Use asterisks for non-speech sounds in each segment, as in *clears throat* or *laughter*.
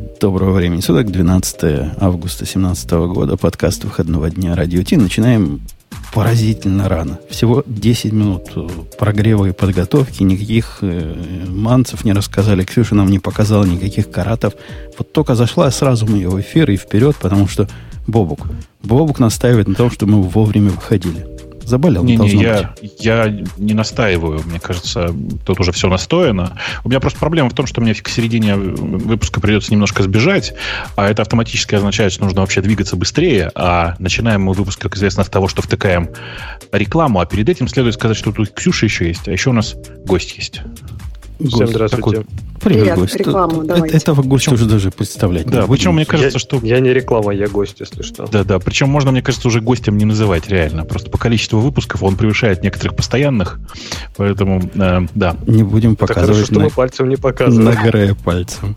Доброго времени суток, 12 августа 2017 года, подкаст выходного дня Радио Ти. Начинаем поразительно рано. Всего 10 минут прогрева и подготовки, никаких э, манцев не рассказали. Ксюша нам не показала никаких каратов. Вот только зашла, сразу мы в эфир и вперед, потому что Бобук. Бобук настаивает на том, что мы вовремя выходили. Заболел, не, не, я, я не настаиваю. Мне кажется, тут уже все настояно. У меня просто проблема в том, что мне к середине выпуска придется немножко сбежать, а это автоматически означает, что нужно вообще двигаться быстрее, а начинаем мы выпуск, как известно, с того, что втыкаем рекламу, а перед этим следует сказать, что тут Ксюша еще есть, а еще у нас гость есть. Гость. Всем здравствуйте. Такой Привет, Привет гость. рекламу давайте. Этого гостя уже даже представлять Да, причем мне кажется, я, что... Я не реклама, я гость, если что. Да, да, причем можно, мне кажется, уже гостем не называть реально. Просто по количеству выпусков он превышает некоторых постоянных, поэтому, э, да. Не будем показывать... Это хорошо, что на... мы пальцем не показываем. Награя пальцем.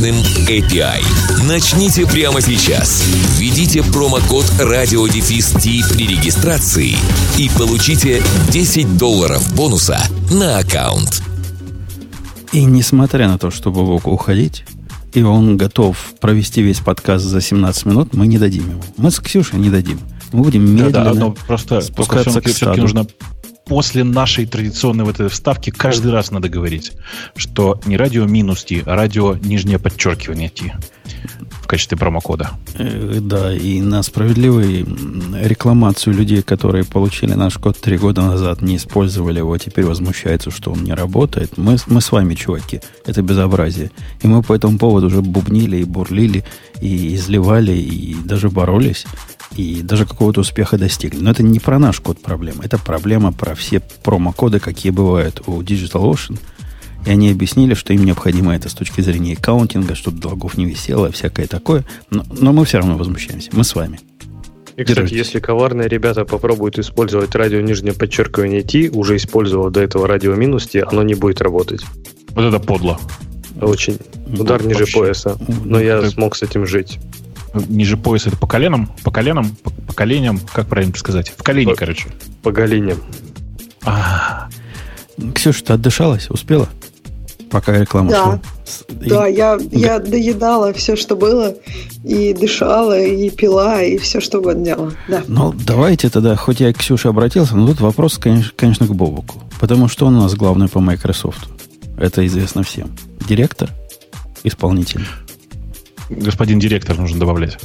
мощным API. Начните прямо сейчас. Введите промокод RadioDefist при регистрации и получите 10 долларов бонуса на аккаунт. И несмотря на то, что Бобок уходить, и он готов провести весь подкаст за 17 минут, мы не дадим ему. Мы с Ксюшей не дадим. Мы будем медленно да, да, но просто спускаться к стаду. нужно после нашей традиционной вот этой вставки каждый раз надо говорить, что не радио минус T, а радио нижнее подчеркивание T в качестве промокода. Э, да, и на справедливую рекламацию людей, которые получили наш код три года назад, не использовали его, теперь возмущаются, что он не работает. Мы, мы с вами, чуваки, это безобразие. И мы по этому поводу уже бубнили и бурлили, и изливали, и даже боролись и даже какого-то успеха достигли. Но это не про наш код проблема, это проблема про все промокоды, какие бывают у DigitalOcean. И они объяснили, что им необходимо это с точки зрения аккаунтинга, чтобы долгов не висело, всякое такое. Но, но мы все равно возмущаемся. Мы с вами. И, кстати, Держите. если коварные ребята попробуют использовать радио нижнее подчеркивание T, уже использовав до этого радио минус T, оно не будет работать. Вот это подло. Очень. Удар ниже вообще. пояса. Но я это... смог с этим жить ниже пояса это по коленам, по коленам, по, по коленям, как правильно сказать? В колени, по, короче. По голеням. А, Ксюша, ты отдышалась? Успела? Пока реклама да. шла. Да, и... я, я доедала все, что было, и дышала, и пила, и все, что угодно делала. Да. Ну, давайте тогда, хоть я к Ксюше обратился, но тут вопрос, конечно, конечно, к Бобуку. Потому что он у нас главный по Microsoft. Это известно всем. Директор? Исполнительный господин директор нужно добавлять.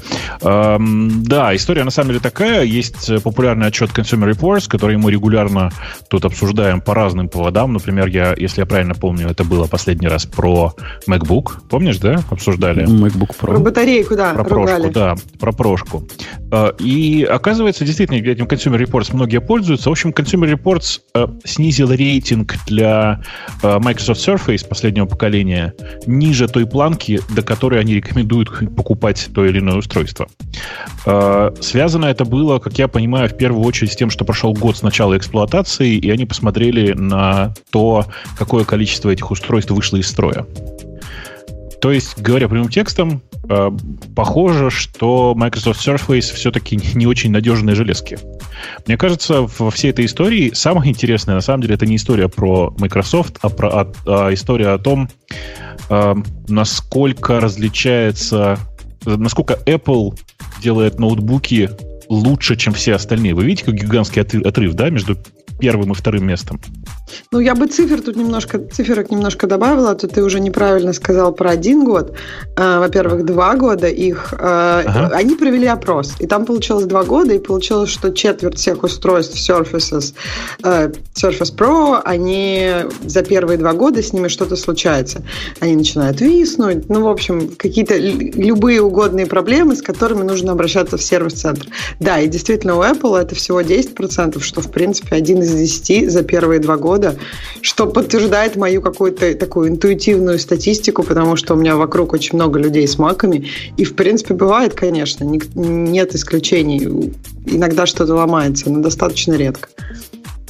Эм, да, история на самом деле такая. Есть популярный отчет Consumer Reports, который мы регулярно тут обсуждаем по разным поводам. Например, я, если я правильно помню, это было последний раз про MacBook. Помнишь, да? Обсуждали? MacBook Pro. Про батарейку, да. Про ругали. прошку, да. Про прошку. Э, и оказывается, действительно, этим Consumer Reports многие пользуются. В общем, Consumer Reports э, снизил рейтинг для э, Microsoft Surface последнего поколения ниже той планки, до которой они рекомендуют рекомендуют покупать то или иное устройство. А, связано это было, как я понимаю, в первую очередь с тем, что прошел год с начала эксплуатации, и они посмотрели на то, какое количество этих устройств вышло из строя. То есть, говоря прямым текстом, а, похоже, что Microsoft Surface все-таки не очень надежные железки. Мне кажется, во всей этой истории самое интересное, на самом деле, это не история про Microsoft, а, про, а, а история о том, э, насколько различается, насколько Apple делает ноутбуки лучше, чем все остальные. Вы видите, как гигантский отрыв, да, между первым и вторым местом? Ну, я бы цифр тут немножко, циферок немножко добавила, то ты уже неправильно сказал про один год. Э, во-первых, два года их, э, ага. они провели опрос, и там получилось два года, и получилось, что четверть всех устройств Surfaces, э, Surface Pro, они за первые два года с ними что-то случается. Они начинают виснуть, ну, в общем, какие-то любые угодные проблемы, с которыми нужно обращаться в сервис-центр. Да, и действительно у Apple это всего 10%, что, в принципе, один из из 10 за первые два года, что подтверждает мою какую-то такую интуитивную статистику, потому что у меня вокруг очень много людей с маками. И, в принципе, бывает, конечно, нет исключений. Иногда что-то ломается, но достаточно редко.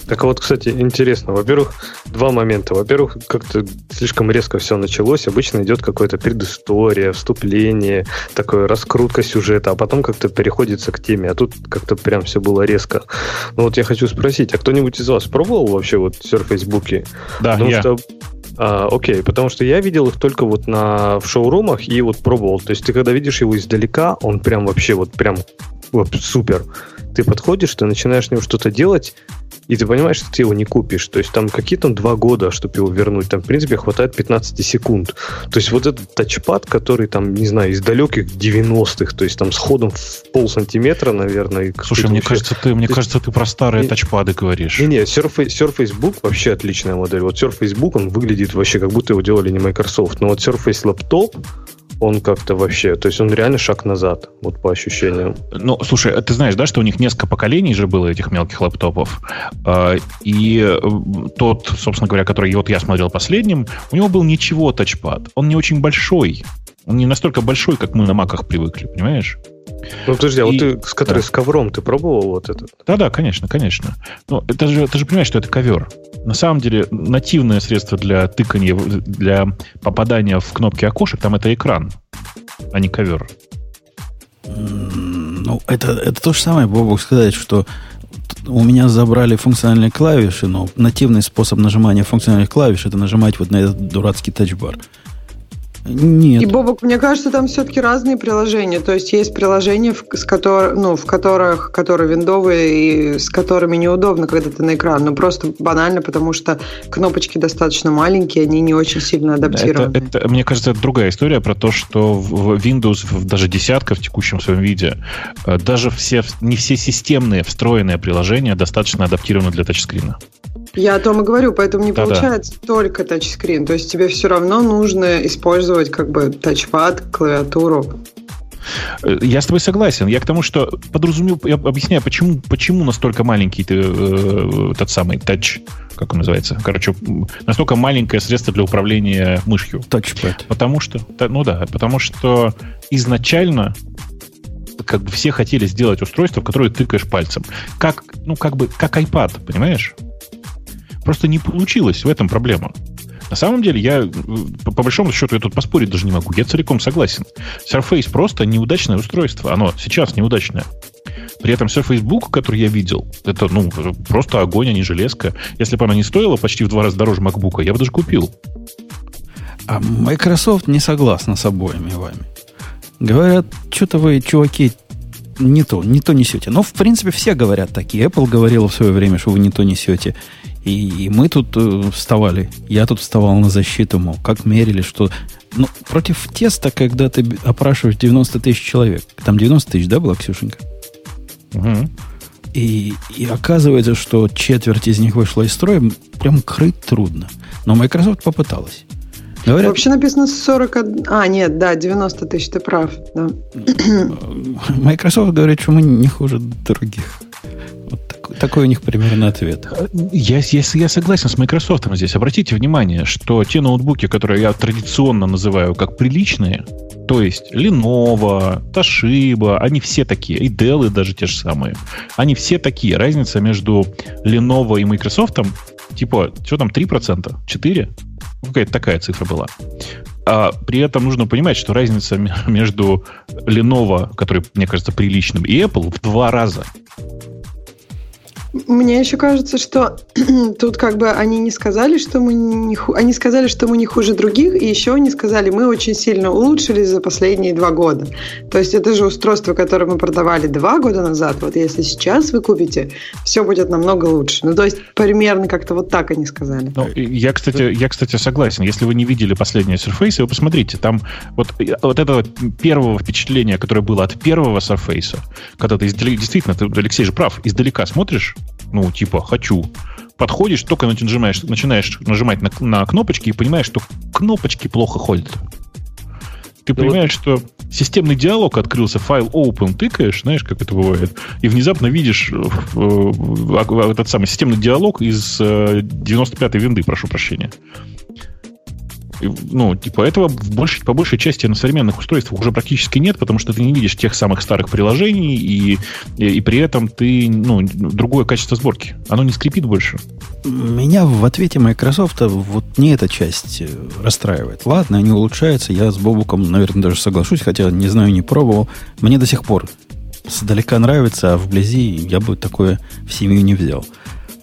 Так вот, кстати, интересно. Во-первых, два момента. Во-первых, как-то слишком резко все началось. Обычно идет какая-то предыстория, вступление, такая раскрутка сюжета, а потом как-то переходится к теме. А тут как-то прям все было резко. Ну вот я хочу спросить, а кто-нибудь из вас пробовал вообще вот Surface Book? Да, Потому я. Что а, окей, потому что я видел их только вот на в шоурумах и вот пробовал. То есть ты когда видишь его издалека, он прям вообще вот прям вот, супер. Ты подходишь, ты начинаешь с него что-то делать, и ты понимаешь, что ты его не купишь. То есть там какие там два года, чтобы его вернуть. Там, в принципе, хватает 15 секунд. То есть вот этот тачпад, который там, не знаю, из далеких 90-х, то есть там с ходом в пол сантиметра, наверное. Слушай, мне вообще... кажется, ты, мне кажется, ты про старые не, тачпады говоришь. Не-не, Surface, Surface Book вообще отличная модель. Вот Surface Book, он выглядит вообще, как будто его делали не Microsoft. Но вот Surface Laptop, он как-то вообще, то есть он реально шаг назад, вот по ощущениям. Ну, слушай, ты знаешь, да, что у них несколько поколений же было этих мелких лэптопов, а, и э, тот, собственно говоря, который вот я смотрел последним, у него был ничего тачпад, он не очень большой, он не настолько большой, как мы на маках привыкли, понимаешь? Ну, подожди, а вот ты, с который да. с ковром, ты пробовал вот этот? Да-да, конечно, конечно. Но это же, ты же понимаешь, что это ковер. На самом деле, нативное средство для тыкания, для попадания в кнопки окошек, там это экран, а не ковер. Ну, это, это то же самое, Бобок, сказать, что у меня забрали функциональные клавиши, но нативный способ нажимания функциональных клавиш это нажимать вот на этот дурацкий тачбар. Нет. И, Бобок, мне кажется, там все-таки разные приложения. То есть есть приложения, в, с котор, ну, в которых, которые виндовые и с которыми неудобно, когда ты на экран. Ну, просто банально, потому что кнопочки достаточно маленькие, они не очень сильно адаптированы. Это, это, мне кажется, это другая история про то, что в Windows, в даже десятка в текущем своем виде, э, даже все, не все системные встроенные приложения достаточно адаптированы для тачскрина. Я о том и говорю, поэтому не да, получается да. только тачскрин. То есть тебе все равно нужно использовать как бы тачпад, клавиатуру. Э, я с тобой согласен. Я к тому, что подразумел, я объясняю, почему, почему настолько маленький ты, э, тот самый тач, как он называется, короче, настолько маленькое средство для управления мышью. Тачпад. Потому что, ну да, потому что изначально как бы все хотели сделать устройство, в которое тыкаешь пальцем. Как, ну, как бы, как iPad, понимаешь? Просто не получилось, в этом проблема. На самом деле, я, по, по большому счету, я тут поспорить даже не могу. Я целиком согласен. Surface просто неудачное устройство. Оно сейчас неудачное. При этом Surface Book, который я видел, это ну, просто огонь, а не железка. Если бы она не стоила почти в два раза дороже MacBook, я бы даже купил. А Microsoft не согласна с обоими вами. Говорят, что-то вы, чуваки, не то, не то несете. Но, в принципе, все говорят такие. Apple говорила в свое время, что вы не то несете. И, и мы тут э, вставали. Я тут вставал на защиту, мол, как мерили, что... Ну, против теста, когда ты опрашиваешь 90 тысяч человек. Там 90 тысяч, да, была, Ксюшенька? Угу. И, и оказывается, что четверть из них вышла из строя, прям крыть трудно. Но Microsoft попыталась. Говорят, Вообще написано 41... А, нет, да, 90 тысяч, ты прав. Да. Microsoft говорит, что мы не хуже других. Такой у них примерно ответ. Я, я, я согласен с Microsoft здесь. Обратите внимание, что те ноутбуки, которые я традиционно называю как приличные, то есть Lenovo, Toshiba, они все такие, и Dell даже те же самые. Они все такие. Разница между Lenovo и Microsoft, типа, что там, 3%? 4%? Какая-то такая цифра была. А при этом нужно понимать, что разница *laughs* между Lenovo, который, мне кажется, приличным, и Apple в два раза. Мне еще кажется, что *clears throat* тут как бы они не сказали, что мы не ху... они сказали, что мы не хуже других, и еще они сказали, мы очень сильно улучшились за последние два года. То есть это же устройство, которое мы продавали два года назад. Вот если сейчас вы купите, все будет намного лучше. Ну то есть примерно как-то вот так они сказали. Ну, я, кстати, я, кстати, согласен. Если вы не видели последнее Surface, вы посмотрите, там вот, вот это первого впечатления, которое было от первого Surface, когда ты действительно, ты, Алексей же прав, издалека смотришь, ну, типа, хочу. Подходишь, только нажимаешь, начинаешь нажимать на, на кнопочки и понимаешь, что кнопочки плохо ходят. Ты да понимаешь, вот... что системный диалог открылся, файл open, тыкаешь, знаешь, как это бывает, и внезапно видишь э, этот самый системный диалог из 95-й винды, прошу прощения ну, типа, этого в большей, по большей части на современных устройствах уже практически нет, потому что ты не видишь тех самых старых приложений, и, и, и при этом ты, ну, другое качество сборки. Оно не скрипит больше. Меня в ответе Microsoft вот не эта часть э, расстраивает. Ладно, они улучшаются, я с Бобуком, наверное, даже соглашусь, хотя не знаю, не пробовал. Мне до сих пор сдалека нравится, а вблизи я бы такое в семью не взял.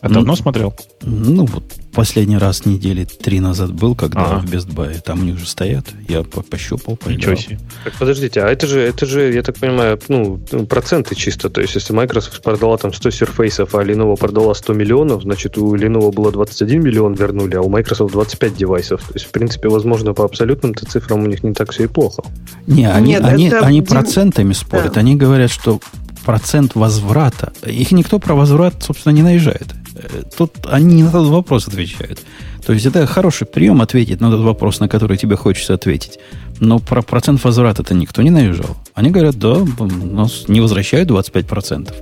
А ну, давно смотрел? Ну, вот последний раз недели три назад был, когда ага. в Best Buy. Там у них же стоят. Я пощупал, поиграл. Ничего себе. Так, подождите, а это же, это же, я так понимаю, ну, проценты чисто. То есть, если Microsoft продала там 100 Surface, а Lenovo продала 100 миллионов, значит, у Lenovo было 21 миллион вернули, а у Microsoft 25 девайсов. То есть, в принципе, возможно, по абсолютным-то цифрам у них не так все и плохо. Не, они, Нет, они, это... они процентами спорят. Да. Они говорят, что процент возврата, их никто про возврат, собственно, не наезжает. Э, тут они не на тот вопрос отвечают. То есть это хороший прием ответить на тот вопрос, на который тебе хочется ответить. Но про процент возврата-то никто не наезжал. Они говорят, да, нас не возвращают 25%.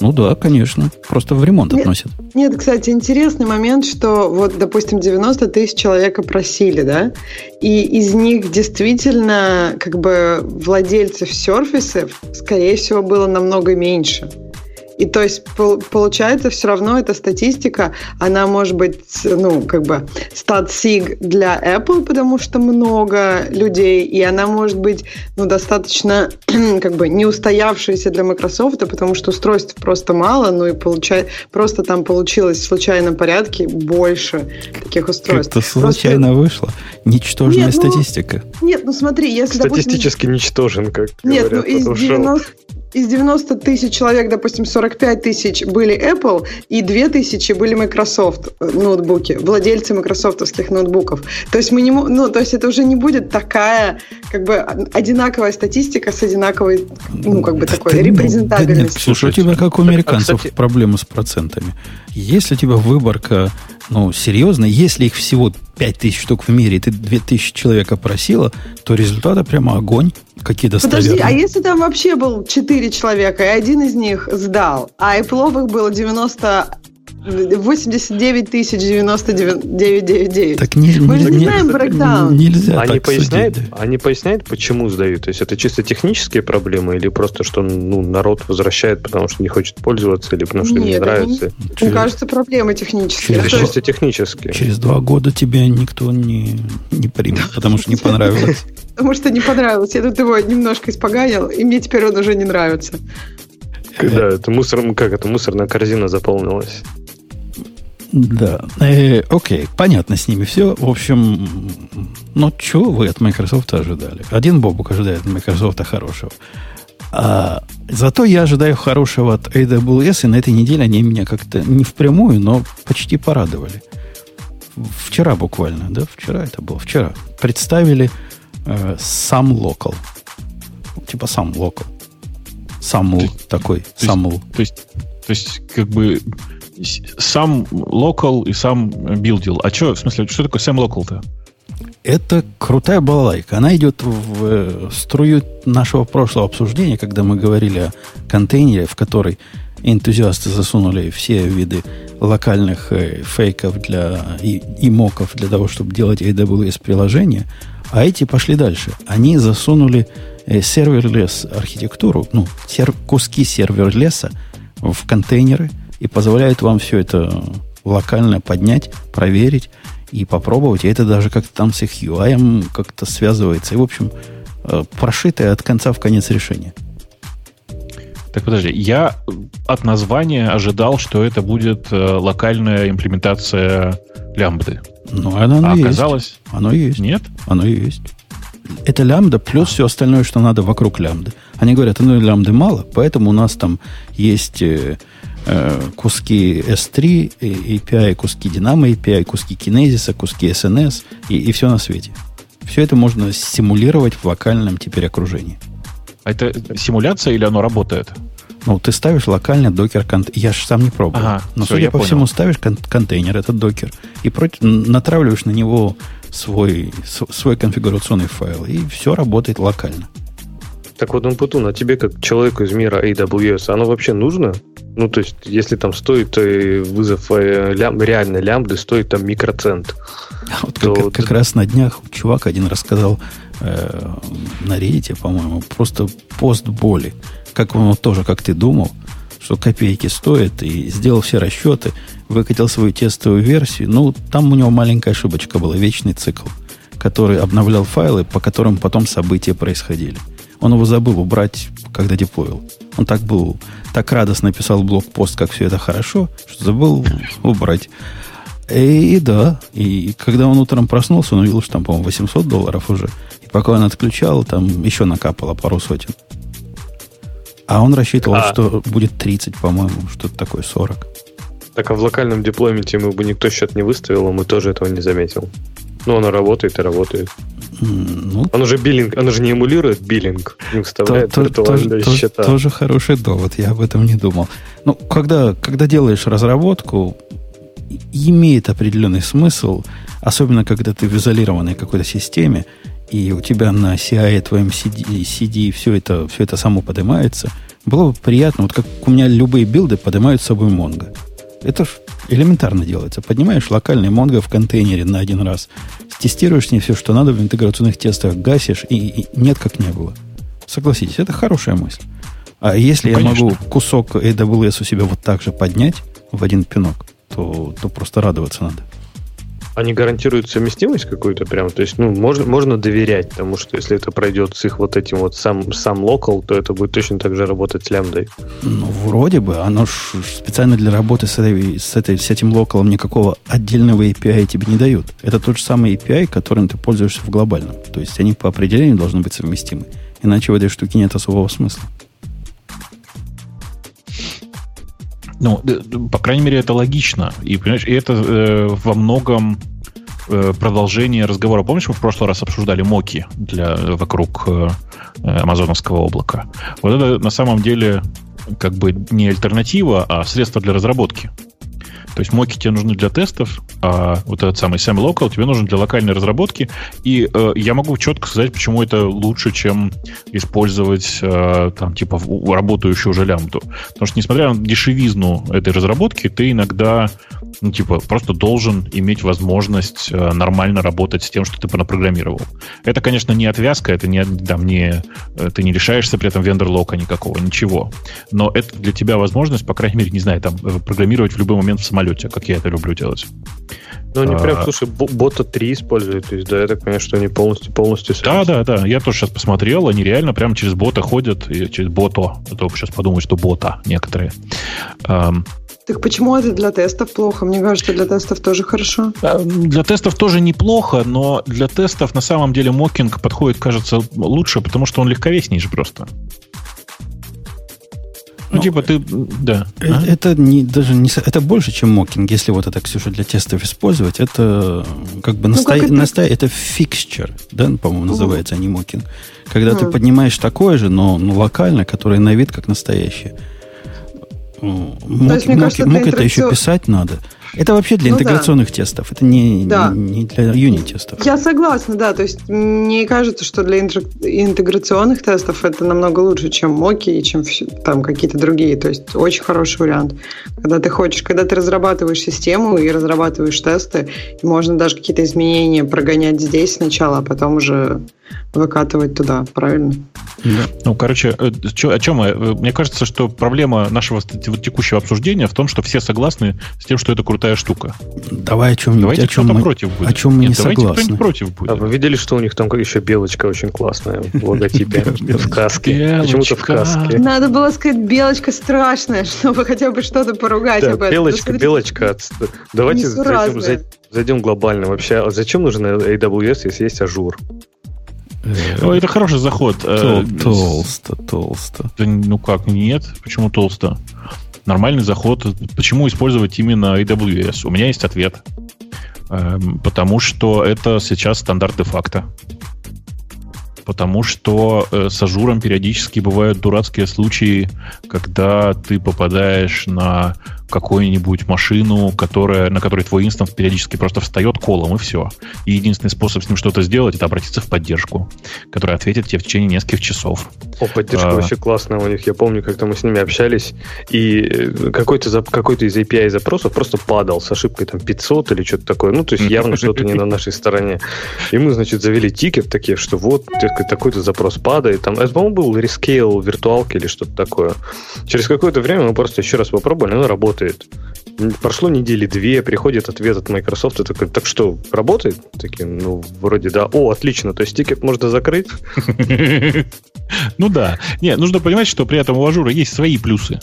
Ну да, конечно. Просто в ремонт нет, относят. Нет, кстати, интересный момент, что вот, допустим, 90 тысяч человек опросили, да, и из них действительно как бы владельцев серфисов, скорее всего, было намного меньше. И то есть получается все равно эта статистика, она может быть, ну, как бы стат-сиг для Apple, потому что много людей, и она может быть, ну, достаточно, *clears throat* как бы, не устоявшаяся для Microsoft, потому что устройств просто мало, ну и получает, просто там получилось в случайном порядке больше таких устройств. Это случайно просто... вышло. Ничтожная нет, ну, статистика. Нет, ну смотри, если, Статистически допустим... ничтожен, как Нет, ну из 90, из 90 тысяч человек, допустим, 45 тысяч были Apple, и 2 тысячи были Microsoft э, ноутбуки, владельцы майкрософтовских ноутбуков. То есть мы не, ну, то есть это уже не будет такая, как бы, одинаковая статистика с одинаковой, ну, как бы такой да, репрезентабельностью. Да нет, слушай, у тебя как у американцев а, кстати... проблемы с процентами. Если у тебя выборка ну, серьезно, если их всего 5000 штук в мире, и ты 2000 человек опросила, то результаты прямо огонь. Какие достоверные. Подожди, а если там вообще был 4 человека, и один из них сдал, а и пловых было 90 89 тысяч 99 Так не, Мы не, же не, не знаем брейкдаун. Нельзя они так поясняют, судить. Они поясняют, почему сдают? То есть это чисто технические проблемы или просто, что ну, народ возвращает, потому что не хочет пользоваться или потому что Нет, не нравится? Не, через, кажется, проблемы технические. Через, чисто технические. Через два года тебе никто не, не примет, потому что не понравилось. Потому что не понравилось. Я тут его немножко испоганил, и мне теперь он уже не нравится. Да, это мусор, как это, мусорная корзина заполнилась. Да. Э, окей, понятно с ними все. В общем, ну, чего вы от Microsoft ожидали? Один Бобук ожидает от Microsoft хорошего. А, зато я ожидаю хорошего от AWS, и на этой неделе они меня как-то не впрямую, но почти порадовали. Вчера буквально, да, вчера это было, вчера. Представили э, сам локал. Типа сам локал. Самл такой, самл. То есть, то есть, как бы сам local и сам билдил. А что, в смысле, что такое сам local-то? Это крутая балалайка. Она идет в струю нашего прошлого обсуждения, когда мы говорили о контейнере, в который энтузиасты засунули все виды локальных э, фейков для, и, и моков для того, чтобы делать AWS-приложения. А эти пошли дальше. Они засунули сервер-лес архитектуру, ну, сер, куски сервер-леса в контейнеры – и позволяет вам все это локально поднять, проверить и попробовать. И это даже как-то там с их UI как-то связывается. И, в общем, э, прошитое от конца в конец решение. Так подожди, я от названия ожидал, что это будет э, локальная имплементация лямбды. Ну, оно, оно а есть. оказалось... Оно есть. Нет? Оно есть. Это лямбда плюс все остальное, что надо вокруг лямбды. Они говорят, ну лямбды мало, поэтому у нас там есть э, Э, куски S3 API, куски Dynamo API, куски Kinesis, куски SNS и, и все на свете. Все это можно симулировать в локальном теперь окружении. А это симуляция или оно работает? Ну, ты ставишь локально докер контейнер. Я же сам не пробовал. Ага, Но, все, судя по понял. всему, ставишь кон- контейнер, этот докер, и против, натравливаешь на него свой, свой конфигурационный файл, и все работает локально. Так вот, Умпутун, а тебе как человеку из мира AWS, оно вообще нужно? Ну, то есть, если там стоит э, вызов э, лям, реально лямбды, стоит там микроцент. А вот то, как, как раз на днях чувак один рассказал э, на Reddit, по-моему, просто пост боли. Как он вот тоже, как ты думал, что копейки стоит, и сделал все расчеты, выкатил свою тестовую версию. Ну, там у него маленькая ошибочка была, вечный цикл, который обновлял файлы, по которым потом события происходили. Он его забыл убрать, когда деплоил. Он так был, так радостно писал блокпост, как все это хорошо, что забыл убрать. И, и да, и когда он утром проснулся, он увидел, что там, по-моему, 800 долларов уже. И пока он отключал, там еще накапало пару сотен. А он рассчитывал, а... что будет 30, по-моему, что-то такое, 40. Так а в локальном деплойменте ему бы никто счет не выставил, а мы тоже этого не заметил. Ну, оно работает и работает. Ну, он уже биллинг, он же не эмулирует биллинг, не вставляет то, виртуальные то, счета. Тоже хороший довод, я об этом не думал. Ну, когда, когда делаешь разработку, имеет определенный смысл, особенно когда ты в изолированной какой-то системе, и у тебя на CI твоем CD, CD все, это, все это само поднимается, было бы приятно, вот как у меня любые билды поднимают с собой Mongo. Это ж элементарно делается. Поднимаешь локальный Mongo в контейнере на один раз, тестируешь с ней все, что надо в интеграционных тестах, гасишь, и, и нет как не было. Согласитесь, это хорошая мысль. А если ну, я могу кусок AWS у себя вот так же поднять в один пинок, то, то просто радоваться надо. Они гарантируют совместимость какую-то прям? То есть, ну, можно, можно доверять тому, что если это пройдет с их вот этим вот сам, сам локал, то это будет точно так же работать с лямбдой? Ну, вроде бы. Оно ж специально для работы с, этой, с, этой, с этим локалом никакого отдельного API тебе не дают. Это тот же самый API, которым ты пользуешься в глобальном. То есть, они по определению должны быть совместимы. Иначе в этой штуке нет особого смысла. Ну, по крайней мере, это логично. И, понимаешь, и это э, во многом э, продолжение разговора. Помнишь, мы в прошлый раз обсуждали моки для, вокруг э, амазоновского облака? Вот это на самом деле как бы не альтернатива, а средство для разработки. То есть моки тебе нужны для тестов, а вот этот самый Sam Local тебе нужен для локальной разработки. И э, я могу четко сказать, почему это лучше, чем использовать э, там типа работающую уже лямбду. Потому что несмотря на дешевизну этой разработки, ты иногда ну, типа, просто должен иметь возможность э, нормально работать с тем, что ты напрограммировал. Это, конечно, не отвязка, это не, там, не, э, ты не лишаешься при этом вендор-лока никакого, ничего. Но это для тебя возможность, по крайней мере, не знаю, там, э, программировать в любой момент в самолете, как я это люблю делать. Ну, они а, прям, слушай, бота 3 используют, то есть, да, я так понимаю, что они полностью, полностью... Да, да, да, я тоже сейчас посмотрел, они реально прямо через бота ходят, и через бото, а то сейчас подумают, что бота некоторые. Так почему это для тестов плохо? Мне кажется, для тестов тоже хорошо. А, для тестов тоже неплохо, но для тестов на самом деле мокинг подходит, кажется, лучше, потому что он легковеснее же просто. Ну, ну, типа ты, да. Это, а? это не, даже не, это больше, чем мокинг. Если вот это, Ксюша, для тестов использовать, это как бы ну, наста... как это? Наста... это фиксчер, да, по-моему, называется, а не мокинг. Когда mm. ты поднимаешь такое же, но ну, локально, которое на вид как настоящее. Мог, мог, кажется, мог это еще писать надо. Это вообще для ну, интеграционных да. тестов, это не, да. не, для юнит-тестов. Я согласна, да. То есть мне кажется, что для интеграционных тестов это намного лучше, чем моки и чем там какие-то другие. То есть очень хороший вариант. Когда ты хочешь, когда ты разрабатываешь систему и разрабатываешь тесты, можно даже какие-то изменения прогонять здесь сначала, а потом уже выкатывать туда, правильно? Да. Ну, короче, э, о чем мы? Мне кажется, что проблема нашего текущего обсуждения в том, что все согласны с тем, что это крутая штука. Давай о чем-нибудь. Давайте о чем мы, против будет. О чем мы Нет, не давайте согласны. против будет. А вы видели, что у них там еще белочка очень классная в логотипе? *laughs* В каске. Почему-то в каске. Надо было сказать, белочка страшная, *laughs* чтобы хотя бы что-то поругать об этом. Белочка, белочка. Давайте зайдем глобально. Вообще, а зачем нужен AWS, если есть Azure? О, это хороший заход. Э, толсто, толсто. Ну как, нет? Почему толсто? Нормальный заход. Почему использовать именно AWS? У меня есть ответ. Эм, потому что это сейчас стандарт де-факто. Потому что э, с Azure ом периодически бывают дурацкие случаи, когда ты попадаешь на какую-нибудь машину, которая, на которой твой instance периодически просто встает колом, и все. И единственный способ с ним что-то сделать, это обратиться в поддержку, которая ответит тебе в течение нескольких часов. О, поддержка а, вообще классная у них. Я помню, как-то мы с ними общались, и э, какой-то, какой-то из API запросов просто падал с ошибкой там 500 или что-то такое. Ну, то есть явно что-то не на нашей стороне. И мы, значит, завели ticket такие, что вот такой-то запрос падает. Там, это, по-моему, был rescale виртуалки или что-то такое. Через какое-то время мы просто еще раз попробовали, оно работает. Прошло недели две, приходит ответ от Microsoft, и такой, так что, работает? Такие, ну, вроде да. О, отлично, то есть тикет можно закрыть? *laughs* Ну да. Не, нужно понимать, что при этом у Azure есть свои плюсы.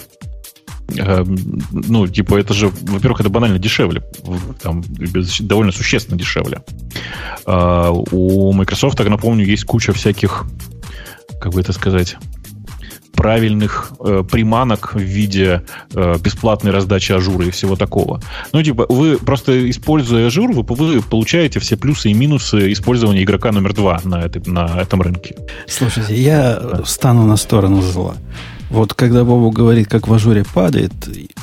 Эм, ну, типа, это же, во-первых, это банально дешевле. Там, довольно существенно дешевле. А, у Microsoft, так напомню, есть куча всяких, как бы это сказать, правильных э, приманок в виде э, бесплатной раздачи Azure и всего такого. Ну, типа, вы просто используя Azure, вы, вы получаете все плюсы и минусы использования игрока номер два на, этой, на этом рынке. Слушайте, я встану на сторону зла. Вот когда Бобу говорит, как в Azure падает,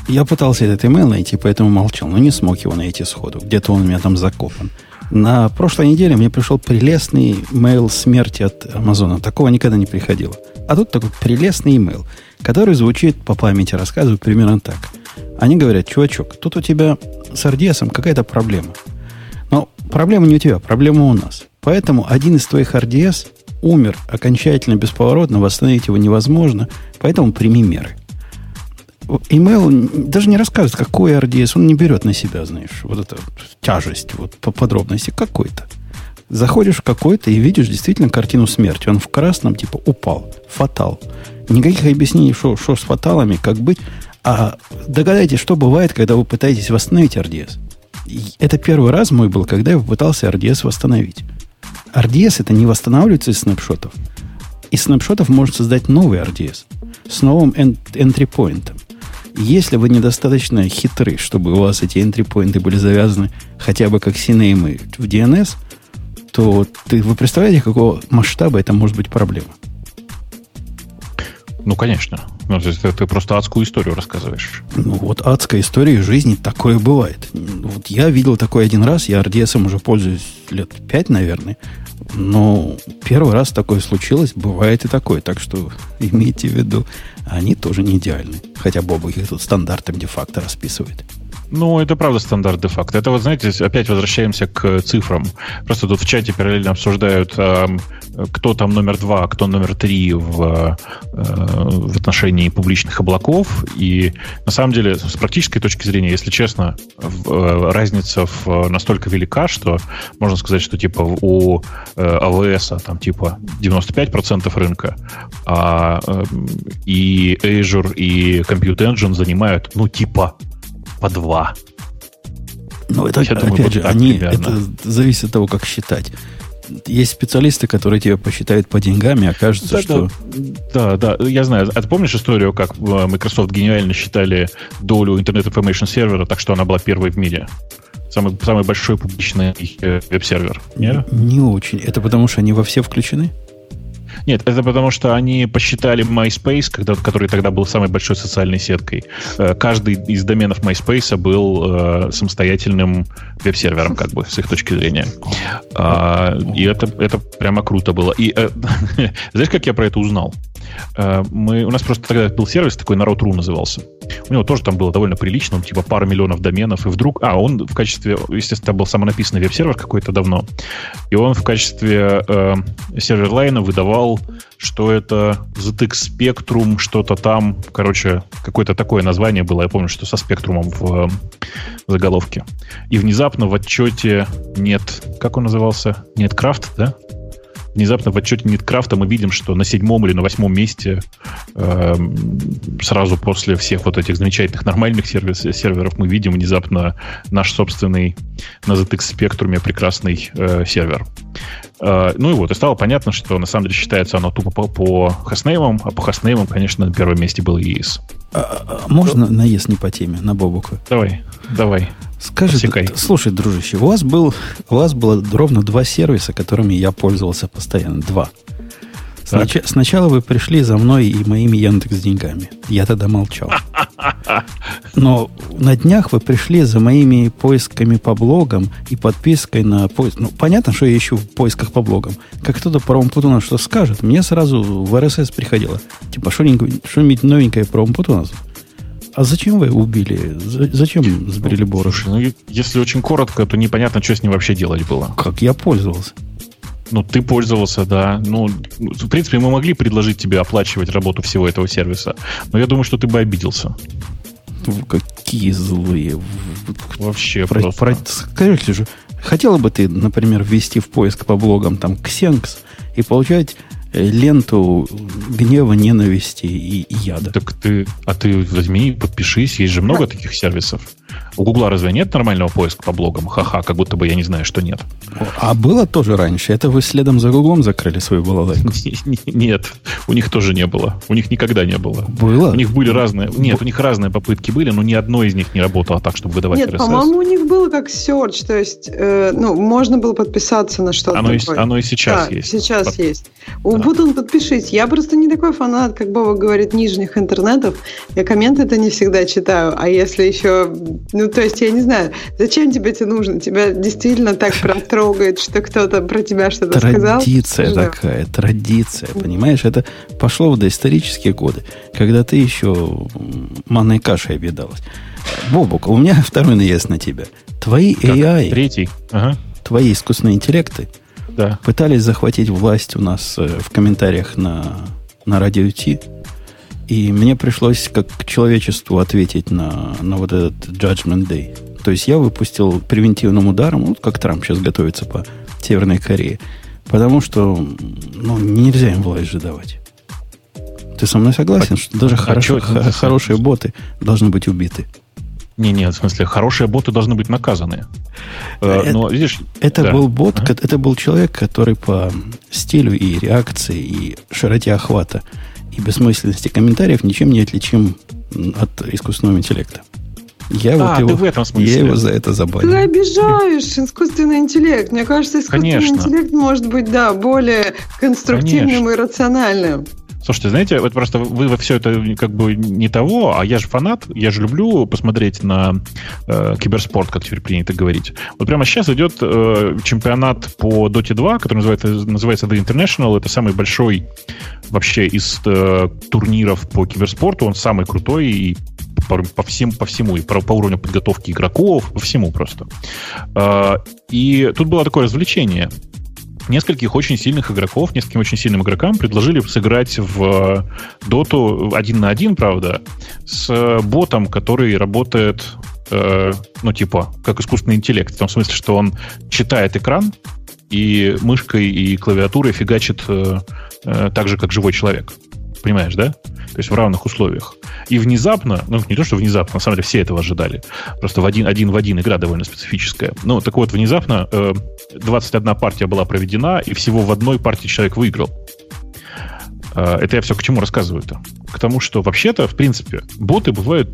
я пытался этот email найти, поэтому молчал, но не смог его найти сходу. Где-то он у меня там закопан. На прошлой неделе мне пришел прелестный mail смерти от Амазона. Такого никогда не приходило. А тут такой прелестный email, который звучит по памяти, рассказываю примерно так. Они говорят, чувачок, тут у тебя с RDS какая-то проблема. Но проблема не у тебя, проблема у нас. Поэтому один из твоих RDS умер окончательно бесповоротно, восстановить его невозможно, поэтому прими меры. Email даже не рассказывает, какой RDS, он не берет на себя, знаешь, вот эту тяжесть, вот по подробности какой-то. Заходишь в какой-то и видишь действительно картину смерти. Он в красном, типа, упал. Фатал. Никаких объяснений, что, что с фаталами, как быть. А догадайтесь, что бывает, когда вы пытаетесь восстановить RDS. Это первый раз мой был, когда я попытался RDS восстановить. RDS это не восстанавливается из снапшотов. Из снапшотов может создать новый RDS с новым entry point. Если вы недостаточно хитры, чтобы у вас эти entry point были завязаны хотя бы как CNAME в DNS, то ты, вы представляете, какого масштаба это может быть проблема? Ну, конечно. Ну, то есть ты просто адскую историю рассказываешь. Ну, вот адская история жизни такое бывает. Вот я видел такое один раз, я RDS уже пользуюсь лет пять, наверное. Но первый раз такое случилось, бывает и такое. Так что имейте в виду, они тоже не идеальны. Хотя Боба их тут стандартом де-факто расписывает. Ну, это правда стандарт де-факто. Это вот, знаете, опять возвращаемся к цифрам. Просто тут в чате параллельно обсуждают, кто там номер два, кто номер три в, э, в отношении публичных облаков. И на самом деле, с практической точки зрения, если честно, э, разница в, настолько велика, что можно сказать, что типа у AWS э, там типа 95% рынка, а и Azure, и Compute Engine занимают, ну, типа по два. Ну, это, Я опять думаю, же, они, это зависит от того, как считать. Есть специалисты, которые тебя посчитают по деньгам, и окажется, да, что... Да, да, да, я знаю. А ты помнишь историю, как э, Microsoft гениально считали долю Internet Information сервера, так что она была первой в мире? Самый, самый большой публичный э, веб-сервер. Не, не очень. Это потому, что они во все включены? Нет, это потому что они посчитали MySpace, когда, который тогда был самой большой социальной сеткой. Э, каждый из доменов MySpace был э, самостоятельным веб-сервером, как бы, с их точки зрения. А, и это, это прямо круто было. И э, *laughs* знаешь, как я про это узнал? Э, мы, у нас просто тогда был сервис такой, Народ.ру назывался. У него тоже там было довольно прилично, он, типа пара миллионов доменов, и вдруг... А, он в качестве... Естественно, был самонаписанный веб-сервер какой-то давно, и он в качестве э, server line 'а выдавал, что это ZX Spectrum, что-то там, короче, какое-то такое название было, я помню, что со спектрумом в, в заголовке. И внезапно в отчете нет... Как он назывался? Netcraft, да? Внезапно в отчете Netcraft 'а мы видим, что на седьмом или на восьмом месте э, сразу после всех вот этих замечательных нормальных сервис, серверов мы видим внезапно наш собственный на ZX Spectrum прекрасный э, сервер. Э, ну и вот, и стало понятно, что на самом деле считается оно тупо по, по хостнеймам, а по хостнеймам, конечно, на первом месте был EAS. А, а, можно на EAS не по теме, на Бобуку? Давай, давай. Скажи, Посекай. слушай, дружище, у вас, был, у вас было ровно два сервиса, которыми я пользовался постоянно. Два. Снач, сначала вы пришли за мной и моими Яндекс деньгами. Я тогда молчал. *laughs* Но на днях вы пришли за моими поисками по блогам и подпиской на поиск. Ну, понятно, что я ищу в поисках по блогам. Как кто-то про Умпутуна что скажет, мне сразу в РСС приходило. Типа, что-нибудь новенькое про Умпутуна. А зачем вы убили? Зачем сбрили Боруш? Ну, если очень коротко, то непонятно, что с ним вообще делать было. Как я пользовался. Ну, ты пользовался, да. Ну, в принципе, мы могли предложить тебе оплачивать работу всего этого сервиса. Но я думаю, что ты бы обиделся. Какие злые. Вообще про, просто. Про, скажите же, хотела бы ты, например, ввести в поиск по блогам там Ксенкс и получать ленту гнева, ненависти и, и яда. Так ты, а ты возьми, подпишись, есть же много таких сервисов. У Гугла разве нет нормального поиска по блогам? Ха-ха, как будто бы я не знаю, что нет. А было тоже раньше? Это вы следом за Гуглом закрыли свою балалайку? *laughs* Нет, у них тоже не было. У них никогда не было. Было? У них были разные... Нет, у них разные попытки были, но ни одной из них не работало так, чтобы выдавать Нет, по-моему, у них было как search, то есть, э, ну, можно было подписаться на что-то оно. И, оно и сейчас да, есть. сейчас Под... есть. У да. Бутон подпишись. Я просто не такой фанат, как Боба говорит, нижних интернетов. Я комменты-то не всегда читаю, а если еще ну, то есть, я не знаю, зачем тебе это нужно? Тебя действительно так протрогает, что кто-то про тебя что-то сказал? Традиция такая, традиция, понимаешь? Это пошло в доисторические годы, когда ты еще манной кашей объедалась. Бобок, у меня *laughs* второй наезд на тебя. Твои как? AI, Третий. Ага. твои искусственные интеллекты да. пытались захватить власть у нас э, в комментариях на, на радио Ти и мне пришлось как человечеству ответить на, на вот этот Judgment Day. То есть я выпустил превентивным ударом, вот как Трамп сейчас готовится по Северной Корее. Потому что ну, нельзя им власть же давать. Ты со мной согласен, а, что даже а хорошо, х- хорошие боты должны быть убиты? Не, не, в смысле, хорошие боты должны быть наказаны. Э, это, Но, видишь, это да. был бот, ага. это был человек, который по стилю и реакции, и широте охвата и бессмысленности комментариев ничем не отличим от искусственного интеллекта. Я а, вот его, в этом смысле. Я его за это забанил. Ты обижаешь искусственный интеллект. Мне кажется, искусственный Конечно. интеллект может быть, да, более конструктивным Конечно. и рациональным. Слушайте, знаете, вот просто вы, вы все это как бы не того, а я же фанат, я же люблю посмотреть на э, киберспорт, как теперь принято говорить. Вот прямо сейчас идет э, чемпионат по Dota 2, который называется, называется The International. Это самый большой вообще из э, турниров по киберспорту. Он самый крутой и по, по, всем, по всему, и по, по уровню подготовки игроков, по всему просто. Э, и тут было такое развлечение нескольких очень сильных игроков, нескольким очень сильным игрокам предложили сыграть в доту один на один, правда, с ботом, который работает, э, ну, типа, как искусственный интеллект. В том смысле, что он читает экран и мышкой и клавиатурой фигачит э, э, так же, как живой человек. Понимаешь, да? То есть в равных условиях. И внезапно, ну не то, что внезапно, на самом деле все этого ожидали. Просто в один, один в один игра довольно специфическая. Ну, так вот, внезапно э, 21 партия была проведена, и всего в одной партии человек выиграл. Э, это я все к чему рассказываю-то? К тому, что вообще-то, в принципе, боты бывают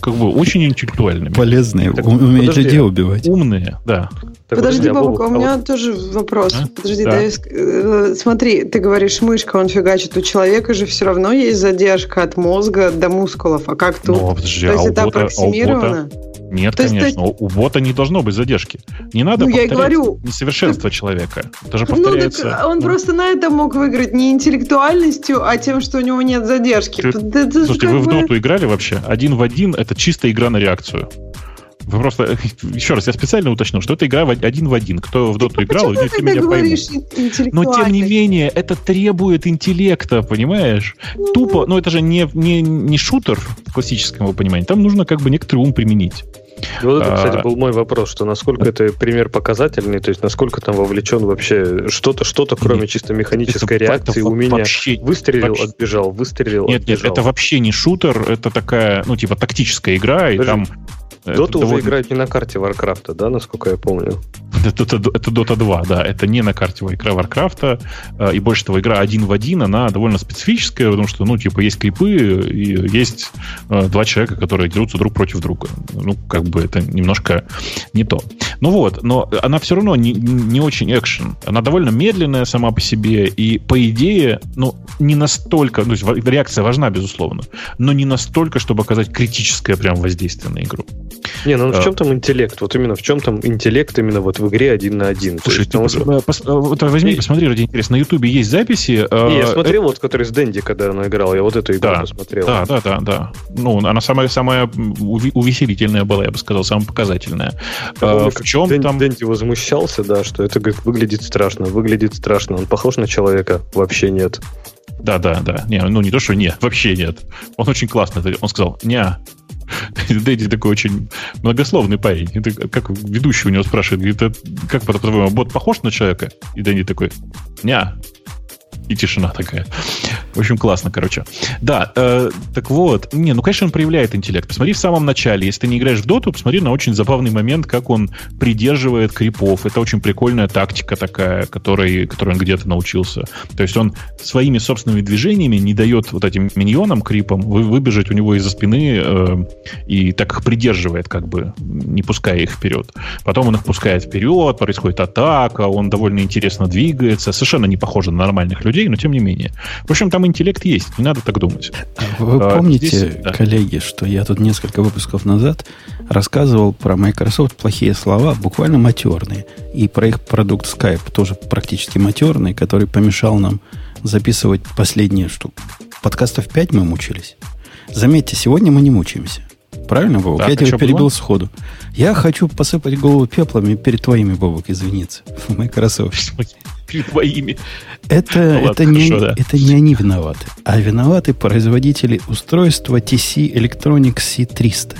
как бы очень интеллектуальными. Полезные, так, умеют людей убивать. Умные, да. Подожди, а Бабука, у меня вот... тоже вопрос. А? Подожди, да. дай, э, смотри, ты говоришь, мышка, он фигачит. У человека же все равно есть задержка от мозга до мускулов. А как тут? Ну, подожди, То есть а это бота, аппроксимировано? А. Нет, то конечно. Есть. У бота не должно быть задержки. Не надо ну, я говорю, несовершенство ты... человека. Это же повторяется. Ну, так он ну. просто на это мог выиграть не интеллектуальностью, а тем, что у него нет задержки. Ты... Это Слушайте, вы бы... в доту играли вообще? Один в один это чистая игра на реакцию. Вы просто, еще раз, я специально уточнил, что это игра один в один. Кто в доту играл, ты все меня поймут. Но тем не менее, это требует интеллекта, понимаешь? Ну... Тупо, ну это же не, не, не шутер в классическом его понимании. Там нужно как бы некоторый ум применить. Вот это, кстати, а, был мой вопрос, что насколько это пример показательный, то есть насколько там вовлечен вообще что-то, что-то, кроме чисто механической это, реакции, умения. Вообще, выстрелил, вообще. отбежал, выстрелил, Нет, отбежал. нет, это вообще не шутер, это такая, ну, типа, тактическая игра, и там Dota уже довольно... играет не на карте Warcraft 'а, да, насколько я помню? Это, это, это Dota 2, да. Это не на карте игра Warcraft 'а. И больше того, игра один в один, она довольно специфическая, потому что, ну, типа, есть крипы и есть э, два человека, которые дерутся друг против друга. Ну, как бы это немножко не то. Ну вот, но она все равно не, не очень экшен. Она довольно медленная сама по себе, и по идее, ну, не настолько, ну, реакция важна, безусловно, но не настолько, чтобы оказать критическое прям воздействие на игру. Не, ну в чем там интеллект? Вот именно в чем там интеллект именно вот в игре один на один? Слушай, ты пос, пос, вот возьми, посмотри, ради интереса. На Ютубе есть записи. Не, я смотрел вот, который с Дэнди, когда она играла, я вот эту игру да, посмотрел. Да, да, да, да. Ну, она самая, самая увеселительная была, я бы сказал, самая показательная. Помню, в чем Дэн, там... Дэнди возмущался, да, что это, говорит, выглядит страшно, выглядит страшно. Он похож на человека? Вообще нет. Да, да, да. Не, ну не то, что нет, вообще нет. Он очень классно. Он сказал, не, Дэдди такой очень многословный парень. Это как ведущий у него спрашивает, говорит, как по-твоему, бот похож на человека? И Дэдди такой, не, и тишина такая. В общем, классно, короче. Да, э, так вот. Не, ну, конечно, он проявляет интеллект. Посмотри в самом начале. Если ты не играешь в доту, посмотри на очень забавный момент, как он придерживает крипов. Это очень прикольная тактика такая, которой, которой он где-то научился. То есть он своими собственными движениями не дает вот этим миньонам, крипам, вы, выбежать у него из-за спины э, и так их придерживает, как бы, не пуская их вперед. Потом он их пускает вперед, происходит атака, он довольно интересно двигается. Совершенно не похоже на нормальных людей, но тем не менее. В общем, там интеллект есть, не надо так думать. Вы а, помните, здесь, да. коллеги, что я тут несколько выпусков назад рассказывал про Microsoft плохие слова, буквально матерные, и про их продукт Skype тоже практически матерный, который помешал нам записывать последние штуки. Подкастов 5 мы мучились. Заметьте, сегодня мы не мучаемся. Правильно, Бобок? Так, я тебя перебил было? сходу. Я хочу посыпать голову пеплами перед твоими, Бобок, извиниться. В *laughs* Microsoft. Твоими. Это, ну, это, ладно, не, хорошо, да. это не они виноваты, а виноваты производители устройства TC Electronics C300.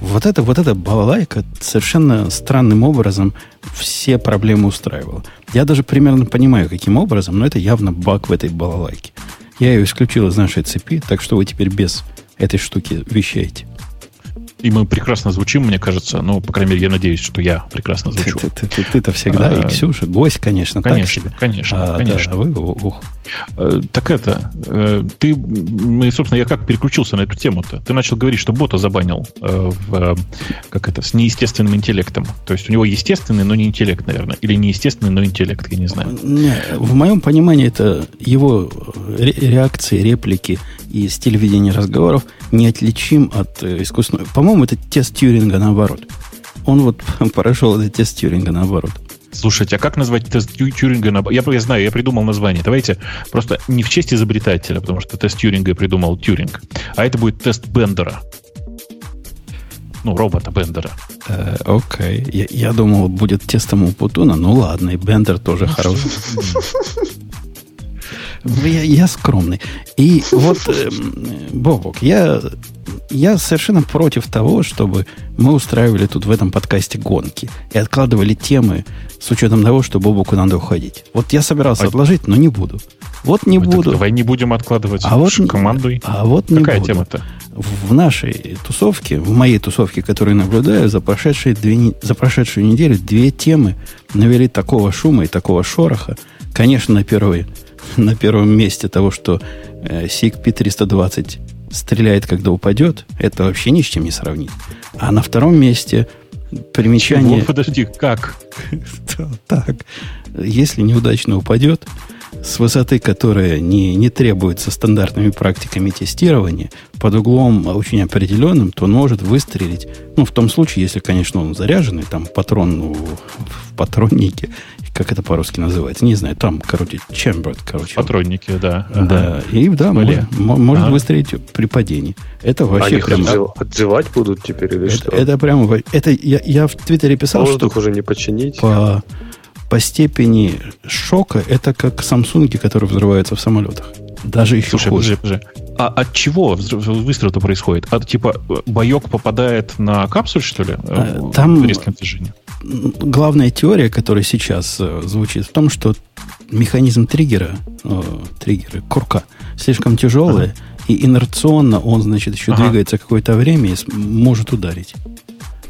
Вот это, вот эта балалайка совершенно странным образом все проблемы устраивала. Я даже примерно понимаю, каким образом, но это явно баг в этой балалайке. Я ее исключил из нашей цепи, так что вы теперь без этой штуки вещаете и мы прекрасно звучим, мне кажется. Ну, по крайней мере, я надеюсь, что я прекрасно звучу. Ты-то ты, ты, ты, всегда, а, и Ксюша, гость, конечно, конечно. Конечно, а, конечно. Вы, ух. Э, так это, э, ты, мы, собственно, я как переключился на эту тему-то? Ты начал говорить, что бота забанил э, в, как это, с неестественным интеллектом. То есть у него естественный, но не интеллект, наверное. Или неестественный, но интеллект, я не знаю. В моем понимании это его реакции, реплики и стиль ведения разговоров неотличим от искусственного. По-моему, это тест Тьюринга наоборот. Он вот *laughs* прошел этот тест Тьюринга наоборот. Слушайте, а как назвать тест Тьюринга? На... Я, я знаю, я придумал название. Давайте просто не в честь изобретателя, потому что тест Тьюринга придумал Тьюринг, а это будет тест Бендера. Ну, робота Бендера. Э, окей. Okay. Я, я думал, будет тестом у Путуна. Ну ладно, и Бендер тоже ну, хороший. Я, я скромный. И вот, э, Бобок, я, я совершенно против того, чтобы мы устраивали тут в этом подкасте гонки и откладывали темы с учетом того, что Бобоку надо уходить. Вот я собирался а... отложить, но не буду. Вот не Мы буду. Давай не будем откладывать. А вот командуй. А вот не Какая буду. тема-то? В нашей тусовке, в моей тусовке, которую наблюдаю, за, прошедшие две, за прошедшую неделю две темы навели такого шума и такого шороха. Конечно, на первый на первом месте того, что э, SIG P320 стреляет, когда упадет, это вообще ни с чем не сравнить. А на втором месте примечание... Чего? Подожди, как? *laughs* Так. Если неудачно упадет, с высоты, которая не, не требуется стандартными практиками тестирования, под углом очень определенным, то он может выстрелить, ну, в том случае, если, конечно, он заряженный, там, патрон ну, в патроннике, как это по-русски называется, не знаю, там, короче, chambered, короче. Патронники, да. Да, ага. и да, может, может ага. выстрелить при падении. Это вообще Они прям... отзывать будут теперь или это, что? Это прямо... Это я, я в Твиттере писал, Воздух что... уже не починить. По, по степени шока это как самсунги, которые взрываются в самолетах. Даже еще Слушай, хуже. Подожди, подожди. А от чего выстрел-то происходит? От типа боек попадает на капсуль, что ли? Э, там резким движением? Главная теория, которая сейчас э, звучит, в том, что механизм триггера, э, триггеры, курка, слишком тяжелый, ага. и инерционно он, значит, еще ага. двигается какое-то время и может ударить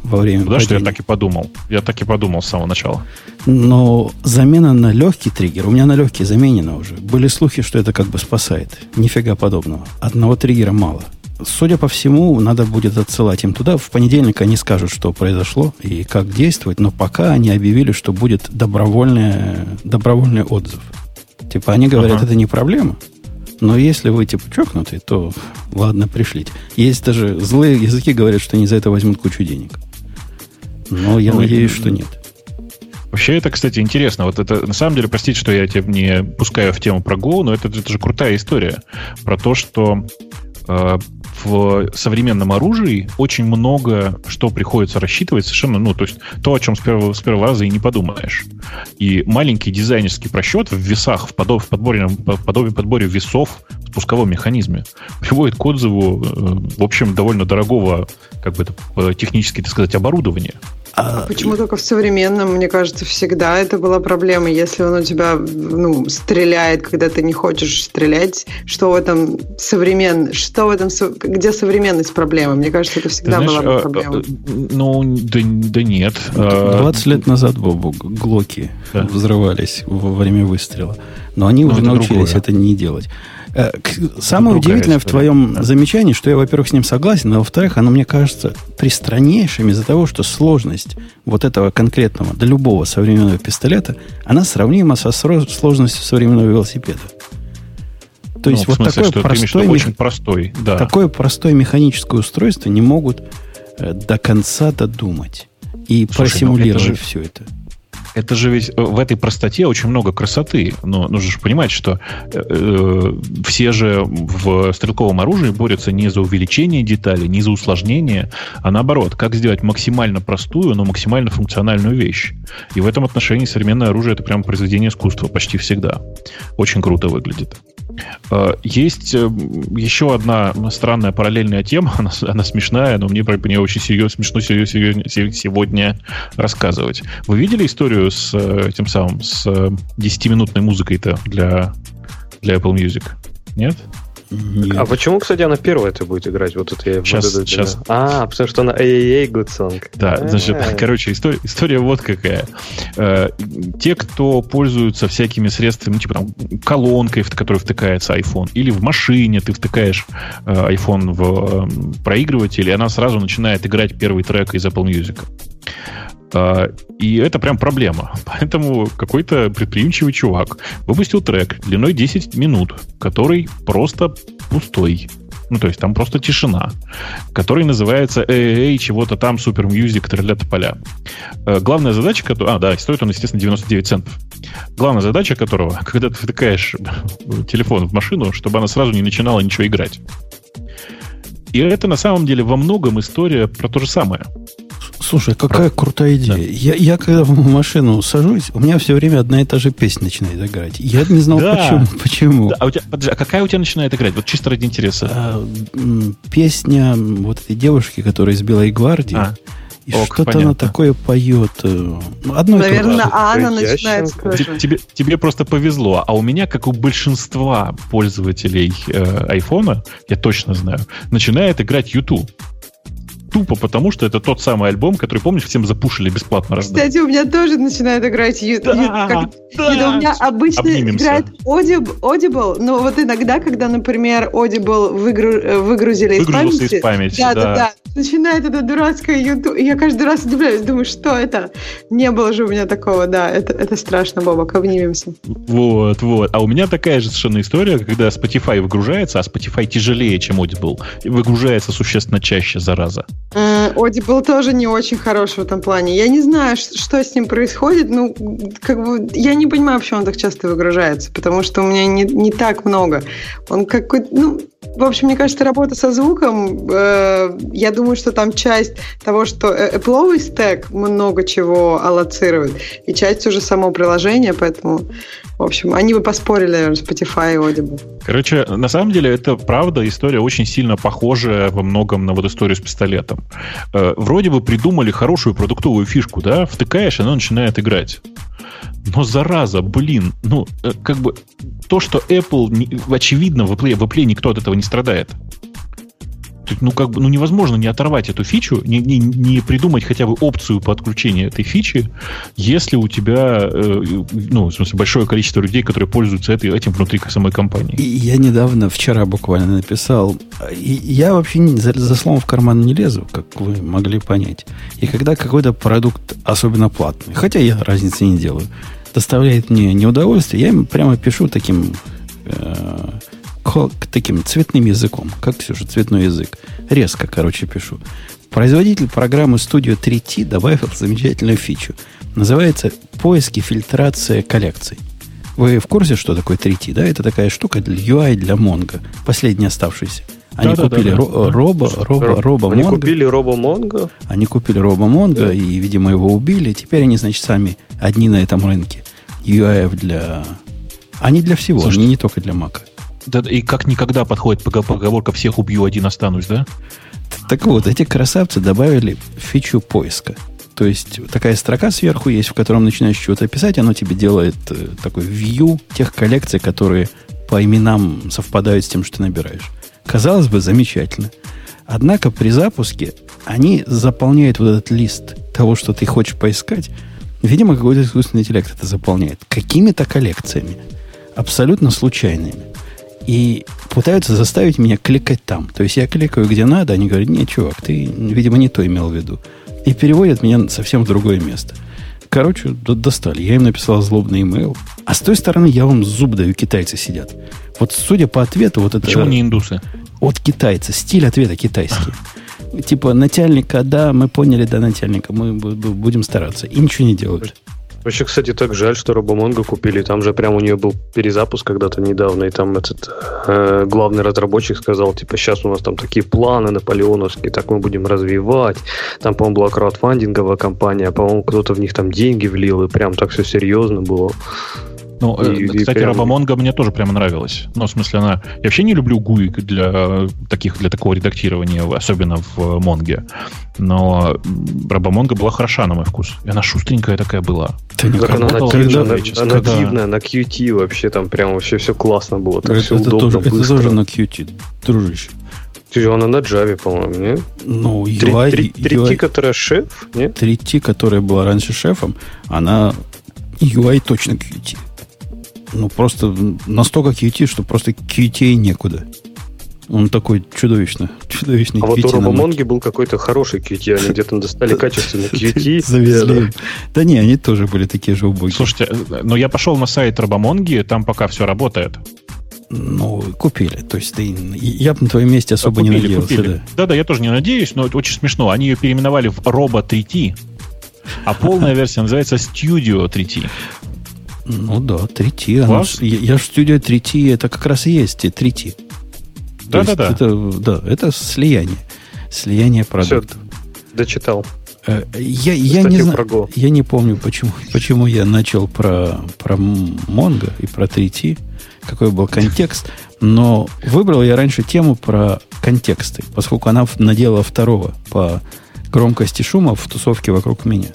во время Потому что я так и подумал. Я так и подумал с самого начала. Но замена на легкий триггер, у меня на легкий заменена уже. Были слухи, что это как бы спасает. Нифига подобного. Одного триггера мало. судя по всему, надо будет отсылать им туда. В понедельник они скажут, что произошло и как действовать, но пока они объявили, что будет добровольный, добровольный отзыв. Типа они говорят, ага. это не проблема. Но если вы типа чокнутый, то ладно, пришлите. Есть даже злые языки говорят, что они за это возьмут кучу денег. Но я ну, надеюсь, что нет. Вообще, это, кстати, интересно. Вот это, на самом деле, простите, что я тебя не пускаю в тему про Go, но это, это же крутая история. Про то, что э, в современном оружии очень много что приходится рассчитывать совершенно, ну, то есть то, о чем с первого, с первого раза и не подумаешь. И маленький дизайнерский просчет в весах, в, подоб, в подборе, подобии подборе весов в спусковом механизме приводит к отзыву, э, в общем, довольно дорогого, как бы это э, технически, так сказать, оборудования. А, а почему только в современном, мне кажется, всегда это была проблема. Если он у тебя ну, стреляет, когда ты не хочешь стрелять, что в этом современ... что в этом где современность проблемы? Мне кажется, это всегда знаешь, была бы а, проблема. Ну, да, да нет. 20 лет назад, Бобу, глоки да. взрывались во время выстрела. Но они Но уже научились другое. это не делать. Э, самое удивительное история. в твоем да. замечании, что я, во-первых, с ним согласен, а во-вторых, оно мне кажется пристраннейшим из-за того, что сложность вот этого конкретного, для любого современного пистолета, она сравнима со сложностью современного велосипеда. То есть ну, вот смысле, такое простое, очень простой, да. такое простое механическое устройство не могут э, до конца додумать и Слушай, просимулировать ну это же, все это это же ведь э, в этой простоте очень много красоты. Но нужно же понимать, что э, э, все же в стрелковом оружии борются не за увеличение деталей, не за усложнение, а наоборот, как сделать максимально простую, но максимально функциональную вещь. И в этом отношении современное оружие это прям произведение искусства почти всегда. Очень круто выглядит. Э, есть еще одна странная параллельная тема, *laughs* она, она смешная, но мне про нее очень серьезно, смешно серьезно сегодня рассказывать. Вы видели историю с этим самым, с 10-минутной музыкой-то для, для Apple Music? Нет? Нет. А почему, кстати, она первая это будет играть? Вот это я сейчас, вот это, сейчас. А, потому что она AAA Good Song. Да, А-а-а. значит, короче, история, история вот какая. Э, те, кто пользуются всякими средствами, ну, типа там колонкой, в которую втыкается iPhone, или в машине ты втыкаешь э, iPhone в э, проигрыватель, и она сразу начинает играть первый трек из Apple Music. А, и это прям проблема. *laughs* Поэтому какой-то предприимчивый чувак выпустил трек длиной 10 минут, который просто пустой. Ну, то есть там просто тишина, который называется эй, чего-то там, Super Music, тролля поля. Э, главная задача, которая... А, да, стоит он, естественно, 99 центов. Главная задача которого, *laughs* когда ты втыкаешь *laughs* телефон в машину, чтобы она сразу не начинала ничего играть. И это на самом деле во многом история про то же самое. Слушай, какая Про... крутая идея. Да. Я, я когда в машину сажусь, у меня все время одна и та же песня начинает играть. Я не знал, да. почему. почему. Да. А, у тебя, подожди, а какая у тебя начинает играть? Вот чисто ради интереса. А, песня вот этой девушки, которая из Белой гвардии. А. И Ок, что-то понятно. она такое поет. Э, одно Наверное, Анна начинает тебе, тебе, тебе просто повезло. А у меня, как у большинства пользователей э, айфона, я точно знаю, начинает играть YouTube тупо потому, что это тот самый альбом, который, помнишь, всем запушили бесплатно. Кстати, у меня тоже начинает играть ю- да, ю- как... да. У меня обычно Обнимемся. играет Audible, Audible, но вот иногда, когда, например, Audible выгру... Выгрузили из памяти... из памяти, да, да, да, да. Начинает это дурацкое YouTube. Я каждый раз удивляюсь, думаю, что это? Не было же у меня такого, да, это, это страшно, Бобок, обнимемся. Вот, вот. А у меня такая же совершенно история, когда Spotify выгружается, а Spotify тяжелее, чем Audible, выгружается существенно чаще, зараза. Mm. Оди был тоже не очень хороший в этом плане. Я не знаю, что с ним происходит. Ну, как бы, я не понимаю, почему он так часто выгружается, потому что у меня не, не так много. Он какой ну, в общем, мне кажется, работа со звуком, э, я думаю, что там часть того, что э, Apple стек много чего аллоцирует, и часть уже само приложение, поэтому, в общем, они бы поспорили, наверное, Spotify и Audible. Короче, на самом деле, это правда, история очень сильно похожая во многом на вот историю с пистолетом. Э, вроде бы придумали хорошую продуктовую фишку, да, втыкаешь, она начинает играть. Но зараза, блин, ну, э, как бы то, что Apple, очевидно, в Apple, в Apple никто от этого не страдает. Ну, как бы, ну, невозможно не оторвать эту фичу, не, не, не придумать хотя бы опцию подключения этой фичи, если у тебя, э, ну, в смысле, большое количество людей, которые пользуются этой, этим внутри самой компании. И я недавно, вчера буквально написал, и я вообще за, за словом в карман не лезу, как вы могли понять. И когда какой-то продукт, особенно платный, хотя я разницы не делаю, доставляет мне неудовольствие, я им прямо пишу таким э, таким цветным языком. Как все же цветной язык? Резко, короче, пишу. Производитель программы Studio 3T добавил *laughs* замечательную фичу. Называется поиск и фильтрация коллекций. Вы в курсе, что такое 3T? Да, это такая штука для UI для Mongo, последняя оставшаяся. Они да, купили да, да, ро- да. Робо, Робо, Робо Они Mongo. купили Робо Монго. Они купили Робо Монго да. и, видимо, его убили. Теперь они, значит, сами одни на этом рынке. UI для... Они для всего, Слушайте, они не только для Мака. И как никогда подходит поговорка «всех убью, один останусь», да? Так вот, эти красавцы добавили фичу поиска. То есть такая строка сверху есть, в котором начинаешь чего-то писать, оно тебе делает э, такой view тех коллекций, которые по именам совпадают с тем, что ты набираешь. Казалось бы, замечательно. Однако при запуске они заполняют вот этот лист того, что ты хочешь поискать. Видимо, какой-то искусственный интеллект это заполняет. Какими-то коллекциями. Абсолютно случайными и пытаются заставить меня кликать там. То есть я кликаю где надо, они говорят, нет, чувак, ты, видимо, не то имел в виду. И переводят меня совсем в другое место. Короче, достали. Я им написал злобный имейл. А с той стороны я вам зуб даю, китайцы сидят. Вот судя по ответу, вот это... Почему не индусы? От китайца. Стиль ответа китайский. Типа, начальника, да, мы поняли, да, начальника, мы будем стараться. И ничего не делают. Вообще, кстати, так жаль, что Робомонго купили. Там же прям у нее был перезапуск когда-то недавно, и там этот э, главный разработчик сказал, типа, сейчас у нас там такие планы наполеоновские, так мы будем развивать. Там, по-моему, была краудфандинговая компания, по-моему, кто-то в них там деньги влил, и прям так все серьезно было. Ну, и, э, кстати, прям... Рабомонга мне тоже прямо нравилась. Ну, в смысле, она... Я вообще не люблю GUI для таких, для такого редактирования, особенно в Монге. Но Рабомонга была хороша на мой вкус. И она шустренькая такая была. Да как она нативная, она, нативная, на QT вообще там прям вообще все классно было. Так это, все это, удобно, тоже, это тоже на QT, дружище. Она на Java, по-моему, нет? Ну, UI... 3, 3, 3T, которая шеф, нет? 3T, которая была раньше шефом, она UI точно QT. Ну, просто настолько QT, что просто QT некуда. Он такой чудовищно, чудовищный А вот у Робомонги был какой-то хороший QT, они где-то достали *laughs* качественный QT. Завезли. Да не, они тоже были такие же убогие. Слушайте, но я пошел на сайт Робомонги, там пока все работает. Ну, купили. То есть ты, я бы на твоем месте особо купили, не надеялся. Да. да, да, я тоже не надеюсь, но это очень смешно. Они ее переименовали в Robo 3T, а полная версия называется Studio 3T. Ну да, 3T. Оно, я, я же студия 3T, это как раз и есть 3T. Да, да, да. Это, да, это слияние. Слияние продуктов. Все, дочитал. Э, я, я, не знаю, я не помню, почему, почему я начал про, про Mongo и про 3T, какой был контекст, но выбрал я раньше тему про контексты, поскольку она надела второго по громкости шума в тусовке вокруг меня.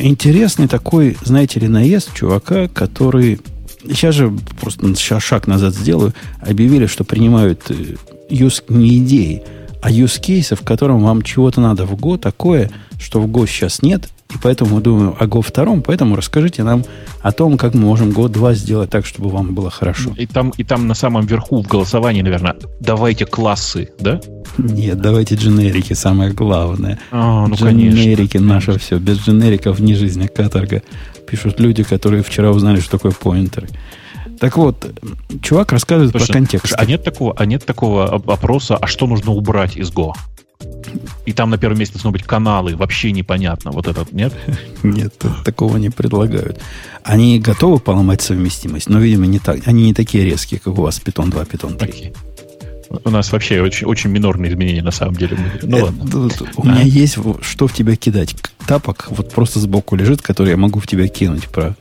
Интересный такой, знаете ли, наезд чувака, который... Сейчас же просто сейчас шаг назад сделаю. Объявили, что принимают юз, э, не идеи, а use case, в котором вам чего-то надо в Go такое, что в Go сейчас нет, и поэтому мы думаем о Go втором, поэтому расскажите нам о том, как мы можем Go 2 сделать так, чтобы вам было хорошо. И там, и там на самом верху в голосовании, наверное, давайте классы, да? Нет, давайте дженерики, самое главное. А, ну, дженерики конечно, наше конечно. все. Без дженериков не жизнь, а каторга. Пишут люди, которые вчера узнали, что такое поинтеры. Так вот, чувак рассказывает Слушай, про контекст. А нет такого, а нет такого опроса, а что нужно убрать из Go? И там на первом месте должны быть каналы. Вообще непонятно. Вот этот, нет? *laughs* Нет, такого не предлагают. Они готовы поломать совместимость, но, видимо, не так. Они не такие резкие, как у вас Python 2, Python 3. Такие. У нас вообще очень, очень минорные изменения на самом деле. Ну Это, ладно. У меня есть что в тебя кидать. Тапок вот просто сбоку лежит, который я могу в тебя кинуть про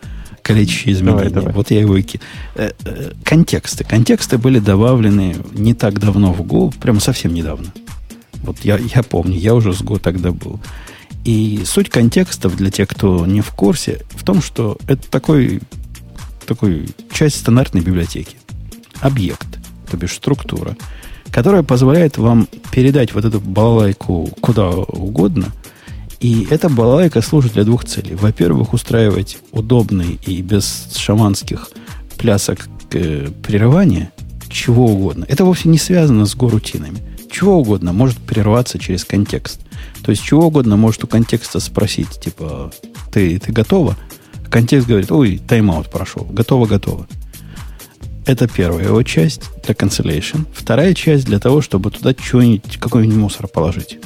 количество изменений. Давай, давай. Вот я и ки... Э, э, контексты. Контексты были добавлены не так давно в Go, прямо совсем недавно. Вот я, я помню, я уже с год тогда был. И суть контекстов для тех, кто не в курсе, в том, что это такой, такой часть стандартной библиотеки. Объект, то бишь структура, которая позволяет вам передать вот эту балалайку куда угодно. И эта балалайка служит для двух целей. Во-первых, устраивать удобный и без шаманских плясок э, прерывания чего угодно. Это вовсе не связано с горутинами. Чего угодно может прерваться через контекст. То есть чего угодно может у контекста спросить, типа, ты, ты готова? Контекст говорит, ой, тайм-аут прошел. Готово, готово. Это первая его часть для cancellation. Вторая часть для того, чтобы туда что-нибудь, какой-нибудь мусор положить.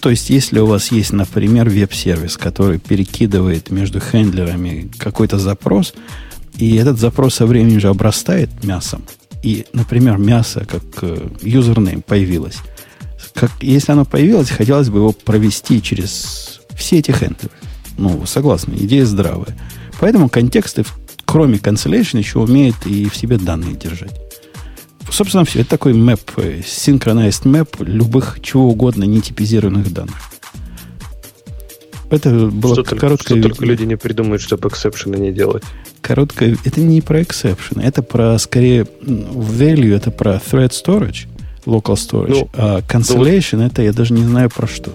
То есть, если у вас есть, например, веб-сервис, который перекидывает между handler 'ами какой-то запрос, и этот запрос со временем же обрастает мясом, и, например, мясо как username появилось, как, если оно появилось, хотелось бы его провести через все эти handler 'ы. Ну, согласны, идея здравая. Поэтому контексты, кроме cancellation, еще умеют и в себе данные держать. Собственно, все. Это такой мэп, synchronized мэп любых чего угодно нетипизированных данных. Это было что короткое... Что только люди не придумают, чтобы эксепшены не делать. Короткое... Это не про exception, это про, скорее, value, это про thread storage, local storage. Ну, а cancellation, ну, это я даже не знаю про что.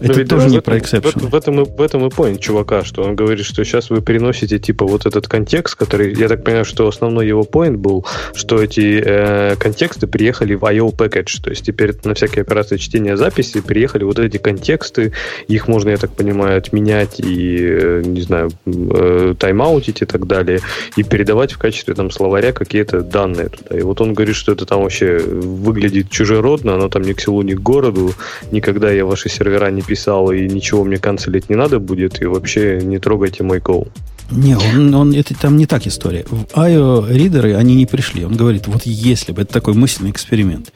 Это ведь тоже не про exception. В, в, этом, в этом и point чувака, что он говорит, что сейчас вы переносите типа вот этот контекст, который, я так понимаю, что основной его point был, что эти э, контексты приехали в IO package, то есть теперь на всякие операции чтения записи приехали вот эти контексты, их можно, я так понимаю, отменять и, э, не знаю, э, тайм-аутить и так далее, и передавать в качестве там словаря какие-то данные туда. И вот он говорит, что это там вообще выглядит чужеродно, оно там ни к селу, ни к городу, никогда я ваши сервера не писал, и ничего мне канцелить не надо будет, и вообще не трогайте мой кол. Не, он, он, это там не так история. В IO ридеры они не пришли. Он говорит, вот если бы, это такой мысленный эксперимент.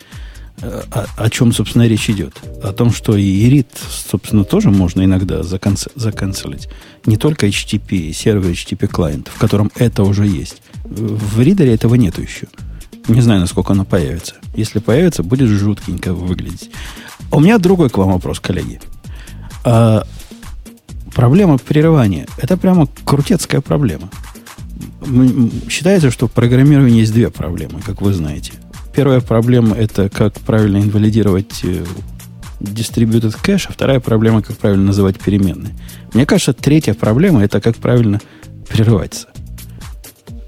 Э, о, о чем, собственно, речь идет? О том, что и read, собственно, тоже можно иногда заканц... заканцелить. Не только HTTP, сервер HTTP клиент, в котором это уже есть. В ридере этого нету еще. Не знаю, насколько оно появится. Если появится, будет жуткенько выглядеть. У меня другой к вам вопрос, коллеги. А проблема прерывания – это прямо крутецкая проблема. Считается, что в программировании есть две проблемы, как вы знаете. Первая проблема – это как правильно инвалидировать э, distributed кэш, а вторая проблема – как правильно называть переменные. Мне кажется, третья проблема – это как правильно прерываться.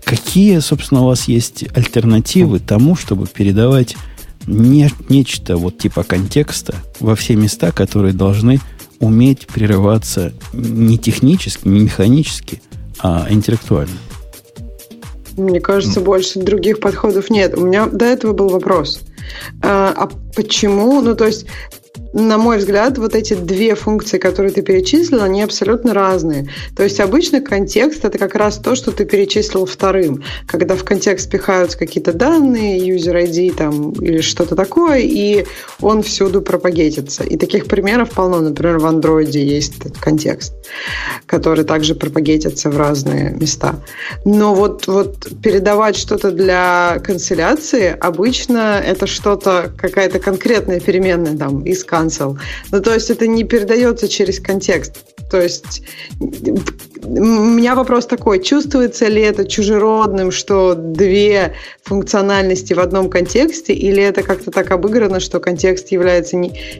Какие, собственно, у вас есть альтернативы тому, чтобы передавать не, нечто вот типа контекста во все места, которые должны уметь прерываться не технически, не механически, а интеллектуально. Мне кажется, больше других подходов нет. У меня до этого был вопрос. А, а почему? Ну, то есть на мой взгляд, вот эти две функции, которые ты перечислил, они абсолютно разные. То есть обычно контекст это как раз то, что ты перечислил вторым, когда в контекст пихаются какие-то данные, user ID там, или что-то такое, и он всюду пропагетится. И таких примеров полно. Например, в Android есть этот контекст, который также пропагетится в разные места. Но вот, вот передавать что-то для канцеляции обычно это что-то, какая-то конкретная переменная там из cancel. Ну, то есть это не передается через контекст. То есть у меня вопрос такой, чувствуется ли это чужеродным, что две функциональности в одном контексте, или это как-то так обыграно, что контекст является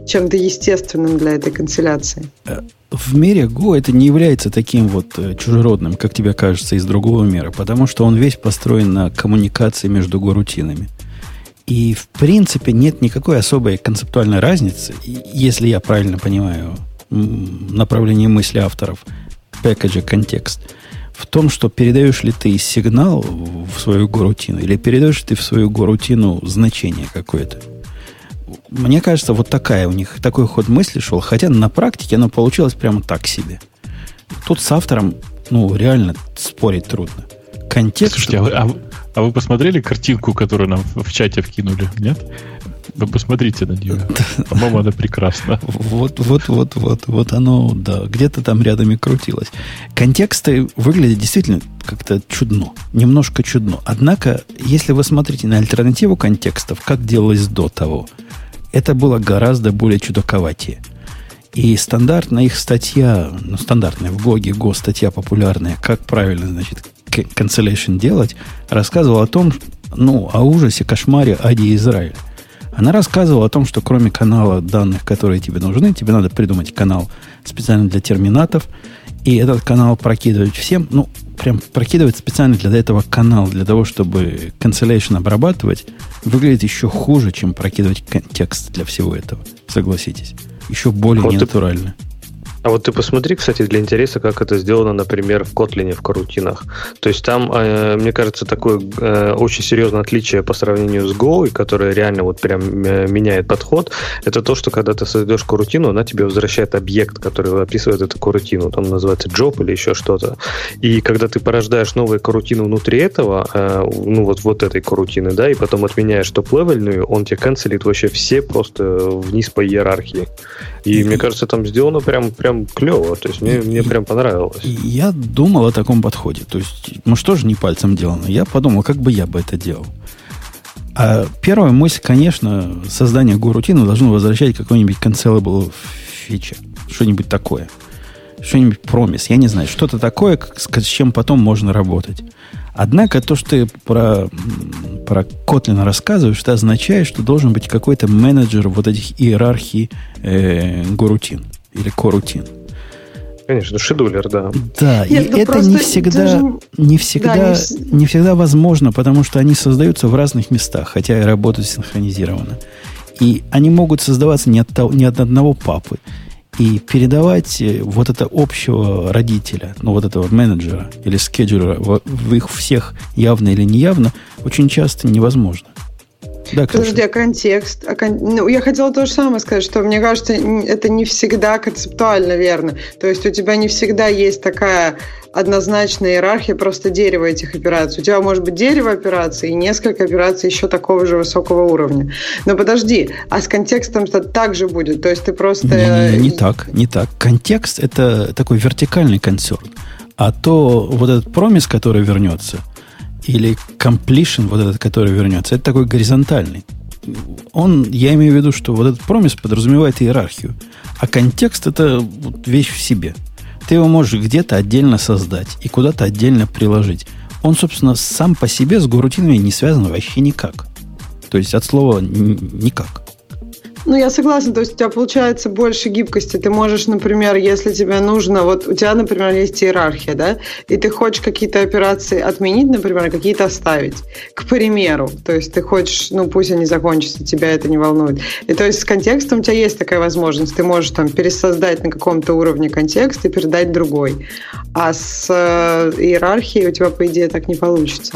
чем-то естественным для этой канцеляции? Э, в мире Go это не является таким вот э, чужеродным, как тебе кажется, из другого мира, потому что он весь построен на коммуникации между Go-рутинами. И, в принципе, нет никакой особой концептуальной разницы, если я правильно понимаю направление мысли авторов пэкэджа контекст, в том, что передаешь ли ты сигнал в свою горутину или передаешь ты в свою горутину значение какое-то. Мне кажется, вот такая у них, такой ход мысли шел, хотя на практике оно получилось прямо так себе. Тут с автором, ну, реально спорить трудно. Контекст... Слушайте, а, а, а вы посмотрели картинку, которую нам в чате вкинули, нет? Вы посмотрите на нее. По-моему, она прекрасна. Вот, вот, вот, вот, вот оно, да, где-то там рядом и крутилось. Контексты выглядят действительно как-то чудно, немножко чудно. Однако, если вы смотрите на альтернативу контекстов, как делалось до того, это было гораздо более чудаковатее. И стандартная их статья, ну, стандартная в Гоге, Го статья популярная, как правильно, значит, cancellation делать, рассказывал о том, ну, о ужасе, кошмаре Ади Израиль. Она рассказывала о том, что кроме канала данных, которые тебе нужны, тебе надо придумать канал специально для терминатов, и этот канал прокидывать всем, ну, прям прокидывать специально для этого канал, для того, чтобы cancellation обрабатывать, выглядит еще хуже, чем прокидывать контекст для всего этого. Согласитесь. Еще более вот ненатурально. Ты а вот ты посмотри, кстати, для интереса, как это сделано, например, в Kotlin в карутинах. То есть там, э, мне кажется, такое э, очень серьезное отличие по сравнению с Go, которое реально вот прям э, меняет подход, это то, что когда ты создаешь карутину, она тебе возвращает объект, который описывает эту карутину. Там называется job или еще что-то. И когда ты порождаешь новую карутину внутри этого, ну вот, вот этой карутины, да, и потом отменяешь топ-левельную, он тебе канцелит вообще все просто вниз по иерархии. И, и мне кажется, там сделано прям, прям прям клево. То есть мне, мне прям понравилось. Я думал о таком подходе. То есть, ну что же не пальцем делано? Я подумал, как бы я бы это делал. А первая мысль, конечно, создание горутины должно возвращать какой-нибудь cancelable фича. Что-нибудь такое. Что-нибудь промис. Я не знаю. Что-то такое, с чем потом можно работать. Однако то, что ты про, про Kotlin рассказываешь, это означает, что должен быть какой-то менеджер вот этих иерархий э, горутин или корутин. Конечно, шедулер, да. Да, Нет, и ну это не всегда, даже... не, всегда, да, не... не всегда возможно, потому что они создаются в разных местах, хотя и работают синхронизированно. И они могут создаваться не от, того, не от одного папы. И передавать э, вот это общего родителя, ну вот этого менеджера или скеджера в их всех явно или неявно очень часто невозможно. Да, Подожди, а контекст? А кон... ну, я хотела то же самое сказать, что мне кажется, это не всегда концептуально верно. То есть у тебя не всегда есть такая однозначная иерархия просто дерева этих операций. У тебя может быть дерево операций и несколько операций еще такого же высокого уровня. Но подожди, а с контекстом это так же будет? То есть ты просто... Не, не, не так, не так. Контекст – это такой вертикальный концерн. А то вот этот промис, который вернется – или completion, вот этот, который вернется, это такой горизонтальный. Он, я имею в виду, что вот этот промис подразумевает иерархию, а контекст это вот вещь в себе. Ты его можешь где-то отдельно создать и куда-то отдельно приложить. Он, собственно, сам по себе с горутинами не связан вообще никак. То есть от слова никак. Ну, я согласна. То есть у тебя получается больше гибкости. Ты можешь, например, если тебе нужно, вот у тебя, например, есть иерархия, да, и ты хочешь какие-то операции отменить, например, какие-то оставить, к примеру. То есть ты хочешь, ну, пусть они закончатся, тебя это не волнует. И то есть с контекстом у тебя есть такая возможность. Ты можешь там пересоздать на каком-то уровне контекст и передать другой. А с э, иерархией у тебя, по идее, так не получится.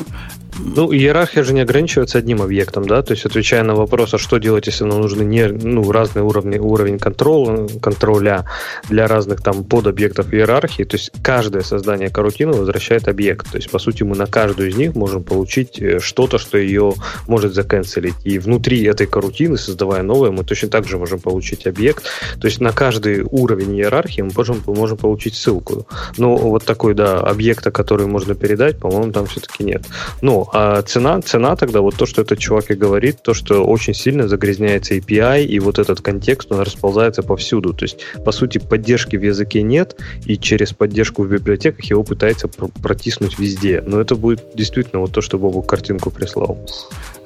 Ну, иерархия же не ограничивается одним объектом, да, то есть отвечая на вопрос, а что делать, если нам нужны не, ну, разные уровни, уровень контроля, контроля для разных там подобъектов иерархии, то есть каждое создание карутины возвращает объект, то есть по сути мы на каждую из них можем получить э, что-то, что ее может заканцелить, и внутри этой карутины, создавая новое, мы точно так же можем получить объект, то есть на каждый уровень иерархии мы можем, можем получить ссылку, но вот такой, да, объекта, который можно передать, по-моему, там все-таки нет. Но а цена, цена тогда, вот то, что этот чувак и говорит, то, что очень сильно загрязняется API, и вот этот контекст, он расползается повсюду. То есть, по сути, поддержки в языке нет, и через поддержку в библиотеках его пытается протиснуть везде. Но это будет действительно вот то, что Бобу картинку прислал.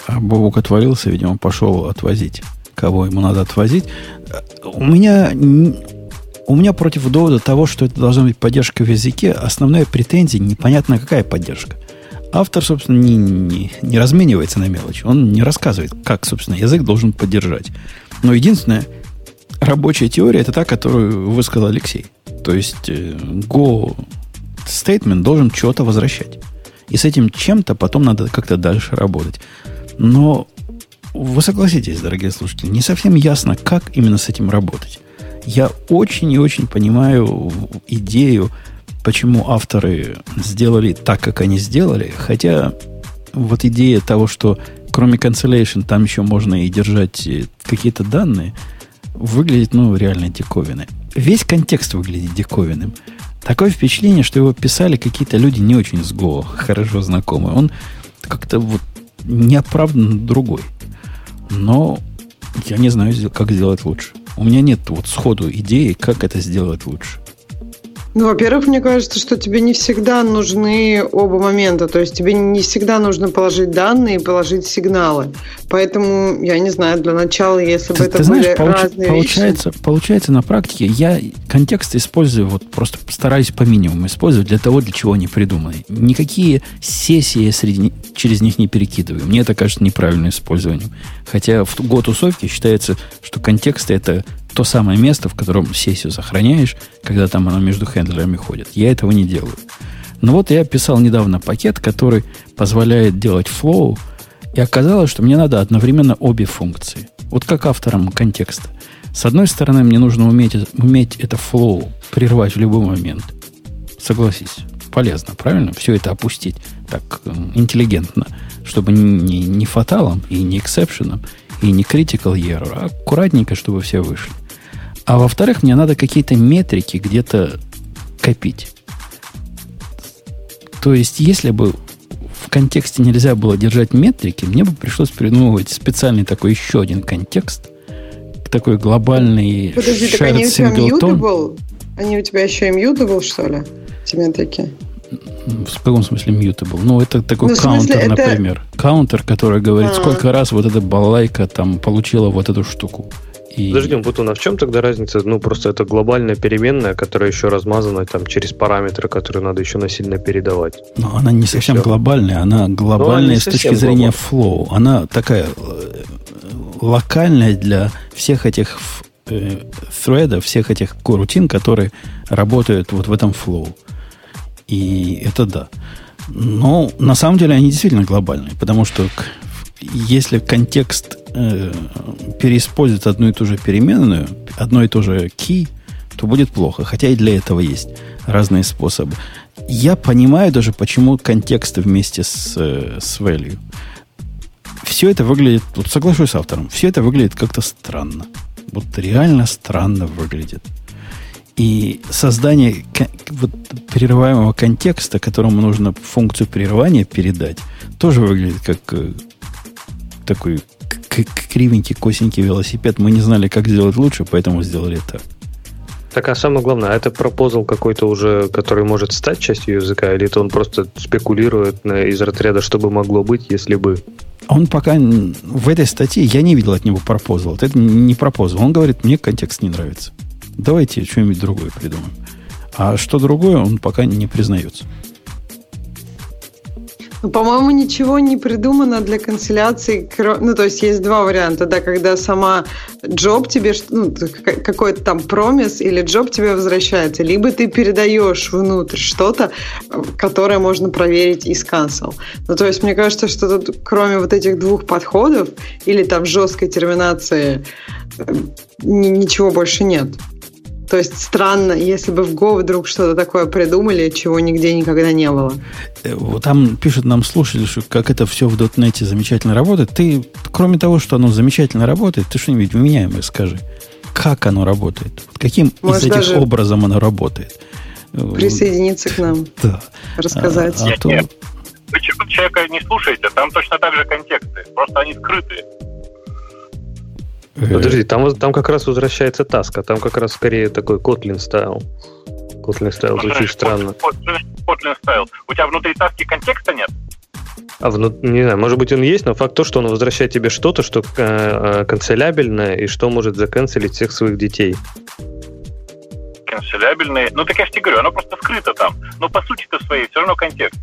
А Бобук отвалился, видимо, пошел отвозить. Кого ему надо отвозить. У меня у меня против довода того, что это должна быть поддержка в языке, основная претензия непонятно какая поддержка автор, собственно, не, не, не разменивается на мелочь. Он не рассказывает, как, собственно, язык должен поддержать. Но единственная рабочая теория это та, которую высказал Алексей. То есть э, Go statement должен что-то возвращать. И с этим чем-то потом надо как-то дальше работать. Но вы согласитесь, дорогие слушатели, не совсем ясно, как именно с этим работать. Я очень и очень понимаю идею почему авторы сделали так, как они сделали, хотя вот идея того, что кроме cancellation там еще можно и держать э, какие-то данные, выглядит, ну, реально диковиной. Весь контекст выглядит диковинным. Такое впечатление, что его писали какие-то люди не очень с Go, хорошо знакомые. Он как-то вот неоправданно другой. Но я не знаю, как сделать лучше. У меня нет вот сходу идеи, как это сделать лучше. Ну, во-первых, мне кажется, что тебе не всегда нужны оба момента. То есть тебе не всегда нужно положить данные и положить сигналы. Поэтому, я не знаю, для начала, если ты, бы это ты были знаешь, получ, разные получается, вещи... Получается, на практике я контекст использую, вот просто стараюсь по минимуму использовать для того, для чего они придуманы. Никакие сессии среди, через них не перекидываю. Мне это кажется неправильным использованием. Хотя в год усовки считается, что контексты это то самое место, в котором сессию сохраняешь, когда там она между хендлерами ходит. Я этого не делаю. Но вот я писал недавно пакет, который позволяет делать flow, и оказалось, что мне надо одновременно обе функции. Вот как авторам контекста. С одной стороны, мне нужно уметь, уметь это flow прервать в любой момент. Согласись, полезно, правильно? Все это опустить так интеллигентно, чтобы не, не fatal 'ом и не exception 'ом, и не critical error, а аккуратненько, чтобы все вышли. А во-вторых, мне надо какие-то метрики где-то копить. То есть, если бы в контексте нельзя было держать метрики, мне бы пришлось придумывать специальный такой еще один контекст, такой глобальный Подожди, так они у тебя? Они у тебя еще и mutable, что ли, эти метрики? В каком смысле mutable? Ну, это такой ну, каунтер, это... например. Каунтер, который говорит, А-а-а. сколько раз вот эта балалайка там получила вот эту штуку. И... Подожди, Бобук, а в чем тогда разница? Ну, просто это глобальная переменная, которая еще размазана там через параметры, которые надо еще насильно передавать. Но она не совсем все. глобальная, она глобальная с точки зрения flow. Она такая э, локальная для всех этих э, thread 'ов, всех этих корутин, которые работают вот в этом flow. И это да. Но на самом деле они действительно глобальные, потому что если контекст э, переиспользует одну и ту же переменную, одно и то же key, то будет плохо. Хотя и для этого есть разные способы. Я понимаю даже, почему контексты вместе с, э, с value. Все это выглядит, вот соглашусь с автором, все это выглядит как-то странно. Вот реально странно выглядит. И создание вот, прерываемого контекста, которому нужно функцию прерывания передать, тоже выглядит как э, такой кривенький, косенький велосипед. Мы не знали, как сделать лучше, поэтому сделали так. Так, а самое главное, а это пропозал какой-то уже, который может стать частью языка, или это он просто спекулирует на, из разряда, что бы могло быть, если бы? Он пока в этой статье, я не видел от него пропозал. Это не пропозал. Он говорит, мне контекст не нравится. Давайте что-нибудь другое придумаем. А что другое, он пока не признается. По-моему, ничего не придумано для канцеляции. Ну, то есть есть два варианта, да, когда сама джоб тебе, ну, какой-то там промис или джоб тебе возвращается, либо ты передаешь внутрь что-то, которое можно проверить из cancel. Ну, то есть мне кажется, что тут кроме вот этих двух подходов или там жесткой терминации э, ничего больше нет. То есть странно, если бы в Go вдруг что-то такое придумали, чего нигде никогда не было. Э, там пишут нам слушатели, что как это все в .NET замечательно работает. Ты, кроме того, что оно замечательно работает, ты что-нибудь вменяемое скажи. Как оно работает? Каким Может, из этих образом оно работает? Присоединиться к нам. Да. Рассказать. А, а то... Вы человека не слушаете, там точно так же контексты. Просто они скрытые. Э, Подожди, там, там как раз возвращается таска, там как раз скорее такой Kotlin стайл. Kotlin стайл звучит странно. Kotlin стайл. У тебя внутри таски контекста нет? А вну... не знаю, может быть он есть, но факт то, что он возвращает тебе что-то, что э, э, канцелябельное и что может заканцелить всех своих детей. Канцелябельное. Ну так я же тебе говорю, оно просто скрыто там. Но по сути-то своей все равно контекст.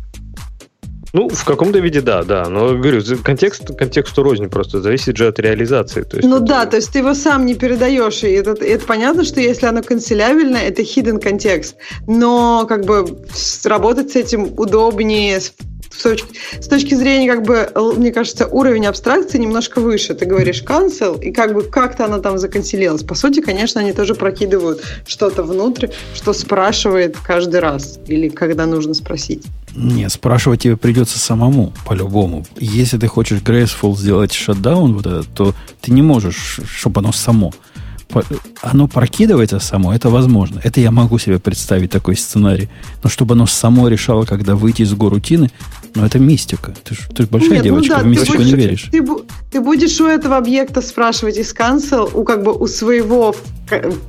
Ну, в каком-то виде да, да. Но говорю, контекст контексту рознь просто, зависит же от реализации. То есть ну это... да, то есть ты его сам не передаешь. И это, это понятно, что если оно канцелябельно, это hidden контекст. Но как бы работать с этим удобнее, с точки, с точки зрения, как бы, мне кажется, уровень абстракции немножко выше. Ты говоришь cancel, и как бы как-то она там законцелилась. По сути, конечно, они тоже прокидывают что-то внутрь, что спрашивает каждый раз, или когда нужно спросить. Не, спрашивать тебе придется самому, по-любому. Если ты хочешь graceful сделать шатдаун, вот это, то ты не можешь, чтобы оно само оно прокидывается само, это возможно. Это я могу себе представить такой сценарий. Но чтобы оно само решало, когда выйти из горутины, ну это мистика. Ты же большая Нет, ну девочка, ну да, в мистику не веришь. Ты, ты будешь у этого объекта спрашивать из cancel, у как бы у своего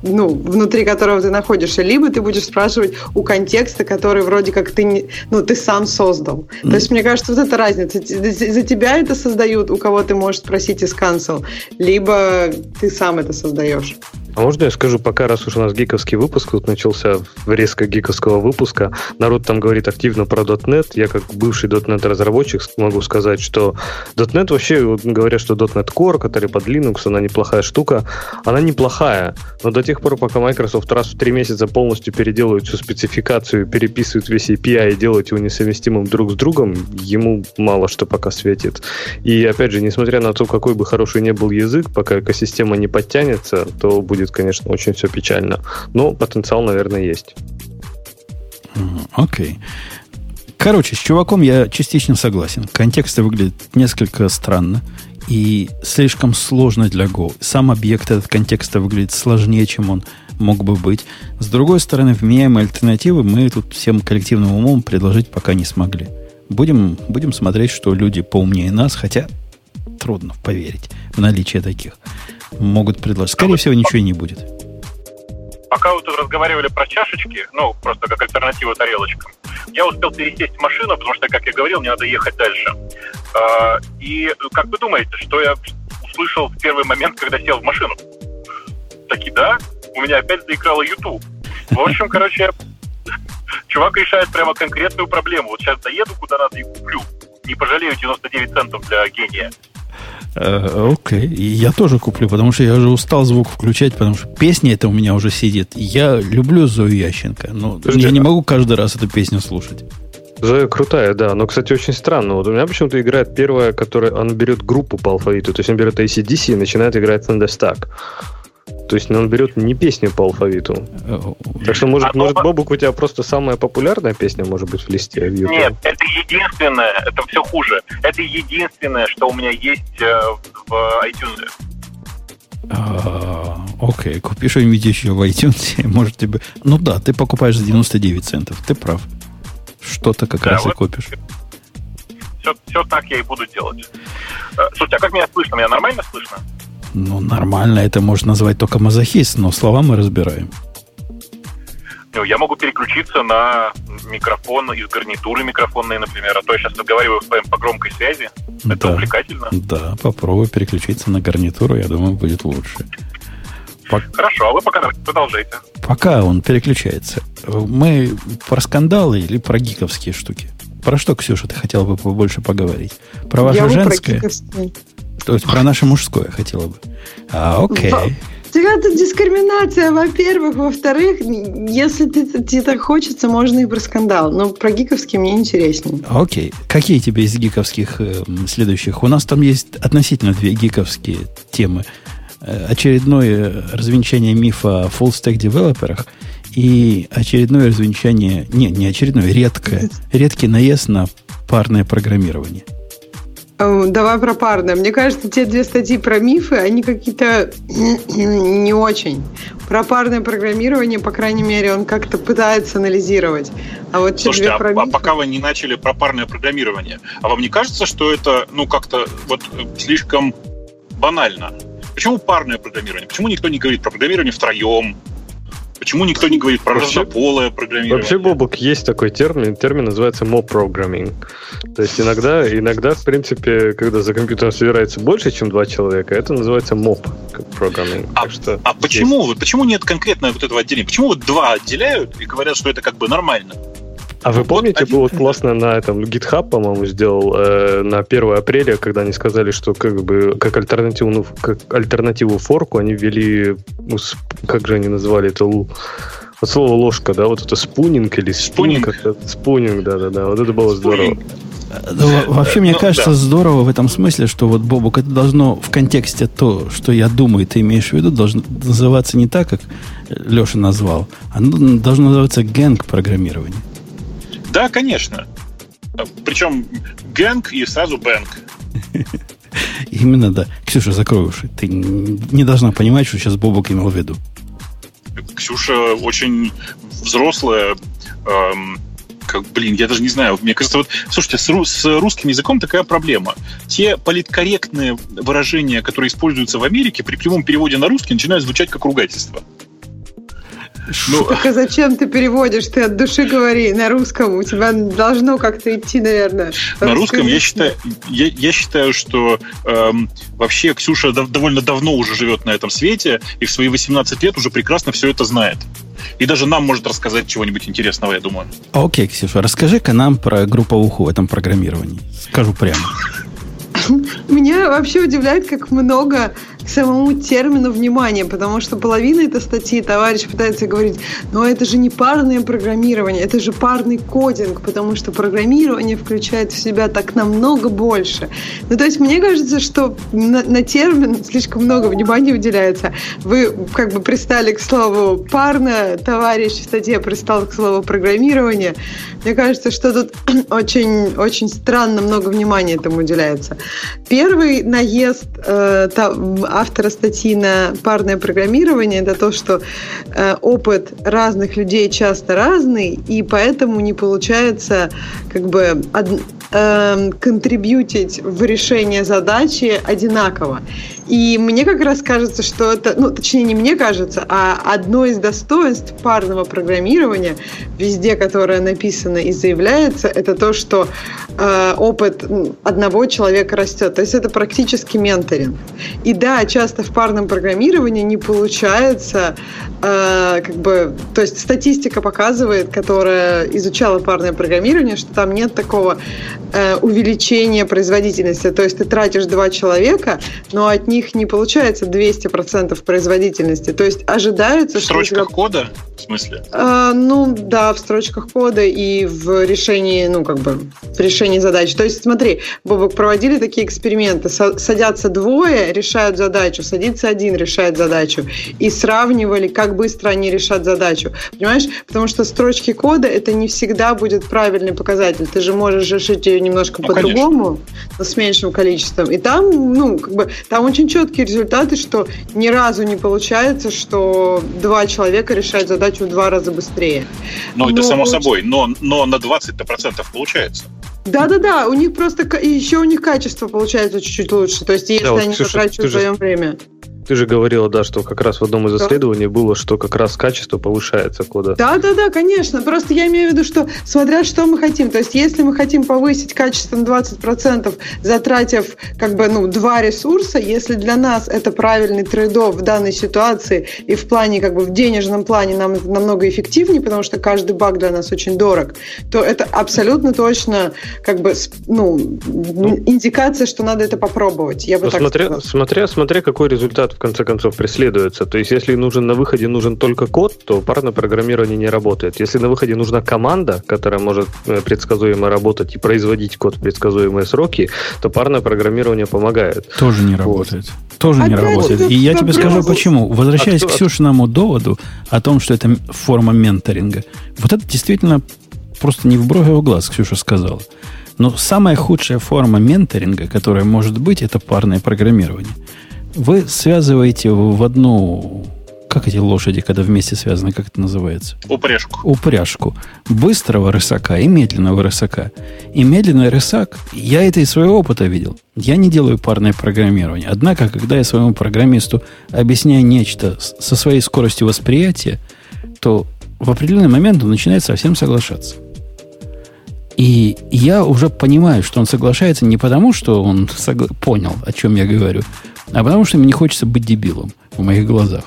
ну, внутри которого ты находишься, либо ты будешь спрашивать у контекста, который вроде как ты, не, ну, ты сам создал. Mm. То есть, мне кажется, вот эта разница. За тебя это создают, у кого ты можешь спросить из cancel, либо ты сам это создаешь. А можно я скажу, пока раз уж у нас гиковский выпуск тут начался, резко гиковского выпуска, народ там говорит активно про .NET, я как бывший .NET разработчик могу сказать, что .NET вообще, говорят, что .NET Core, который под Linux, она неплохая штука, она неплохая, но до тех пор, пока Microsoft раз в три месяца полностью переделывает всю спецификацию, переписывает весь API и делает его несовместимым друг с другом, ему мало что пока светит. И опять же, несмотря на то, какой бы хороший не был язык, пока экосистема не подтянется, то будет, конечно, очень все печально. Но потенциал, наверное, есть. Окей. Okay. Короче, с чуваком я частично согласен. Контексты выглядят несколько странно и слишком сложно для Go. Сам объект этот контекста выглядит сложнее, чем он мог бы быть. С другой стороны, вменяемые альтернативы мы тут всем коллективным умом предложить пока не смогли. Будем, будем смотреть, что люди поумнее нас, хотя трудно поверить в наличие таких. Могут предложить. Скорее всего, ничего не будет. Пока вы тут разговаривали про чашечки, ну, просто как альтернатива тарелочкам, я успел пересесть в машину, потому что, как я говорил, мне надо ехать дальше. А, и как вы думаете, что я услышал в первый момент, когда сел в машину? Таки да, у меня опять заиграла YouTube. В общем, короче, чувак решает прямо конкретную проблему. Вот сейчас доеду куда надо и куплю. Не пожалею 99 центов для гения. Э, окей, okay. я тоже куплю, потому что я уже устал звук включать, потому что песня это у меня уже сидит. Я люблю Зою Ященко, но Подожди, я не могу каждый раз эту песню слушать. Зоя крутая, да, но, кстати, очень странно. Вот у меня почему-то играет первая, которая, он берет группу по алфавиту, то есть он берет ACDC и начинает играть Thunderstack. То есть он берет не песню по алфавиту. Так что, может, а может Бобук, у тебя просто самая популярная песня, может быть, в листе? В Нет, это единственное, это все хуже. Это единственное, что у меня есть э, в iTunes. А, окей, купи что-нибудь еще в iTunes, *laughs* может тебе... Ну да, ты покупаешь за 99 центов, ты прав. Что-то как да, раз вот и купишь. Все, все так я и буду делать. Э, слушайте, а как меня слышно? Меня нормально слышно? Ну, нормально, это можно назвать только мазохист, но слова мы разбираем. Ну, я могу переключиться на микрофон из гарнитуры микрофонной, например, а то я сейчас разговариваю с вами по громкой связи. Это да, увлекательно. Да, попробуй переключиться на гарнитуру, я думаю, будет лучше. Хорошо, а вы пока продолжайте. Пока он переключается. Мы про скандалы или про гиковские штуки? Про что, Ксюша, ты хотела бы побольше поговорить? Про ваше я женское? Про то есть про наше мужское хотела бы. А, окей. Это дискриминация, во-первых. Во-вторых, если ты, тебе так хочется, можно и про скандал. Но про гиковские мне интереснее. Окей. Какие тебе из гиковских э, следующих? У нас там есть относительно две гиковские темы. Э, очередное развенчание мифа о full-stack девелоперах и очередное развенчание... Не, не очередное, редкое. Редкий наезд на парное программирование. Э, давай про парное. Мне кажется, те две статьи про мифы, они какие-то *clears throat* не очень. Про парное программирование, по крайней мере, он как-то пытается анализировать. А вот Слушайте, а, про а пока вы не начали про парное программирование, а вам не кажется, что это, ну, как-то вот слишком банально? Почему парное программирование? Почему никто не говорит про программирование втроем, Почему никто не говорит про вообще, разнополое программирование? Вообще, Бобок, есть такой термин, термин называется mob programming. То есть иногда, иногда, в принципе, когда за компьютером собирается больше, чем два человека, это называется mob programming. А, что а почему, есть. почему нет конкретно вот этого отделения? Почему вот два отделяют и говорят, что это как бы нормально? А вы помните, один... было классно на этом GitHub, по-моему, сделал э, на 1 апреля, когда они сказали, что как бы как альтернативу, ну, как альтернативу форку они ввели, ну, как же они называли это, вот слово ложка, да, вот это спунинг или спунинг, спунинг, да-да-да, вот это было здорово. Вообще, мне ну, кажется, да. здорово в этом смысле, что вот, Бобук, это должно в контексте то, что я думаю, ты имеешь в виду, должно называться не так, как Леша назвал, оно должно называться гэнг программирования. Да, конечно. Причем гэнг и сразу бэнк. *laughs* Именно, да. Ксюша, закрой уши. Ты не должна понимать, что сейчас Бобок имел в виду. Ксюша очень взрослая, эм, как, блин, я даже не знаю. Мне кажется, вот, слушайте, с, рус, с русским языком такая проблема. Те политкорректные выражения, которые используются в Америке, при прямом переводе на русский начинают звучать как ругательство. Ну, так а зачем ты переводишь? Ты от души говори на русском. У тебя должно как-то идти, наверное. На русском я считаю, я, я считаю, что эм, вообще Ксюша довольно давно уже живет на этом свете и в свои 18 лет уже прекрасно все это знает. И даже нам может рассказать чего-нибудь интересного, я думаю. Окей, Ксюша, расскажи-ка нам про групповуху в этом программировании. Скажу прямо. *laughs* Меня вообще удивляет, как много к самому термину внимания, потому что половина этой статьи товарищ пытается говорить, но это же не парное программирование, это же парный кодинг, потому что программирование включает в себя так намного больше. Ну, то есть мне кажется, что на, на термин слишком много внимания уделяется. Вы как бы пристали к слову парно, товарищ в статье пристал к слову программирование. Мне кажется, что тут *clears throat* очень, очень странно много внимания этому уделяется. Первый наезд э, автора статьи на парное программирование это то, что э, опыт разных людей часто разный, и поэтому не получается как бы од, э, контрибьютить в решение задачи одинаково. И мне как раз кажется, что это, ну, точнее, не мне кажется, а одно из достоинств парного программирования, везде, которое написано и заявляется, это то, что э, опыт одного человека растет. То есть это практически менторинг. И да, часто в парном программировании не получается, э, как бы, то есть статистика показывает, которая изучала парное программирование, что там нет такого э, увеличения производительности. То есть ты тратишь два человека, но от них не получается 200% производительности. То есть ожидается, в строчках что... кода? В смысле? А, ну, да, в строчках кода и в решении, ну, как бы, в решении задач. То есть, смотри, Бобок, проводили такие эксперименты. Садятся двое, решают задачу, садится один, решает задачу. И сравнивали, как быстро они решат задачу. Понимаешь? Потому что строчки кода это не всегда будет правильный показатель. Ты же можешь решить ее немножко ну, по-другому, но с меньшим количеством. И там, ну, как бы, там очень четкие результаты, что ни разу не получается, что два человека решают задачу в два раза быстрее. Ну, это само собой, но, но на 20% получается. Да-да-да, у них просто еще у них качество получается чуть-чуть лучше. То есть, если да, они Ксюша, потрачивают в своем время. Ты же говорила, да, что как раз в одном из исследований было, что как раз качество повышается кода. Да, да, да, конечно. Просто я имею в виду, что смотря что мы хотим. То есть, если мы хотим повысить качество на 20%, затратив как бы, ну, два ресурса, если для нас это правильный трейд в данной ситуации и в плане, как бы в денежном плане нам это намного эффективнее, потому что каждый баг для нас очень дорог, то это абсолютно точно как бы, ну, индикация, что надо это попробовать. Я бы ну, так смотря, сказала. смотря, смотря какой результат в конце концов преследуется. То есть, если нужен на выходе нужен только код, то парное программирование не работает. Если на выходе нужна команда, которая может э, предсказуемо работать и производить код в предсказуемые сроки, то парное программирование помогает. Тоже не работает. Вот. Тоже Опять не работает. И я тебе скажу почему. Возвращаясь а к Ксюшиному доводу о том, что это форма менторинга. Вот это действительно просто не в брови, а в глаз, Ксюша сказала. Но самая худшая форма менторинга, которая может быть, это парное программирование. Вы связываете в одну как эти лошади, когда вместе связаны, как это называется? Упряжку. Упряжку. Быстрого рысака и медленного рысака. И медленный рысак, я это из своего опыта видел. Я не делаю парное программирование. Однако, когда я своему программисту объясняю нечто со своей скоростью восприятия, то в определенный момент он начинает совсем соглашаться. И я уже понимаю, что он соглашается не потому, что он согла- понял, о чем я говорю, а потому что мне не хочется быть дебилом в моих глазах.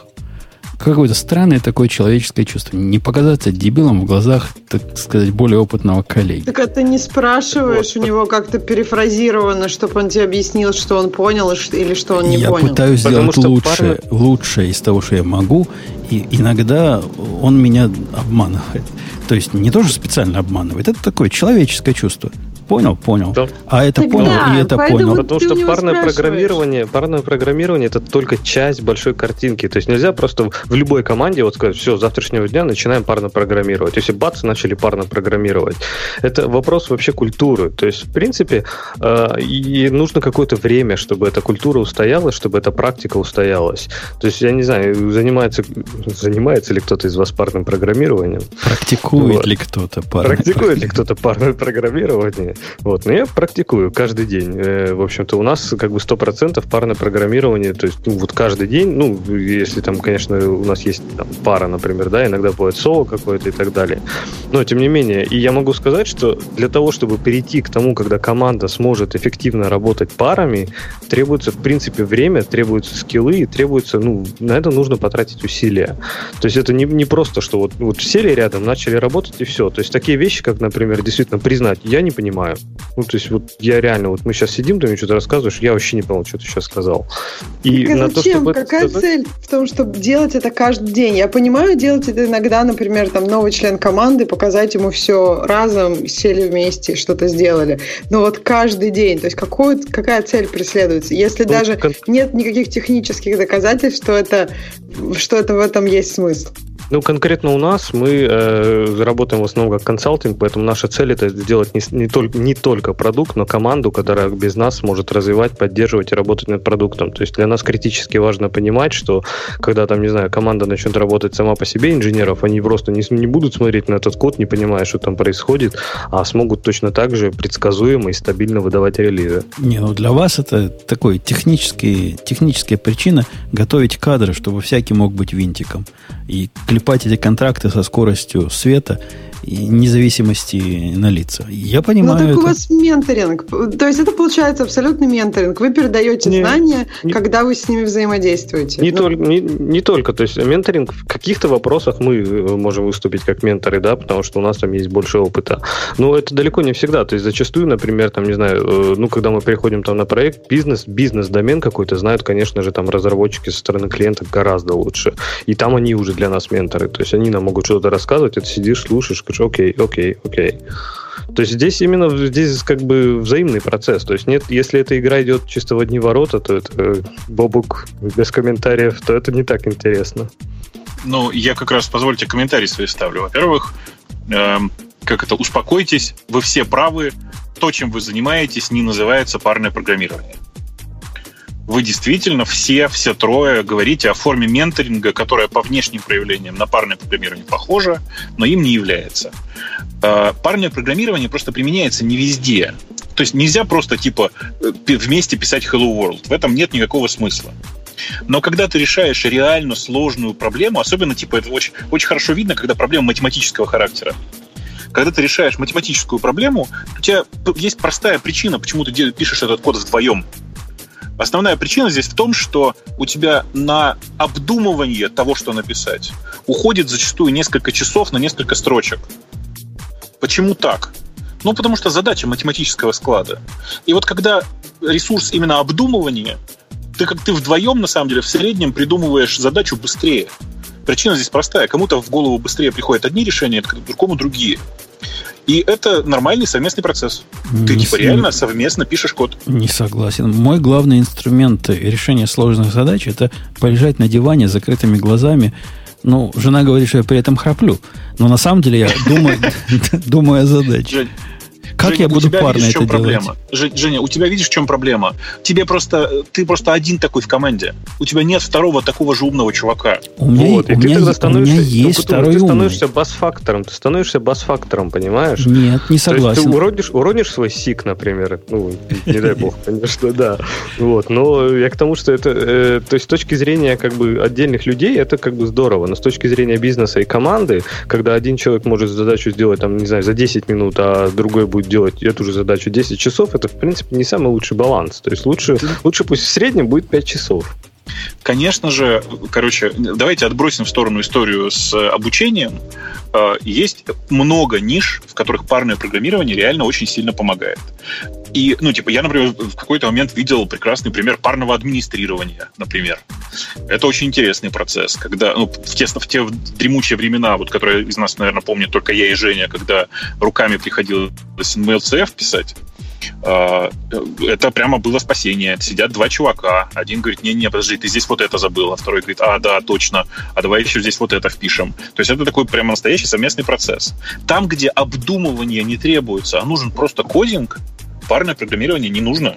Какое-то странное такое человеческое чувство. Не показаться дебилом в глазах, так сказать, более опытного коллеги. Так а ты не спрашиваешь вот. у него как-то перефразировано, чтобы он тебе объяснил, что он понял или что он не я понял? Я пытаюсь Потому сделать лучшее, парно... лучшее из того, что я могу, и иногда он меня обманывает. То есть не тоже специально обманывает, это такое человеческое чувство. Понял, понял. Да. А это так понял, да, и это понял. Потому что парное программирование, парное программирование это только часть большой картинки. То есть нельзя просто в любой команде вот сказать, все, с завтрашнего дня начинаем парно программировать. Если бац, начали парно программировать. Это вопрос вообще культуры. То есть, в принципе, э, и нужно какое-то время, чтобы эта культура устоялась, чтобы эта практика устоялась. То есть, я не знаю, занимается, занимается ли кто-то из вас парным программированием? Практикует вот. ли кто-то парное Практикует ли кто-то парное программирование? Вот, но я практикую каждый день. Э, в общем-то, у нас как бы 100% парное программирование, то есть ну, вот каждый день, ну, если там, конечно, у нас есть там, пара, например, да, иногда бывает соло какое-то и так далее. Но, тем не менее, и я могу сказать, что для того, чтобы перейти к тому, когда команда сможет эффективно работать парами, требуется, в принципе, время, требуются скиллы, требуется, ну, на это нужно потратить усилия. То есть это не, не просто, что вот, вот сели рядом, начали работать и все. То есть такие вещи, как, например, действительно признать, я не понимаю, ну, то есть вот я реально, вот мы сейчас сидим, ты мне что-то рассказываешь, я вообще не понял, что ты сейчас сказал. И так, на зачем? То, Какая сказать... цель в том, чтобы делать это каждый день? Я понимаю, делать это иногда, например, там новый член команды, показать ему все разом, сели вместе, что-то сделали. Но вот каждый день, то есть какую, какая цель преследуется? Если ну, даже кон... нет никаких технических доказательств, что это, что это в этом есть смысл. Ну, конкретно у нас мы э, работаем в основном как консалтинг, поэтому наша цель это сделать не, не, только, не только продукт, но команду, которая без нас сможет развивать, поддерживать и работать над продуктом. То есть для нас критически важно понимать, что когда там, не знаю, команда начнет работать сама по себе, инженеров, они просто не, не будут смотреть на этот код, не понимая, что там происходит, а смогут точно так же предсказуемо и стабильно выдавать релизы. Не, ну для вас это такой технический, техническая причина готовить кадры, чтобы всякий мог быть винтиком. И клепать эти контракты со скоростью света независимости на лица. Я понимаю. Ну, так это... у вас менторинг. То есть это получается абсолютный менторинг. Вы передаете не, знания, не, когда вы с ними взаимодействуете. Не, ну. только, не, не только. То есть менторинг в каких-то вопросах мы э, можем выступить как менторы, да, потому что у нас там есть больше опыта. Но это далеко не всегда. То есть зачастую, например, там, не знаю, э, ну, когда мы переходим там на проект, бизнес, бизнес-домен какой-то знают, конечно же, там разработчики со стороны клиента гораздо лучше. И там они уже для нас менторы. То есть они нам могут что-то рассказывать, ты сидишь, слушаешь, говоришь, окей, окей, окей. То есть здесь именно здесь как бы взаимный процесс. То есть нет, если эта игра идет чисто в одни ворота, то это э, бобук без комментариев, то это не так интересно. Ну, я как раз, позвольте, комментарии свои ставлю. Во-первых, эм, как это, успокойтесь, вы все правы, то, чем вы занимаетесь, не называется парное программирование вы действительно все, все трое говорите о форме менторинга, которая по внешним проявлениям на парное программирование похожа, но им не является. А, парное программирование просто применяется не везде. То есть нельзя просто типа э, вместе писать Hello World. В этом нет никакого смысла. Но когда ты решаешь реально сложную проблему, особенно типа это очень, очень хорошо видно, когда проблема математического характера. Когда ты решаешь математическую проблему, у тебя есть простая причина, почему ты пишешь этот код вдвоем. Основная причина здесь в том, что у тебя на обдумывание того, что написать, уходит зачастую несколько часов на несколько строчек. Почему так? Ну, потому что задача математического склада. И вот когда ресурс именно обдумывания, ты как ты вдвоем, на самом деле, в среднем придумываешь задачу быстрее. Причина здесь простая. Кому-то в голову быстрее приходят одни решения, другому другие. И это нормальный совместный процесс. Ты не типа с... реально совместно пишешь код. Не согласен. Мой главный инструмент решения сложных задач это полежать на диване с закрытыми глазами. Ну, жена говорит, что я при этом храплю. Но на самом деле я думаю, *laughs* думаю о задаче. Как Женя, я буду парно это делать? Проблема. Женя, у тебя видишь, в чем проблема? Тебе просто, ты просто один такой в команде. У тебя нет второго такого же умного чувака. У меня, вот, и у ты меня, тогда становишься, у меня есть ну, второй Ты становишься бас-фактором, ты становишься бас-фактором, понимаешь? Нет, не согласен. ты уронишь, уронишь свой сик, например, ну, не дай бог, *laughs* конечно, да. Вот, но я к тому, что это, э, то есть с точки зрения как бы отдельных людей, это как бы здорово, но с точки зрения бизнеса и команды, когда один человек может задачу сделать, там, не знаю, за 10 минут, а другой будет делать эту же задачу 10 часов, это, в принципе, не самый лучший баланс. То есть лучше, лучше пусть в среднем будет 5 часов. Конечно же, короче, давайте отбросим в сторону историю с обучением. Э, есть много ниш, в которых парное программирование реально очень сильно помогает. И, ну, типа, я, например, в какой-то момент видел прекрасный пример парного администрирования, например. Это очень интересный процесс, когда ну, в, те, в те дремучие времена, вот, которые из нас, наверное, помнят только я и Женя, когда руками приходилось MLCF писать, а, это прямо было спасение. Сидят два чувака. Один говорит, не-не, подожди, ты здесь вот это забыл. А второй говорит, а, да, точно. А давай еще здесь вот это впишем. То есть это такой прямо настоящий совместный процесс. Там, где обдумывание не требуется, а нужен просто кодинг, парное программирование не нужно.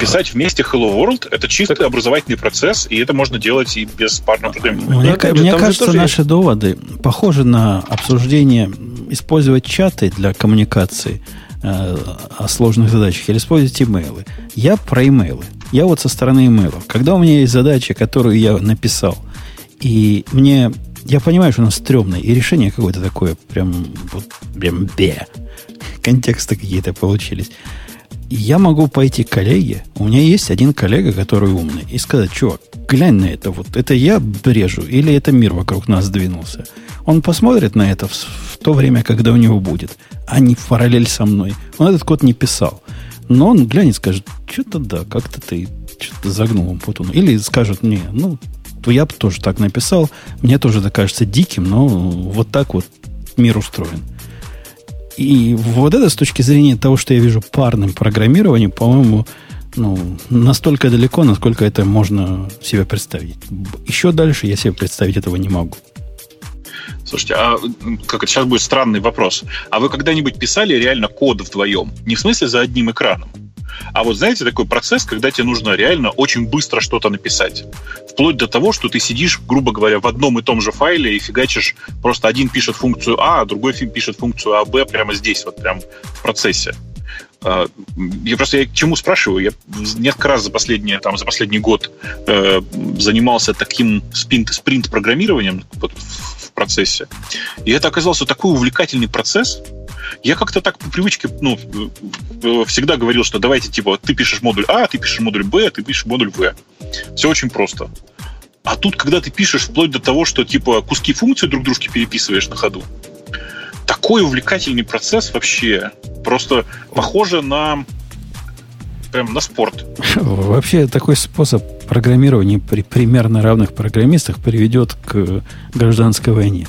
Писать вместе Hello World — это чисто так... образовательный процесс, и это можно делать и без парного программирования. Мне, мне кажется, наши есть... доводы похожи на обсуждение использовать чаты для коммуникации э, о сложных задачах или использовать имейлы. Я про имейлы. Я вот со стороны имейлов. Когда у меня есть задача, которую я написал, и мне... Я понимаю, что она стрёмная, и решение какое-то такое прям, вот, прям бе. Контексты какие-то получились я могу пойти к коллеге, у меня есть один коллега, который умный, и сказать, чувак, глянь на это, вот это я брежу, или это мир вокруг нас сдвинулся. Он посмотрит на это в, в то время, когда у него будет, а не в параллель со мной. Он этот код не писал. Но он глянет, скажет, что-то да, как-то ты что-то загнул Путуну. Или скажет мне, ну, то я бы тоже так написал, мне тоже это кажется диким, но вот так вот мир устроен. И вот это с точки зрения того, что я вижу парным программированием, по-моему, ну, настолько далеко, насколько это можно себе представить. Еще дальше я себе представить этого не могу. Слушайте, а как это сейчас будет странный вопрос. А вы когда-нибудь писали реально код вдвоем? Не в смысле за одним экраном? А вот знаете, такой процесс, когда тебе нужно реально очень быстро что-то написать. Вплоть до того, что ты сидишь, грубо говоря, в одном и том же файле и фигачишь, просто один пишет функцию А, а другой пишет функцию А, Б прямо здесь, вот прям в процессе. А, я просто я к чему спрашиваю? Я несколько раз за последние, там, за последний год э, занимался таким спринт, спринт-программированием вот, в процессе. И это оказался такой увлекательный процесс, я как-то так по привычке, ну, э, всегда говорил, что давайте, типа, ты пишешь модуль А, ты пишешь модуль Б, ты пишешь модуль В. Все очень просто. А тут, когда ты пишешь вплоть до того, что, типа, куски функций друг дружки переписываешь на ходу, такой увлекательный процесс вообще. Просто похоже на прям на спорт. Вообще такой способ программирования при примерно равных программистах приведет к гражданской войне.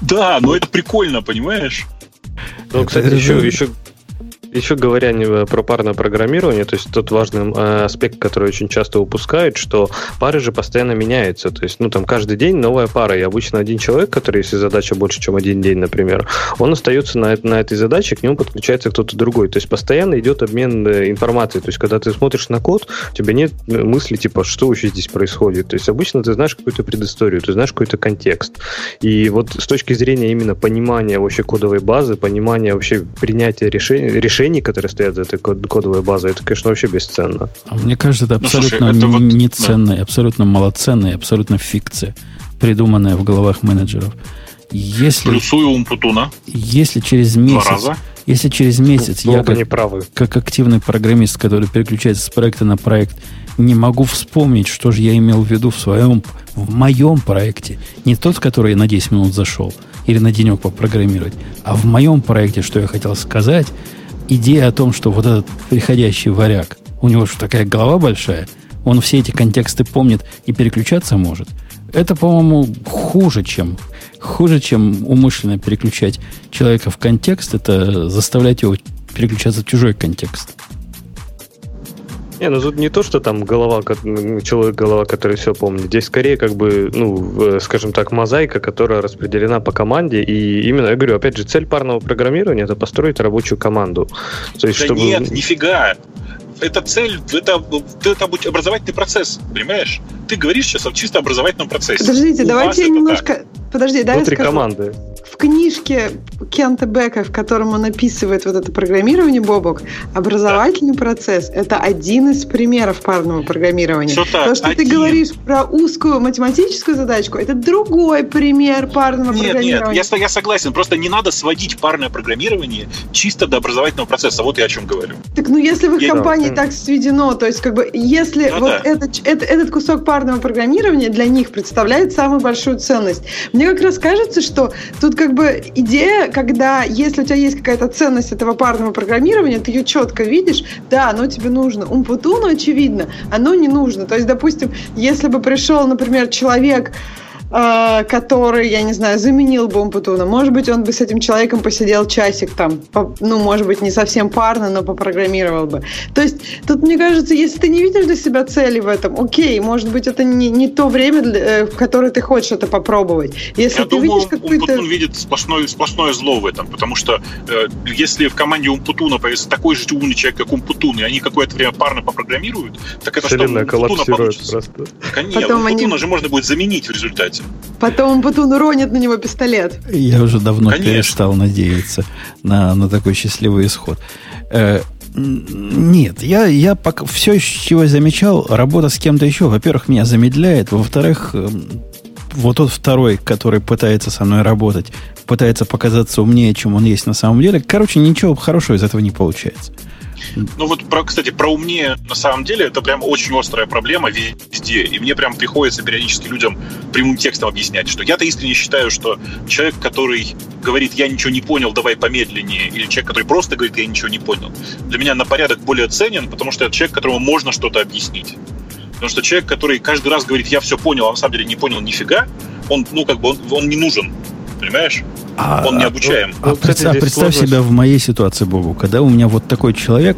Да, но это прикольно, понимаешь? Ну, кстати, еще, еще еще говоря не про парное программирование, то есть тот важный э, аспект, который очень часто упускают, что пары же постоянно меняются. То есть, ну, там каждый день новая пара. И обычно один человек, который, если задача больше, чем один день, например, он остается на, на этой задаче, к нему подключается кто-то другой. То есть постоянно идет обмен э, информацией. То есть, когда ты смотришь на код, у тебя нет э, мысли, типа, что вообще здесь происходит. То есть, обычно ты знаешь какую-то предысторию, ты знаешь какой-то контекст. И вот с точки зрения именно понимания вообще кодовой базы, понимания вообще принятия решений решений, которые стоят за этой кодовой базой, это, конечно, вообще бесценно. А мне кажется, это абсолютно ну, слушай, это вот, неценная, да. абсолютно малоценная, абсолютно фикция, придуманная в головах менеджеров. Если, Плюсую Умпутуна. Если через месяц... Два раза. Если через месяц ну, я как, правы. как активный программист, который переключается с проекта на проект, не могу вспомнить, что же я имел в виду в своем, в моем проекте. Не тот, в который я на 10 минут зашел или на денек попрограммировать, а в моем проекте, что я хотел сказать, идея о том, что вот этот приходящий варяг, у него же такая голова большая, он все эти контексты помнит и переключаться может. Это, по-моему, хуже, чем хуже, чем умышленно переключать человека в контекст, это заставлять его переключаться в чужой контекст. Не, ну тут не то, что там голова, человек голова, который все помнит. Здесь скорее как бы, ну, скажем так, мозаика, которая распределена по команде. И именно, я говорю, опять же, цель парного программирования это построить рабочую команду. То есть, да чтобы... нет, нифига это цель, это, это образовательный процесс, понимаешь? Ты говоришь сейчас о чисто образовательном процессе. Подождите, У давайте я немножко... Так. Подожди, дай Внутри команды в книжке Кента Бека, в котором он описывает вот это программирование, Бобок, образовательный процесс – это один из примеров парного программирования. Что То, что один. ты говоришь про узкую математическую задачку, это другой пример парного нет, программирования. Нет, я, я согласен. Просто не надо сводить парное программирование чисто до образовательного процесса. Вот я о чем говорю. Так ну если в их я... компании да. так сведено, то есть как бы если да, вот да. Этот, это, этот кусок парного программирования для них представляет самую большую ценность. Мне как раз кажется, что тут как как бы идея, когда если у тебя есть какая-то ценность этого парного программирования, ты ее четко видишь, да, оно тебе нужно. Умпутуну, очевидно, оно не нужно. То есть, допустим, если бы пришел, например, человек, который, я не знаю, заменил бы Умпутуна. Может быть, он бы с этим человеком посидел часик там, по, ну, может быть, не совсем парно, но попрограммировал бы. То есть, тут, мне кажется, если ты не видишь для себя цели в этом, окей, может быть, это не, не то время, для, э, в которое ты хочешь это попробовать. Если я ты думаю, видишь какой-то... Умпутун видит сплошное, сплошное зло в этом, потому что э, если в команде Умпутуна появится такой же умный человек, как Умпутун, и они какое-то время парно попрограммируют, так это Вселенная что, Умпутуна получится? Просто. Конечно, Потом Умпутуна они... же можно будет заменить в результате делать. Потом Батун уронит на него пистолет. Я уже давно Конечно. перестал надеяться на, на такой счастливый исход. Э, нет, я, я пока все, чего я замечал, работа с кем-то еще, во-первых, меня замедляет, во-вторых, э, вот тот второй, который пытается со мной работать, пытается показаться умнее, чем он есть на самом деле. Короче, ничего хорошего из этого не получается. Ну вот, про, кстати, про умнее на самом деле это прям очень острая проблема везде. И мне прям приходится периодически людям прямым текстом объяснять, что я-то искренне считаю, что человек, который говорит, я ничего не понял, давай помедленнее, или человек, который просто говорит, я ничего не понял, для меня на порядок более ценен, потому что это человек, которому можно что-то объяснить. Потому что человек, который каждый раз говорит, я все понял, а на самом деле не понял нифига, он, ну, как бы, он, он не нужен. Понимаешь? А, он не обучаем. А, ну, кстати, а представь сложность. себя в моей ситуации, Богу, когда у меня вот такой человек,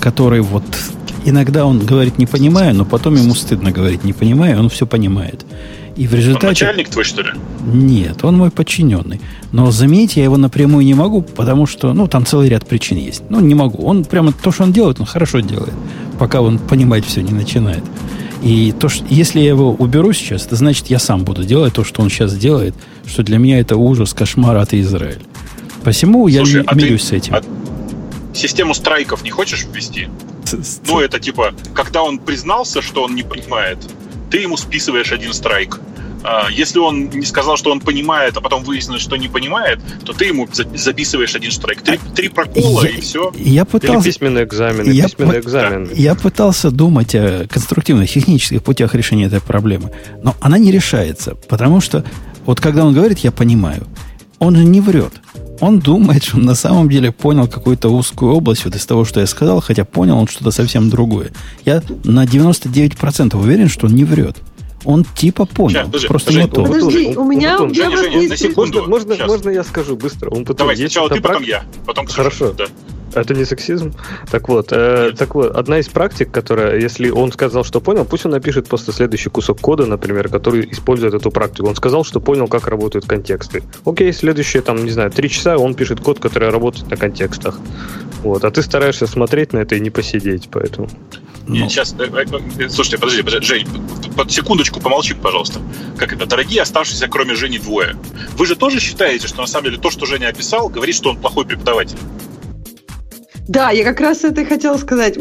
который вот иногда он говорит не понимаю, но потом ему стыдно говорить не понимаю, он все понимает. И в результате... Он начальник твой, что ли? Нет, он мой подчиненный. Но заметить я его напрямую не могу, потому что, ну, там целый ряд причин есть. Ну, не могу. Он прямо то, что он делает, он хорошо делает, пока он понимать все не начинает. И то, что, если я его уберу сейчас, это значит, я сам буду делать то, что он сейчас делает, что для меня это ужас, кошмар от Израиля. Посему Слушай, я а мирюсь ты, с этим. А систему страйков не хочешь ввести? Ну, это типа, когда он признался, что он не понимает, ты ему списываешь один страйк. А, если он не сказал, что он понимает, а потом выяснилось, что не понимает, то ты ему записываешь один страйк. Три, три прокола я, и все. Я пытался... Или письменный экзамен. Я, письменный экзамен. я пытался думать о конструктивных, технических путях решения этой проблемы. Но она не решается. Потому что вот когда он говорит, я понимаю, он же не врет. Он думает, что он на самом деле понял какую-то узкую область вот из того, что я сказал, хотя понял он что-то совсем другое. Я на 99% уверен, что он не врет. Он типа понял, Сейчас, подожди, просто подожди, не то. Подожди, у меня... Женя, Женя, Женя, на секунду. Можно, можно, можно я скажу быстро? Он потом, Давай, сначала ты, потом я. Потом Хорошо. Да. Это не сексизм? Так вот, э, так вот, одна из практик, которая, если он сказал, что понял, пусть он напишет просто следующий кусок кода, например, который использует эту практику. Он сказал, что понял, как работают контексты. Окей, следующие, там, не знаю, три часа он пишет код, который работает на контекстах. Вот, а ты стараешься смотреть на это и не посидеть, поэтому... Ну. Сейчас, э, э, э, слушайте, подожди, подожди, Жень, под секундочку помолчи, пожалуйста. Как это? Дорогие оставшиеся, кроме Жени, двое. Вы же тоже считаете, что на самом деле то, что Женя описал, говорит, что он плохой преподаватель? Да, я как раз это и хотела сказать.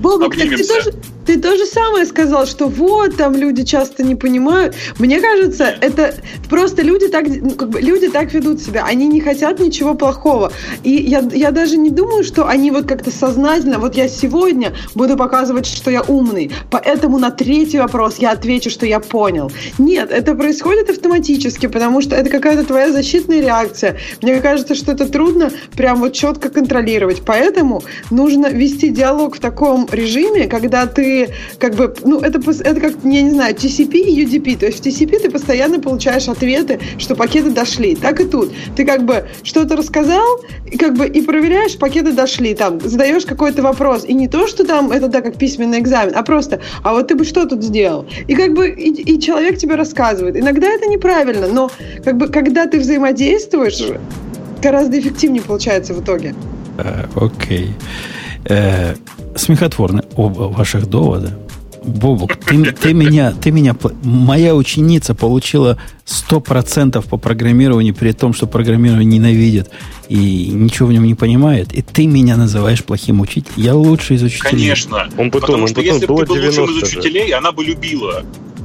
Бобок, так ты тоже, ты то же самое сказал, что вот, там люди часто не понимают. Мне кажется, это просто люди так, ну, как бы, люди так ведут себя. Они не хотят ничего плохого. И я, я даже не думаю, что они вот как-то сознательно, вот я сегодня буду показывать, что я умный, поэтому на третий вопрос я отвечу, что я понял. Нет, это происходит автоматически, потому что это какая-то твоя защитная реакция. Мне кажется, что это трудно прям вот четко контролировать. Поэтому нужно вести диалог в таком режиме, когда ты как бы, ну, это, это как, я не знаю, TCP и UDP. То есть в TCP ты постоянно получаешь ответы, что пакеты дошли. Так и тут. Ты как бы что-то рассказал, и как бы и проверяешь, пакеты дошли. Там задаешь какой-то вопрос. И не то, что там это да, как письменный экзамен, а просто, а вот ты бы что тут сделал? И как бы и, и человек тебе рассказывает. Иногда это неправильно, но как бы когда ты взаимодействуешь, гораздо эффективнее получается в итоге. Э, окей. Uh, смехотворны оба ваших довода. Бобук, ты, ты, меня, ты меня... Моя ученица получила 100% по программированию, при том, что программирование ненавидит и ничего в нем не понимает, и ты меня называешь плохим учителем. Я лучший из учителей. Конечно. Он потом, потому он что потом если бы ты был лучшим из учителей, да. она бы любила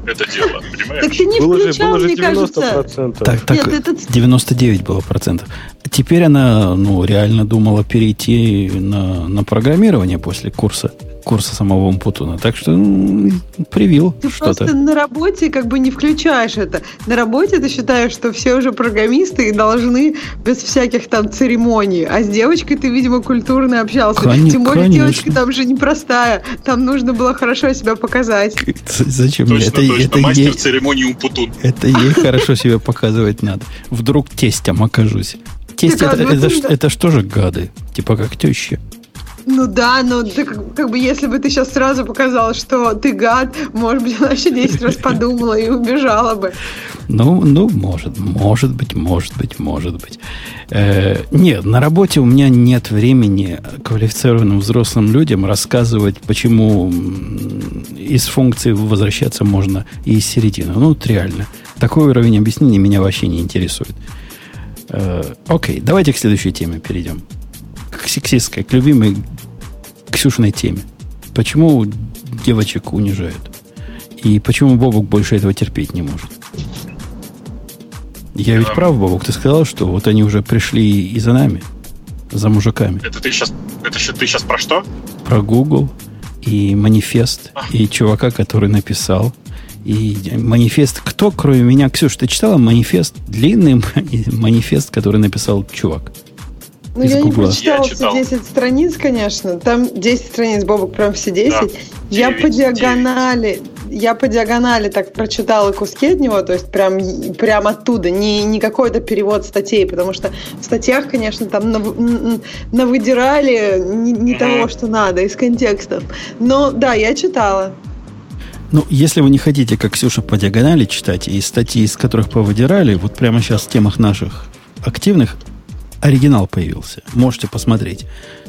это дело, понимаешь? Так ты не было включал, же, было же 90%. Кажется. Так, так, Нет, это... 99 было процентов. Теперь она, ну, реально думала перейти на, на программирование после курса курса самого Умпутуна. Так что ну, привил Ты что-то. просто на работе как бы не включаешь это. На работе ты считаешь, что все уже программисты и должны без всяких там церемоний. А с девочкой ты, видимо, культурно общался. Кон- Тем более конечно. девочка там же непростая. Там нужно было хорошо себя показать. *laughs* Зачем мне? Точно, Это, точно. это, Мастер ей, церемонии Умпутун. это ей *laughs* хорошо себя показывать надо. Вдруг тестем окажусь. Тесть это, это, именно. это ж тоже гады. Типа как теща. Ну да, но ты как, как бы если бы ты сейчас сразу показал, что ты гад, может быть, она еще 10 раз подумала и убежала бы. Ну, ну, может, может быть, может быть, может быть. Э, нет, на работе у меня нет времени квалифицированным взрослым людям рассказывать, почему из функции возвращаться можно и из середины. Ну, вот реально. Такой уровень объяснения меня вообще не интересует. Э, окей, давайте к следующей теме перейдем. К сексистской, к любимой Ксюшиной теме. Почему девочек унижают? И почему Бобок больше этого терпеть не может? Я ведь прав, Бобок, ты сказал, что вот они уже пришли и за нами, за мужиками. Это ты сейчас, это ты сейчас про что? Про Google и манифест, и чувака, который написал. И манифест, кто, кроме меня, Ксюш, ты читала манифест, длинный *laughs* манифест, который написал чувак? Ну, Из я не Гугла. прочитала Я читал. все 10 страниц, конечно. Там 10 страниц, Бобок, прям все 10. Да. Я Девять, по диагонали, я по диагонали так прочитала куски от него, то есть прям, прям оттуда, не, не какой-то перевод статей, потому что в статьях, конечно, там нав- навыдирали не, не Мгм. того, что надо, из контекстов. Но да, я читала. Ну, если вы не хотите, как Ксюша, по диагонали читать, и статьи, из которых повыдирали, вот прямо сейчас в темах наших активных оригинал появился. Можете посмотреть.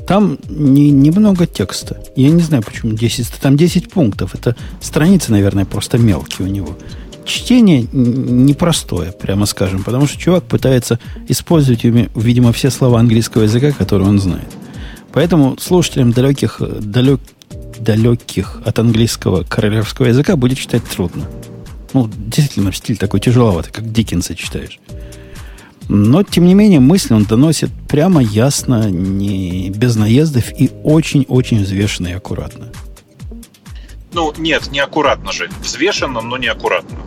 Там не, немного текста. Я не знаю, почему 10. Там 10 пунктов. Это страницы, наверное, просто мелкие у него. Чтение непростое, прямо скажем, потому что чувак пытается использовать, видимо, все слова английского языка, которые он знает. Поэтому слушателям далеких, далек, далеких от английского королевского языка будет читать трудно. Ну, действительно, стиль такой тяжеловатый, как Диккенса читаешь. Но, тем не менее, мысли он доносит прямо ясно, не без наездов и очень-очень взвешенно и аккуратно. Ну, нет, неаккуратно же. Взвешенно, но неаккуратно.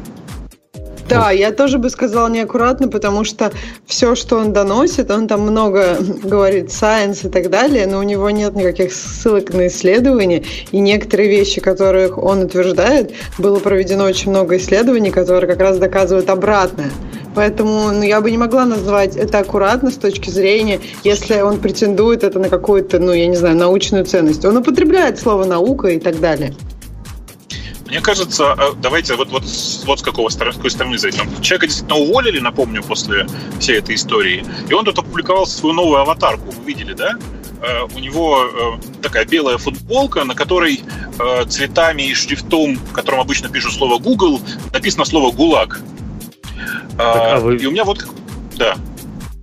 Да, я тоже бы сказала неаккуратно, потому что все, что он доносит, он там много *laughs* говорит science и так далее, но у него нет никаких ссылок на исследования, и некоторые вещи, которых он утверждает, было проведено очень много исследований, которые как раз доказывают обратное. Поэтому ну, я бы не могла назвать это аккуратно с точки зрения, если он претендует это на какую-то, ну, я не знаю, научную ценность. Он употребляет слово наука и так далее. Мне кажется, э, давайте вот, вот, вот с какого с какой стороны зайдем. Человека действительно уволили, напомню, после всей этой истории. И он тут опубликовал свою новую аватарку. Вы видели, да? Э, У него э, такая белая футболка, на которой э, цветами и шрифтом, которым обычно пишут слово Google, написано слово ГУЛАГ. а вы- И у меня вот... Да.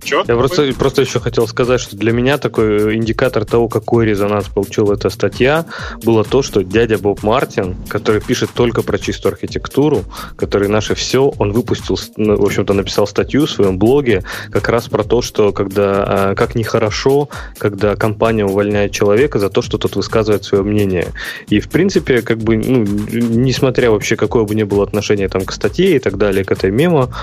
Чё? Я просто, просто еще хотел сказать, что для меня такой индикатор того, какой резонанс получила эта статья, было то, что дядя Боб Мартин, который пишет только про чистую архитектуру, который наше все, он выпустил, ну, в общем-то, написал статью в своем блоге как раз про то, что когда, а, как нехорошо, когда компания увольняет человека за то, что тот высказывает свое мнение. И, в принципе, как бы, ну, несмотря вообще, какое бы ни было отношение там к статье и так далее, к этой мемо,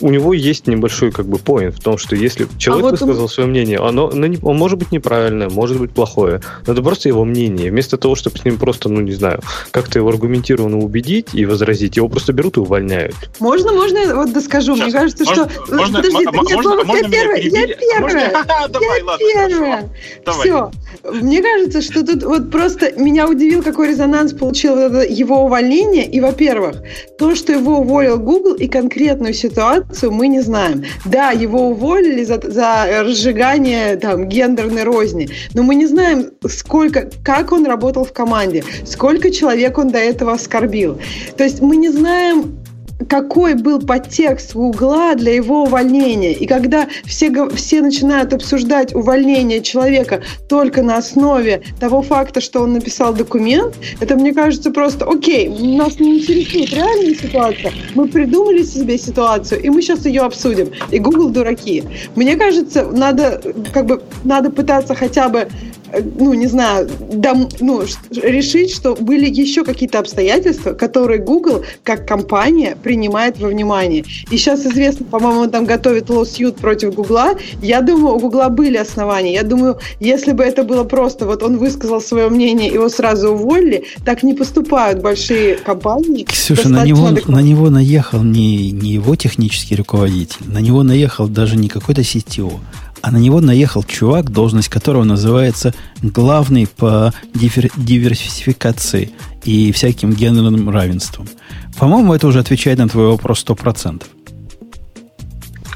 у него есть небольшой как бы поинт в том, что если человек вот высказал свое мнение, оно, оно, не- он может быть неправильное, может быть плохое, но это просто его мнение. Вместо того, чтобы с ним просто, ну не знаю, как-то его аргументированно убедить и возразить, его просто берут и увольняют. Можно, можно я вот доскажу? Мне Щас. кажется, Можно- что... можно- Подожди, м- да нет, можно- можно я первая, я первая. Можно? Я *laughs* первая. Все. Мне кажется, что тут вот просто меня удивил, какой резонанс получил его увольнение. И, во-первых, то, что его уволил Google и конкретную ситуацию мы не знаем. Да, его уволили за, за разжигание там гендерной розни, но мы не знаем, сколько, как он работал в команде, сколько человек он до этого оскорбил. То есть мы не знаем, какой был подтекст у угла для его увольнения. И когда все, все начинают обсуждать увольнение человека только на основе того факта, что он написал документ, это, мне кажется, просто окей, нас не интересует реальная ситуация, мы придумали себе ситуацию, и мы сейчас ее обсудим. И Google дураки. Мне кажется, надо, как бы, надо пытаться хотя бы ну, не знаю, дом, ну, решить, что были еще какие-то обстоятельства, которые Google как компания принимает во внимание. И сейчас известно, по-моему, он там готовит лоссьют против Гугла. Я думаю, у Гугла были основания. Я думаю, если бы это было просто, вот он высказал свое мнение, его сразу уволили, так не поступают большие компании. Ксюша, на него, на него наехал не, не его технический руководитель, на него наехал даже не какой-то CTO, а на него наехал чувак, должность которого называется главный по дивер, диверсификации и всяким гендерным равенством. По-моему, это уже отвечает на твой вопрос 100%.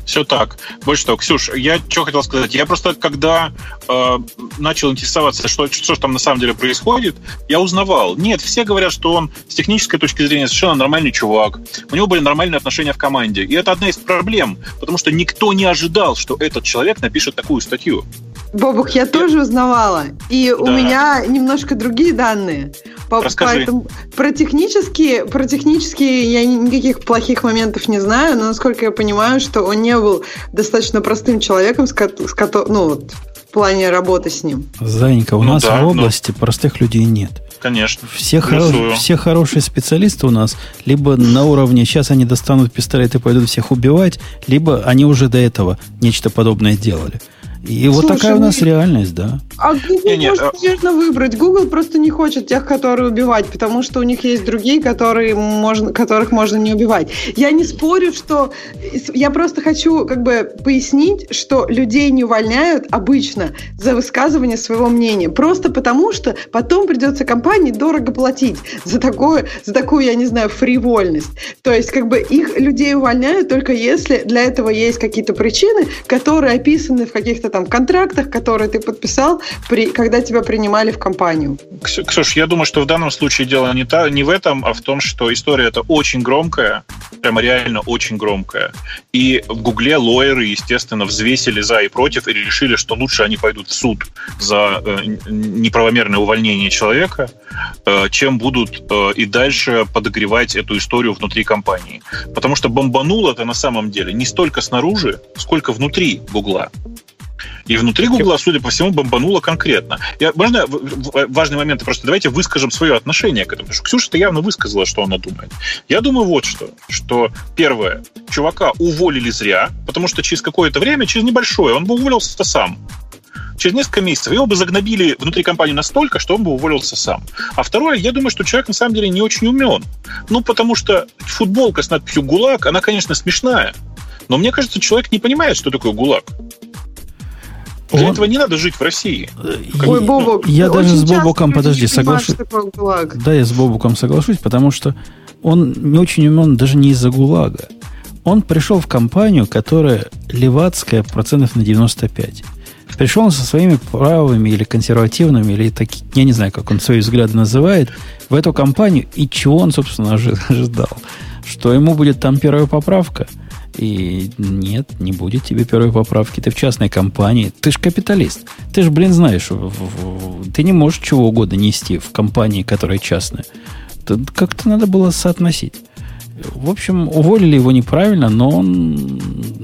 Все так. Больше того, Ксюш, я что хотел сказать. Я просто, когда э, начал интересоваться, что, что же там на самом деле происходит, я узнавал. Нет, все говорят, что он с технической точки зрения совершенно нормальный чувак. У него были нормальные отношения в команде. И это одна из проблем, потому что никто не ожидал, что этот человек напишет такую статью. Бобух, я тоже узнавала. И да. у меня немножко другие данные. По, Расскажи. Поэтому про технические, про технические я никаких плохих моментов не знаю, но насколько я понимаю, что он не был достаточно простым человеком, с, с, ну, вот, в плане работы с ним. Занька, у ну, нас да, в области но... простых людей нет. Конечно. Все, хоро... все хорошие специалисты у нас либо на уровне сейчас они достанут пистолет и пойдут всех убивать, либо они уже до этого нечто подобное делали. И Слушай, вот такая у нас мы... реальность, да. А Google не, не, может, конечно, а выбрать. Google просто не хочет тех, которые убивать, потому что у них есть другие, которые можно, которых можно не убивать. Я не спорю, что... Я просто хочу как бы пояснить, что людей не увольняют обычно за высказывание своего мнения. Просто потому, что потом придется компании дорого платить за, такое, за такую, я не знаю, фривольность. То есть как бы их людей увольняют только если для этого есть какие-то причины, которые описаны в каких-то там контрактах, которые ты подписал, при, когда тебя принимали в компанию. Ксюш, я думаю, что в данном случае дело не, та, не в этом, а в том, что история это очень громкая, прямо реально очень громкая. И в Гугле лоеры, естественно, взвесили за и против и решили, что лучше они пойдут в суд за э, неправомерное увольнение человека, э, чем будут э, и дальше подогревать эту историю внутри компании. Потому что бомбануло это на самом деле не столько снаружи, сколько внутри Гугла. И внутри Гугла, судя по всему, бомбануло конкретно. Я, можно важный момент, просто давайте выскажем свое отношение к этому. Потому что Ксюша-то явно высказала, что она думает. Я думаю вот что. Что первое, чувака уволили зря, потому что через какое-то время, через небольшое, он бы уволился сам через несколько месяцев его бы загнобили внутри компании настолько, что он бы уволился сам. А второе, я думаю, что человек на самом деле не очень умен. Ну, потому что футболка с надписью «ГУЛАГ», она, конечно, смешная. Но мне кажется, человек не понимает, что такое ГУЛАГ. Для он... этого не надо жить в России. Ой, Бобок, я даже с Бобуком, подожди, соглашусь. Да, я с Бобуком соглашусь, потому что он не очень умен даже не из-за ГУЛАГа. Он пришел в компанию, которая левацкая процентов на 95. Пришел он со своими правыми или консервативными, или такие, я не знаю, как он свои взгляды называет, в эту компанию, и чего он, собственно, *laughs* ожидал? Что ему будет там первая поправка – и нет, не будет тебе первой поправки. Ты в частной компании. Ты же капиталист. Ты же, блин, знаешь, ты не можешь чего угодно нести в компании, которая частная. Как-то надо было соотносить. В общем, уволили его неправильно, но он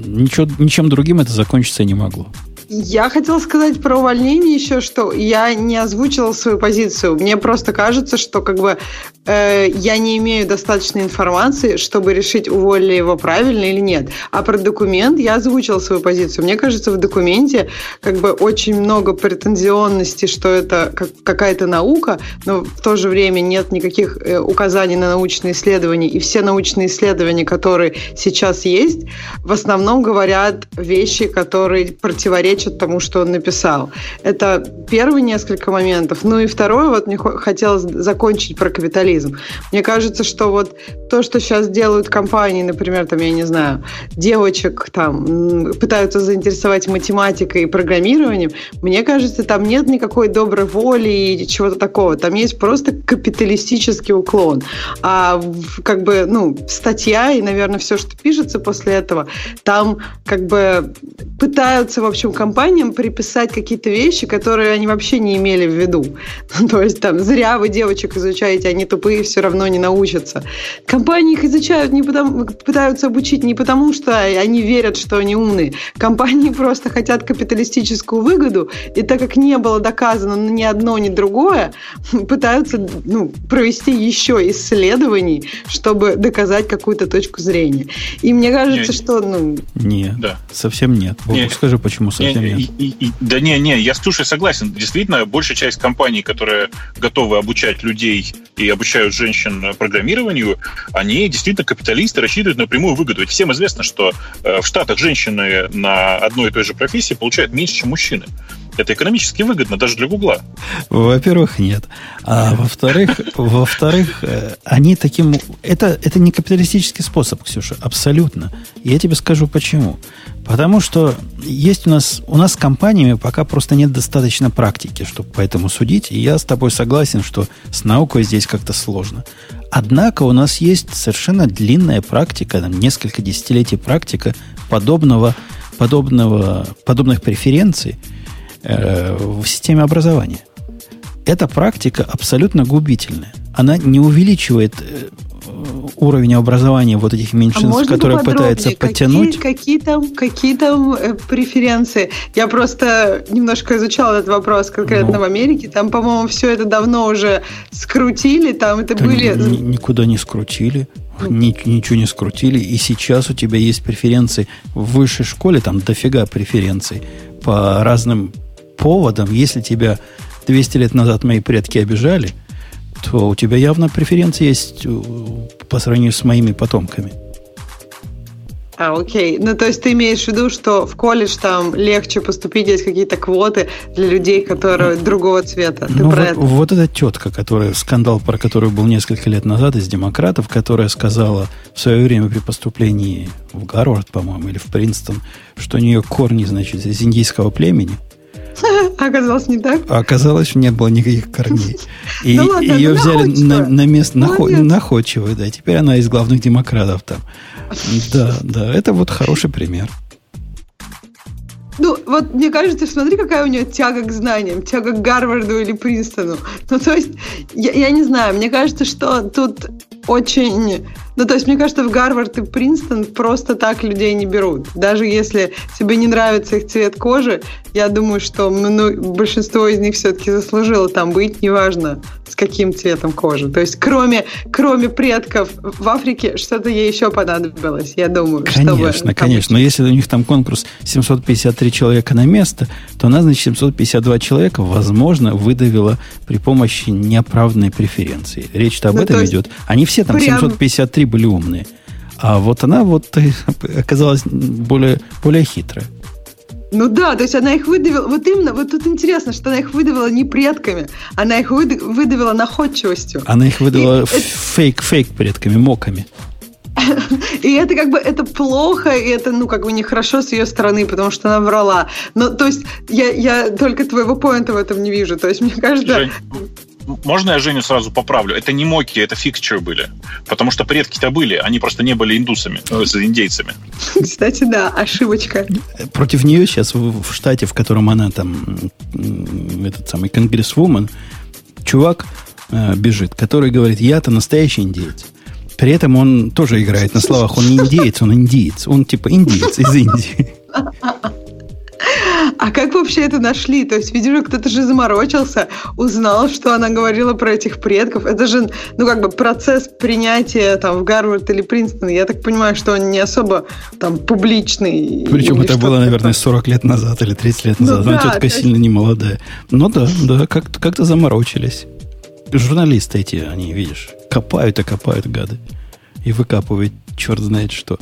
ничего, ничем другим это закончиться не могло. Я хотела сказать про увольнение еще, что я не озвучила свою позицию. Мне просто кажется, что как бы э, я не имею достаточной информации, чтобы решить, уволили его правильно или нет. А про документ я озвучила свою позицию. Мне кажется, в документе как бы очень много претензионности, что это как, какая-то наука, но в то же время нет никаких э, указаний на научные исследования. И все научные исследования, которые сейчас есть, в основном говорят вещи, которые противоречат тому, что он написал. Это первые несколько моментов. Ну и второе, вот мне хотелось закончить про капитализм. Мне кажется, что вот то, что сейчас делают компании, например, там, я не знаю, девочек там пытаются заинтересовать математикой и программированием, мне кажется, там нет никакой доброй воли и чего-то такого. Там есть просто капиталистический уклон. А как бы, ну, статья и, наверное, все, что пишется после этого, там как бы пытаются, в общем, компаниям приписать какие-то вещи, которые они вообще не имели в виду. *laughs* То есть там зря вы девочек изучаете, они тупые все равно не научатся. компании их изучают не потому, пытаются обучить не потому, что они верят, что они умные. Компании *laughs* просто хотят капиталистическую выгоду, и так как не было доказано ни одно, ни другое, *laughs* пытаются ну, провести еще исследований, чтобы доказать какую-то точку зрения. И мне кажется, не, что... Ну... Не, да. совсем нет. Не, скажи, почему совсем не, нет. И, и, да не, не, я с Тушей согласен. Действительно, большая часть компаний, которые готовы обучать людей и обучают женщин программированию, они действительно капиталисты, рассчитывают на прямую выгоду. Ведь всем известно, что э, в Штатах женщины на одной и той же профессии получают меньше, чем мужчины. Это экономически выгодно даже для Гугла. Во-первых, нет. А во-вторых, во-вторых, э, они таким... Это, это не капиталистический способ, Ксюша, абсолютно. Я тебе скажу почему. Потому что есть у нас... У нас с компаниями пока просто нет достаточно практики, чтобы поэтому судить. И я с тобой согласен, что с наукой здесь как-то сложно. Однако у нас есть совершенно длинная практика, там, несколько десятилетий практика подобного, подобного, подобных преференций – в системе образования. Эта практика абсолютно губительная. Она не увеличивает э, уровень образования вот этих меньшинств, а которые пытаются подтянуть. Какие, какие, там, какие там э, преференции? Я просто немножко изучала этот вопрос конкретно ну, в Америке. Там, по-моему, все это давно уже скрутили. Там это были... Ни, никуда не скрутили. Ну. Ни, ничего не скрутили. И сейчас у тебя есть преференции в высшей школе, там дофига преференций по разным поводом, если тебя 200 лет назад мои предки обижали, то у тебя явно преференции есть э, по сравнению с моими потомками. А, окей. Ну, то есть ты имеешь в виду, что в колледж там легче поступить, есть какие-то квоты для людей, которые ну, другого цвета. Ты ну, про вот, это? вот эта тетка, которая, скандал, про которую был несколько лет назад из демократов, которая сказала в свое время при поступлении в Гарвард, по-моему, или в Принстон, что у нее корни, значит, из индийского племени – *laughs* Оказалось не так. Оказалось, не было никаких корней. *laughs* И ладно, ее взяли на, на место находчивой, да. Теперь она из главных демократов там. *laughs* Да, да, это вот хороший пример. Ну, вот мне кажется, смотри, какая у нее тяга к знаниям, тяга к Гарварду или Принстону. Ну, то есть, я, я не знаю, мне кажется, что тут очень... Ну, то есть, мне кажется, в Гарвард и Принстон просто так людей не берут. Даже если тебе не нравится их цвет кожи, я думаю, что большинство из них все-таки заслужило там быть, неважно, с каким цветом кожи. То есть, кроме, кроме предков в Африке, что-то ей еще понадобилось, я думаю. Конечно, чтобы, конечно. Но если у них там конкурс 753 человека на место, то она, значит, 752 человека, возможно, выдавила при помощи неоправданной преференции. Речь-то об ну, этом идет. Они все там прям... 753 были умные. А вот она вот оказалась более, более хитрая. Ну да, то есть она их выдавила, вот именно, вот тут интересно, что она их выдавила не предками, она их выдавила находчивостью. Она их выдавила фейк-фейк предками, моками. *laughs* И это как бы это плохо, и это, ну, как бы нехорошо с ее стороны, потому что она врала. Но, то есть, я, я только твоего поинта в этом не вижу. То есть, мне кажется... Жень, можно я Женю сразу поправлю? Это не моки, это фикчеры были. Потому что предки-то были, они просто не были индусами, ну, с индейцами. Кстати, да, ошибочка. Против нее сейчас в, в штате, в котором она там, этот самый конгрессвумен, чувак э, бежит, который говорит, я-то настоящий индейец. При этом он тоже играет на словах. Он не индеец, он индиец. Он типа индиец из Индии. А как вообще это нашли? То есть, видимо, кто-то же заморочился, узнал, что она говорила про этих предков. Это же, ну, как бы процесс принятия там в Гарвард или Принстон. Я так понимаю, что он не особо там публичный. Причем это было, наверное, 40 лет назад или 30 лет назад. Ну, Она да, тетка есть... сильно не молодая. Ну да, да, как-то как заморочились. Журналисты эти, они, видишь, копают и копают, гады. И выкапывают черт знает что.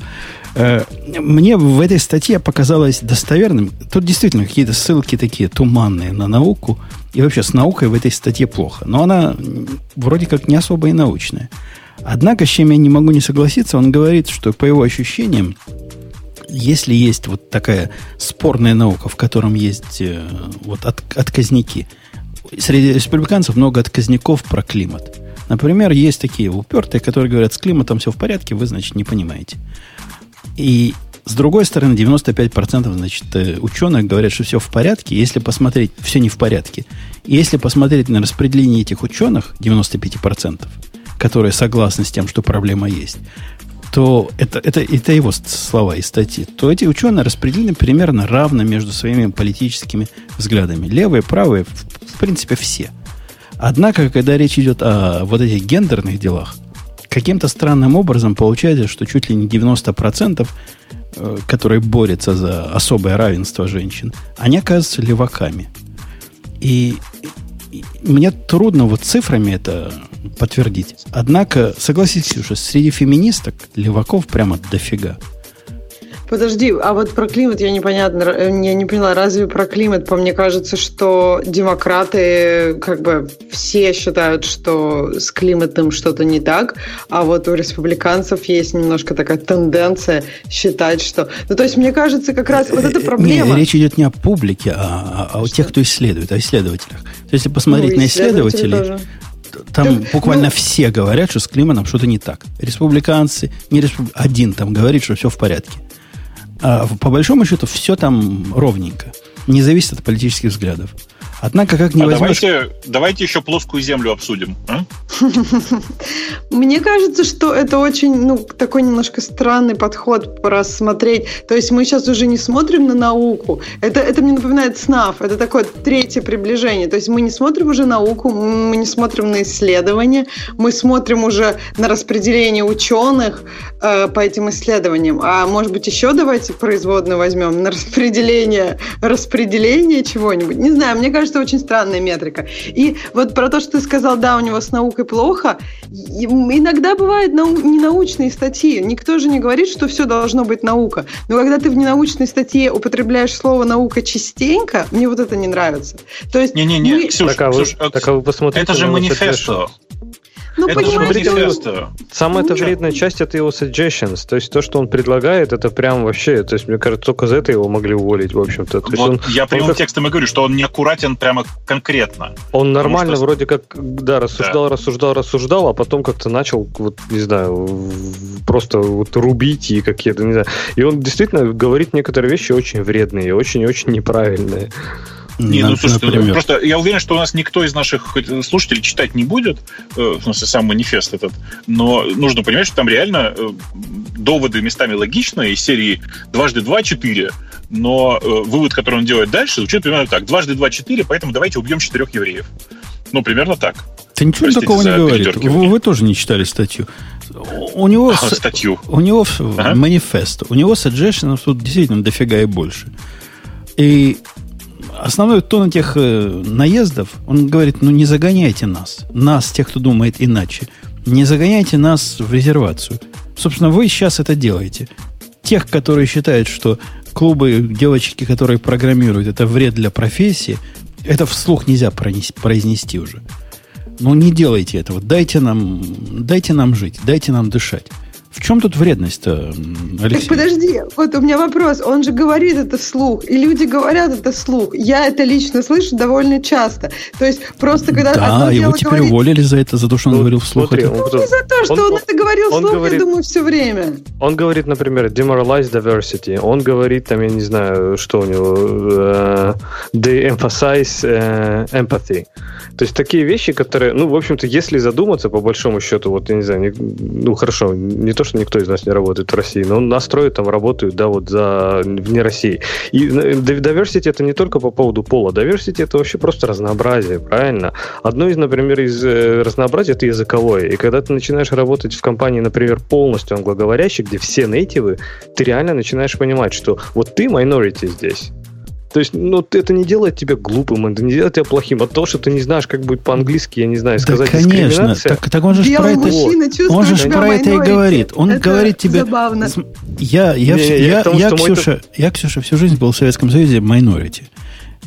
Э, мне в этой статье показалось достоверным. Тут действительно какие-то ссылки такие туманные на науку. И вообще с наукой в этой статье плохо. Но она вроде как не особо и научная. Однако, с чем я не могу не согласиться, он говорит, что по его ощущениям, если есть вот такая спорная наука, в котором есть э, вот от, отказники, среди республиканцев много отказников про климат – Например, есть такие упертые, которые говорят, с климатом все в порядке, вы, значит, не понимаете. И с другой стороны, 95% значит, э, ученых говорят, что все в порядке, если посмотреть, все не в порядке. Если посмотреть на распределение этих ученых, 95%, которые согласны с тем, что проблема есть, то это, это, это его слова и статьи, то эти ученые распределены примерно равно между своими политическими взглядами. Левые, правые, в, в принципе, все. Однако, когда речь идет о вот этих гендерных делах, каким-то странным образом получается, что чуть ли не 90%, э, которые борются за особое равенство женщин, они оказываются леваками. И, мне трудно вот цифрами это подтвердить. Однако, согласитесь уже, среди феминисток леваков прямо дофига. Подожди, а вот про климат я непонятно, э, я не поняла, разве про климат? По мне кажется, что демократы как бы все считают, что с климатом что-то не так, а вот у республиканцев есть немножко такая тенденция считать, что... Ну, то есть, мне кажется, как раз вот эта э, проблема... Не, речь идет не о публике, а, а о тех, кто исследует, о исследователях. То есть, если посмотреть ну, на исследователей, тоже. там да, буквально ну... все говорят, что с климатом что-то не так. Республиканцы, не республи... один там говорит, что все в порядке. А по большому счету все там ровненько. Не зависит от политических взглядов. Однако, как не а возьмешь... давайте, давайте еще плоскую землю обсудим. А? *laughs* Мне кажется, что это очень, ну, такой немножко странный подход рассмотреть. То есть мы сейчас уже не смотрим на науку. Это, это мне напоминает СНАФ. Это такое третье приближение. То есть мы не смотрим уже науку, мы не смотрим на исследования, мы смотрим уже на распределение ученых э, по этим исследованиям. А может быть еще давайте производную возьмем на распределение, распределение чего-нибудь. Не знаю, мне кажется, кажется, очень странная метрика. И вот про то, что ты сказал, да, у него с наукой плохо, иногда бывают нау- ненаучные статьи. Никто же не говорит, что все должно быть наука. Но когда ты в ненаучной статье употребляешь слово наука частенько, мне вот это не нравится. То есть Не-не-не, мы... Ксюш, так, а вы, Ксюш, так, а вы посмотрите это же манифесто. Ну, это же Самая ну, вредная часть это его suggestions. То есть то, что он предлагает, это прям вообще. То есть, мне кажется, только за это его могли уволить, в общем-то. То вот он, я прямым как... текстом и говорю, что он не аккуратен прямо конкретно. Он нормально что... вроде как, да, рассуждал, да. рассуждал, рассуждал, а потом как-то начал, вот, не знаю, просто вот рубить и какие-то, не знаю. И он действительно говорит некоторые вещи очень вредные, очень-очень неправильные. Не, ну слушай, например. просто я уверен, что у нас никто из наших слушателей читать не будет, э, в смысле, сам манифест этот, но нужно понимать, что там реально э, доводы местами логичные, из серии дважды два четыре, но э, вывод, который он делает дальше, звучит примерно так. Дважды два четыре, поэтому давайте убьем четырех евреев. Ну, примерно так. Ты ничего Простите такого не говорит. Вы, вы тоже не читали статью. У него, а, статью. У него ага. манифест. У него suggestions тут действительно дофига и больше. И основной тон этих э, наездов, он говорит, ну не загоняйте нас, нас, тех, кто думает иначе, не загоняйте нас в резервацию. Собственно, вы сейчас это делаете. Тех, которые считают, что клубы, девочки, которые программируют, это вред для профессии, это вслух нельзя произнести уже. Ну, не делайте этого. Дайте нам, дайте нам жить, дайте нам дышать. В чем тут вредность-то, Алексей? Так подожди, вот у меня вопрос. Он же говорит это вслух, и люди говорят это вслух. Я это лично слышу довольно часто. То есть просто когда... Да, его теперь говорит... уволили за это, за то, что он ну, говорил вслух. Смотри, это. Ну, не за то, что он, он это говорил он вслух, говорит, я думаю, все время. Он говорит, например, demoralize diversity. Он говорит, там, я не знаю, что у него, uh, they emphasize uh, empathy. То есть такие вещи, которые, ну, в общем-то, если задуматься, по большому счету, вот, я не знаю, не, ну, хорошо, не то, что никто из нас не работает в России, но настрои там работают, да, вот за вне России. И э, diversity это не только по поводу пола, diversity это вообще просто разнообразие, правильно? Одно из, например, из э, разнообразия это языковое. И когда ты начинаешь работать в компании, например, полностью англоговорящей, где все нейтивы, ты реально начинаешь понимать, что вот ты minority здесь, то есть, ну, это не делает тебя глупым, это не делает тебя плохим. От того, что ты не знаешь, как будет по-английски, я не знаю, сказать да, конечно. Так, так он же про это, он же про это и говорит. Он это говорит тебе... Забавно. Я, я, не, я, я, я, я, Ксюша, я, Ксюша, всю жизнь был в Советском Союзе minority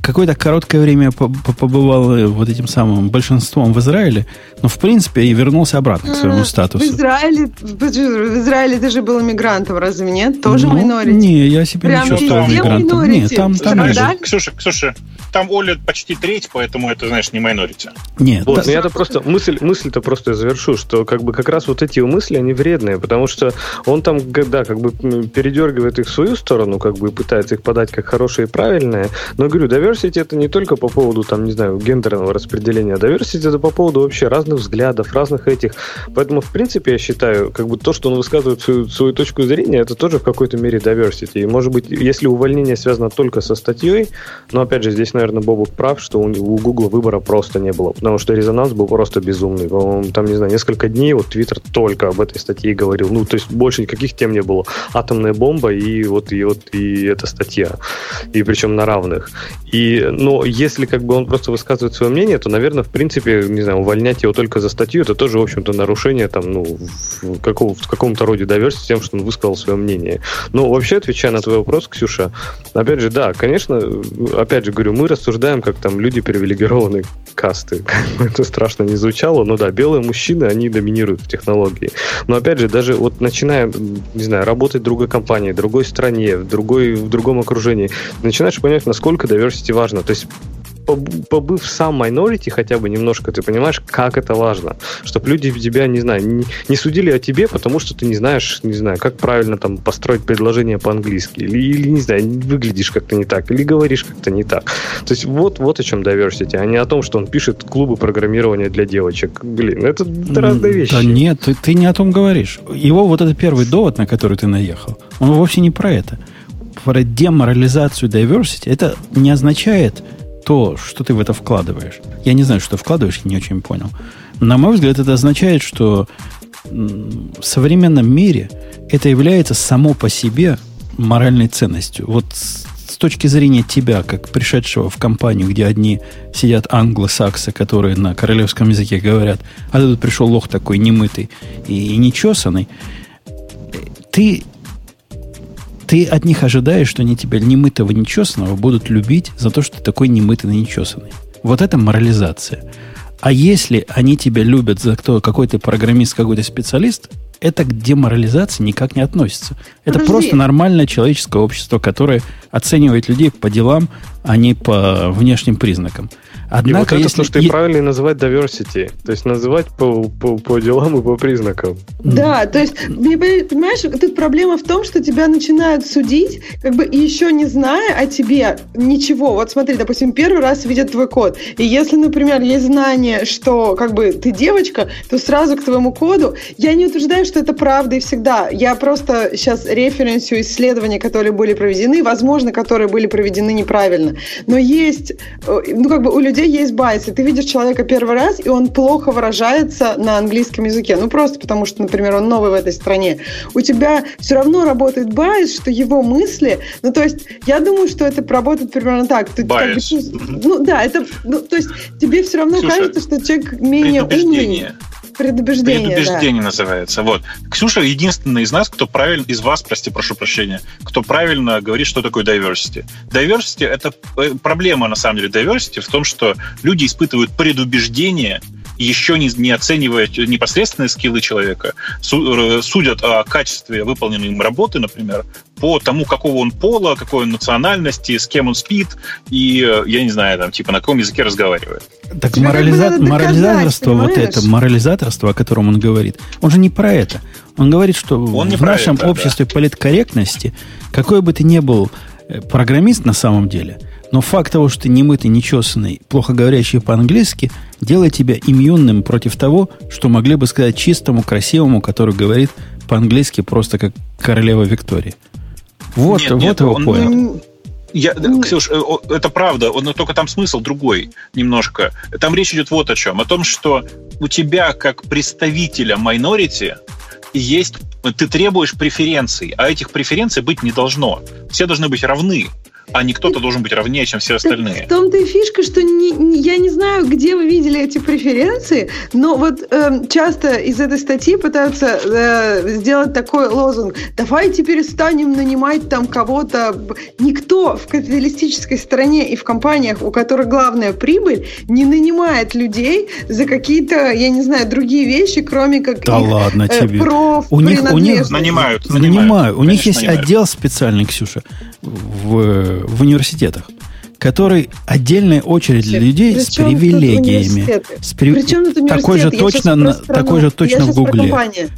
какое-то короткое время побывал э, вот этим самым большинством в Израиле, но в принципе и вернулся обратно к своему статусу. В Израиле, в Израиле ты же был иммигрантом, разве нет? Тоже ну, минорити? Не, я себя Прям не чувствовал иммигрантом. Нет, там, там Ксюша, Ксюша, Ксюша, там Оля почти треть, поэтому это, знаешь, не майнорити. Нет. Вот, да. я-то просто мысль, мысль-то просто завершу, что как бы как раз вот эти мысли, они вредные, потому что он там, да, как бы передергивает их в свою сторону, как бы пытается их подать как хорошие и правильные, но говорю, да diversity это не только по поводу, там, не знаю, гендерного распределения. Diversity это по поводу вообще разных взглядов, разных этих. Поэтому, в принципе, я считаю, как бы то, что он высказывает свою, свою точку зрения, это тоже в какой-то мере diversity. И, может быть, если увольнение связано только со статьей, но, опять же, здесь, наверное, Бобук прав, что у, у Google выбора просто не было, потому что резонанс был просто безумный. По-моему, там, не знаю, несколько дней вот Twitter только об этой статье говорил. Ну, то есть больше никаких тем не было. Атомная бомба и вот, и вот и эта статья. И причем на равных. И, но если как бы он просто высказывает свое мнение, то, наверное, в принципе, не знаю, увольнять его только за статью, это тоже, в общем-то, нарушение там, ну, в, какого, в каком-то роде доверсти тем, что он высказал свое мнение. Но вообще, отвечая на твой вопрос, Ксюша, опять же, да, конечно, опять же говорю, мы рассуждаем, как там люди привилегированные касты. *laughs* Это страшно не звучало, но да, белые мужчины, они доминируют в технологии. Но опять же, даже вот начиная, не знаю, работать в другой компании, в другой стране, в, другой, в другом окружении, начинаешь понимать, насколько diversity важно. То есть побыв сам minority хотя бы немножко, ты понимаешь, как это важно. Чтобы люди тебя, не знаю, не, не судили о тебе, потому что ты не знаешь, не знаю, как правильно там построить предложение по-английски. Или, или, не знаю, выглядишь как-то не так, или говоришь как-то не так. То есть вот, вот о чем diversity, а не о том, что он пишет клубы программирования для девочек. Блин, это, разные вещи. Да нет, ты, ты не о том говоришь. Его вот это первый довод, на который ты наехал, он вовсе не про это. Про деморализацию diversity, это не означает, то, что ты в это вкладываешь. Я не знаю, что вкладываешь, не очень понял. На мой взгляд, это означает, что в современном мире это является само по себе моральной ценностью. Вот с точки зрения тебя, как пришедшего в компанию, где одни сидят англосаксы, которые на королевском языке говорят, а ты тут пришел лох такой немытый и, и нечесанный, ты ты от них ожидаешь, что они тебя немытого, нечесанного будут любить за то, что ты такой немытый и нечесанный. Вот это морализация. А если они тебя любят за кто, какой ты программист, какой то специалист, это к деморализации никак не относится. Это Подожди. просто нормальное человеческое общество, которое оценивает людей по делам, а не по внешним признакам. Однако, и вот это то, что и... правильно называть diversity. То есть называть по, по, по делам и по признакам. Да, то есть, понимаешь, тут проблема в том, что тебя начинают судить, как бы еще не зная о тебе ничего. Вот смотри, допустим, первый раз видят твой код. И если, например, есть знание, что как бы ты девочка, то сразу к твоему коду. Я не утверждаю, что это правда и всегда. Я просто сейчас референсию исследования, которые были проведены, возможно, которые были проведены неправильно. Но есть, э, ну как бы у людей людей есть bias 'ы. Ты видишь человека первый раз, и он плохо выражается на английском языке. Ну, просто потому что, например, он новый в этой стране. У тебя все равно работает bias, что его мысли... Ну, то есть, я думаю, что это работает примерно так. Ты, bias. Как бы, ну, да, это... Ну, то есть, тебе все равно Слушай, кажется, что человек менее умный. Предубеждение, Предубеждение да. называется. Вот. Ксюша единственная из нас, кто правильно, из вас, прости, прошу прощения, кто правильно говорит, что такое diversity. Diversity — это э, проблема, на самом деле, diversity в том, что люди испытывают предубеждение еще не, не оценивая непосредственные скиллы человека, э, судят о качестве выполненной им работы, например, по тому, какого он пола, какой он национальности, с кем он спит, и, э, я не знаю, там, типа, на каком языке разговаривает. Так морализа... морализаторство, вот это, морализаторство, о котором он говорит, он же не про это. Он говорит, что он в нашем это, обществе да. политкорректности, какой бы ты ни был э, программист на самом деле, но факт того, что ты немытый, нечесанный, плохо говорящий по-английски, делает тебя иммунным против того, что могли бы сказать чистому, красивому, который говорит по-английски просто как королева Виктория. Вот, нет, вот нет, его он, понял. Я, Ксюш, э, это правда, но только там смысл другой немножко. Там речь идет вот о чем. О том, что у тебя, как представителя minority, есть, ты требуешь преференций, а этих преференций быть не должно. Все должны быть равны а не кто-то должен быть равнее, чем все остальные. в том-то и фишка, что не, не, я не знаю, где вы видели эти преференции, но вот э, часто из этой статьи пытаются э, сделать такой лозунг. Давайте перестанем нанимать там кого-то. Никто в капиталистической стране и в компаниях, у которых главная прибыль, не нанимает людей за какие-то, я не знаю, другие вещи, кроме как да их, ладно э, тебе. проф, у них, у них нанимают, нанимают. нанимают. У них есть нанимают. отдел специальный, Ксюша, в в университетах, который отдельная очередь для людей с привилегиями. С при... Причем такой же точно, на, такой же точно в Гугле.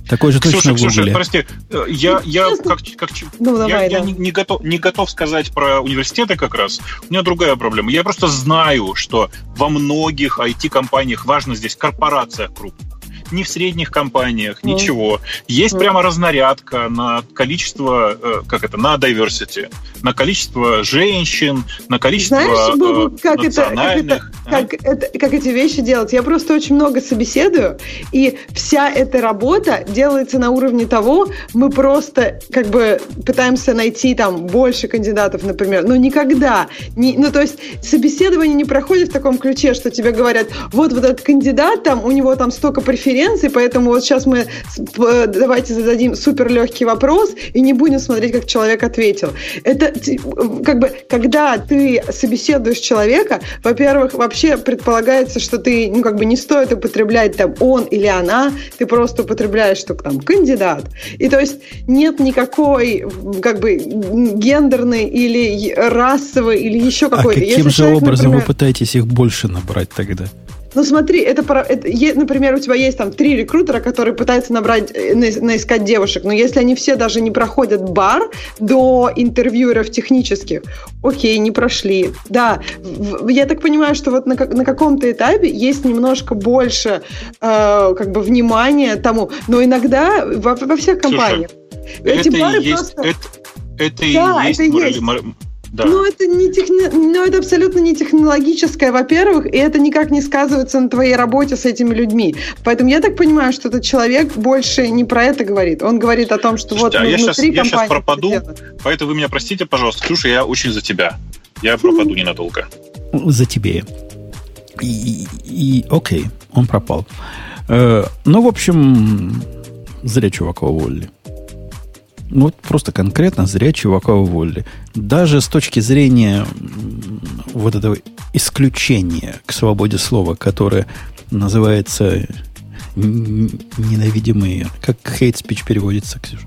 Такой же точно в Гугле. прости, э, я, я как, как ну, давай, я, да. я не, не, готов, не готов сказать про университеты как раз. У меня другая проблема. Я просто знаю, что во многих IT-компаниях важно здесь корпорация крупная ни в средних компаниях, mm. ничего. Есть mm. прямо разнарядка на количество, э, как это, на diversity, на количество женщин, на количество Знаешь, Бобу, как национальных. Это, как, это, а? как, это, как эти вещи делать? Я просто очень много собеседую, и вся эта работа делается на уровне того, мы просто как бы пытаемся найти там больше кандидатов, например, но никогда, не, ну то есть собеседование не проходит в таком ключе, что тебе говорят, вот вот этот кандидат, там у него там столько преференций, конференции, поэтому вот сейчас мы давайте зададим супер легкий вопрос и не будем смотреть, как человек ответил. Это как бы, когда ты собеседуешь человека, во-первых, вообще предполагается, что ты, ну, как бы не стоит употреблять там он или она, ты просто употребляешь, что там кандидат. И то есть нет никакой, как бы, гендерной или расовой или еще какой-то. А каким Если же человек, образом например... вы пытаетесь их больше набрать тогда? Ну смотри, это, это, например, у тебя есть там три рекрутера, которые пытаются набрать, э, наискать девушек, но если они все даже не проходят бар до интервьюеров технических, окей, не прошли. Да, я так понимаю, что вот на, на каком-то этапе есть немножко больше э, как бы внимания тому, но иногда во, во всех компаниях Слушай, эти это бары есть, просто... Это, это да, и есть, это есть. Да. Но это, не техни... Но это абсолютно не технологическое, во-первых, и это никак не сказывается на твоей работе с этими людьми. Поэтому я так понимаю, что этот человек больше не про это говорит. Он говорит о том, что Слушайте, вот а я сейчас, я сейчас пропаду, поэтому вы меня простите, пожалуйста, Ксюша, я очень за тебя. Я пропаду ненадолго. За тебе. И, и окей, он пропал. Э, ну, в общем, зря чувака уволили. Ну, вот просто конкретно зря чувака уволили. Даже с точки зрения вот этого исключения к свободе слова, которое называется ненавидимые, как hate speech переводится, Ксюша?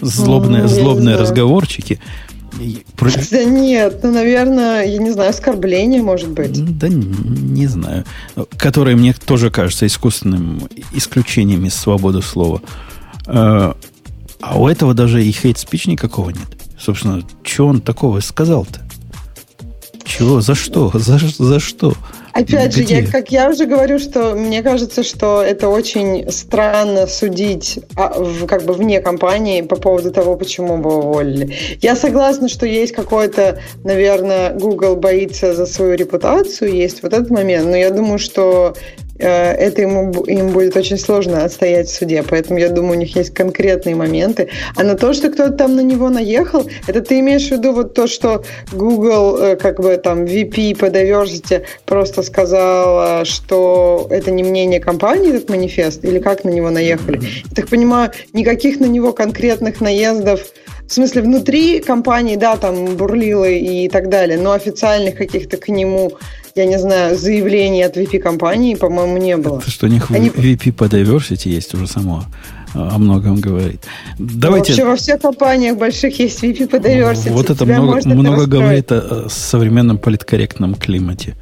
Злобные, ну, злобные разговорчики. *laughs* Да нет, ну, наверное, я не знаю, оскорбление, может быть. Да не знаю. Которое мне тоже кажется искусственным исключением из свободы слова. А у этого даже и хейт-спич никакого нет. Собственно, что он такого сказал-то? Чего? За что? *laughs* За, за что? Опять же, я, как я уже говорю, что мне кажется, что это очень странно судить а, в, как бы вне компании по поводу того, почему бы уволили. Я согласна, что есть какой-то, наверное, Google боится за свою репутацию, есть вот этот момент, но я думаю, что это ему, им будет очень сложно отстоять в суде. Поэтому я думаю, у них есть конкретные моменты. А на то, что кто-то там на него наехал, это ты имеешь в виду вот то, что Google, э, как бы там VP по diversity просто сказал, что это не мнение компании, этот манифест, или как на него наехали? Я так понимаю, никаких на него конкретных наездов в смысле, внутри компании, да, там бурлило и так далее, но официальных каких-то к нему я не знаю, заявлений от VP-компании, по-моему, не было. Это что у них Они... VP по diversity есть уже само о многом говорит. Давайте... Вообще во всех компаниях больших есть VP по diversity. Вот это Тебя много, много это говорит о современном политкорректном климате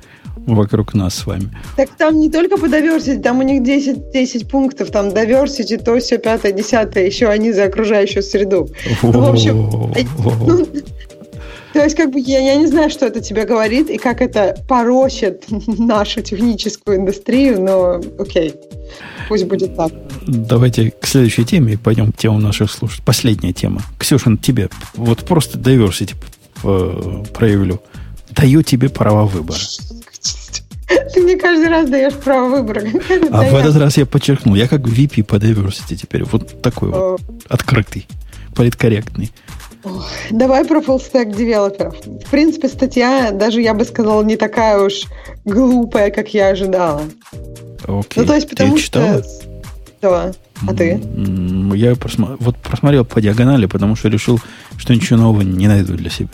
вокруг нас с вами. Так там не только по diversity, там у них 10, 10 пунктов, там diversity, то все, пятое, десятое, еще они за окружающую среду. Ну, в общем, *laughs* ну, то есть, как бы я, я не знаю, что это тебе говорит и как это порочит *laughs* нашу техническую индустрию, но окей, пусть будет так. Давайте к следующей теме и пойдем к тему наших слушателей. Последняя тема. Ксюшин, тебе вот просто diversity э, проявлю. Даю тебе право выбора. *laughs* Ты мне каждый раз даешь право выбора. *laughs* А в этот раз я подчеркнул. Я как VP по diversity теперь. Вот такой вот открытый, политкорректный. Давай про stack девелоперов. В принципе, статья, даже я бы сказала, не такая уж глупая, как я ожидала. Окей. Ну, то есть, потому ты читала? что... Да. А ты? Я просмотрел, вот просмотрел по диагонали, потому что решил, что ничего нового не найду для себя.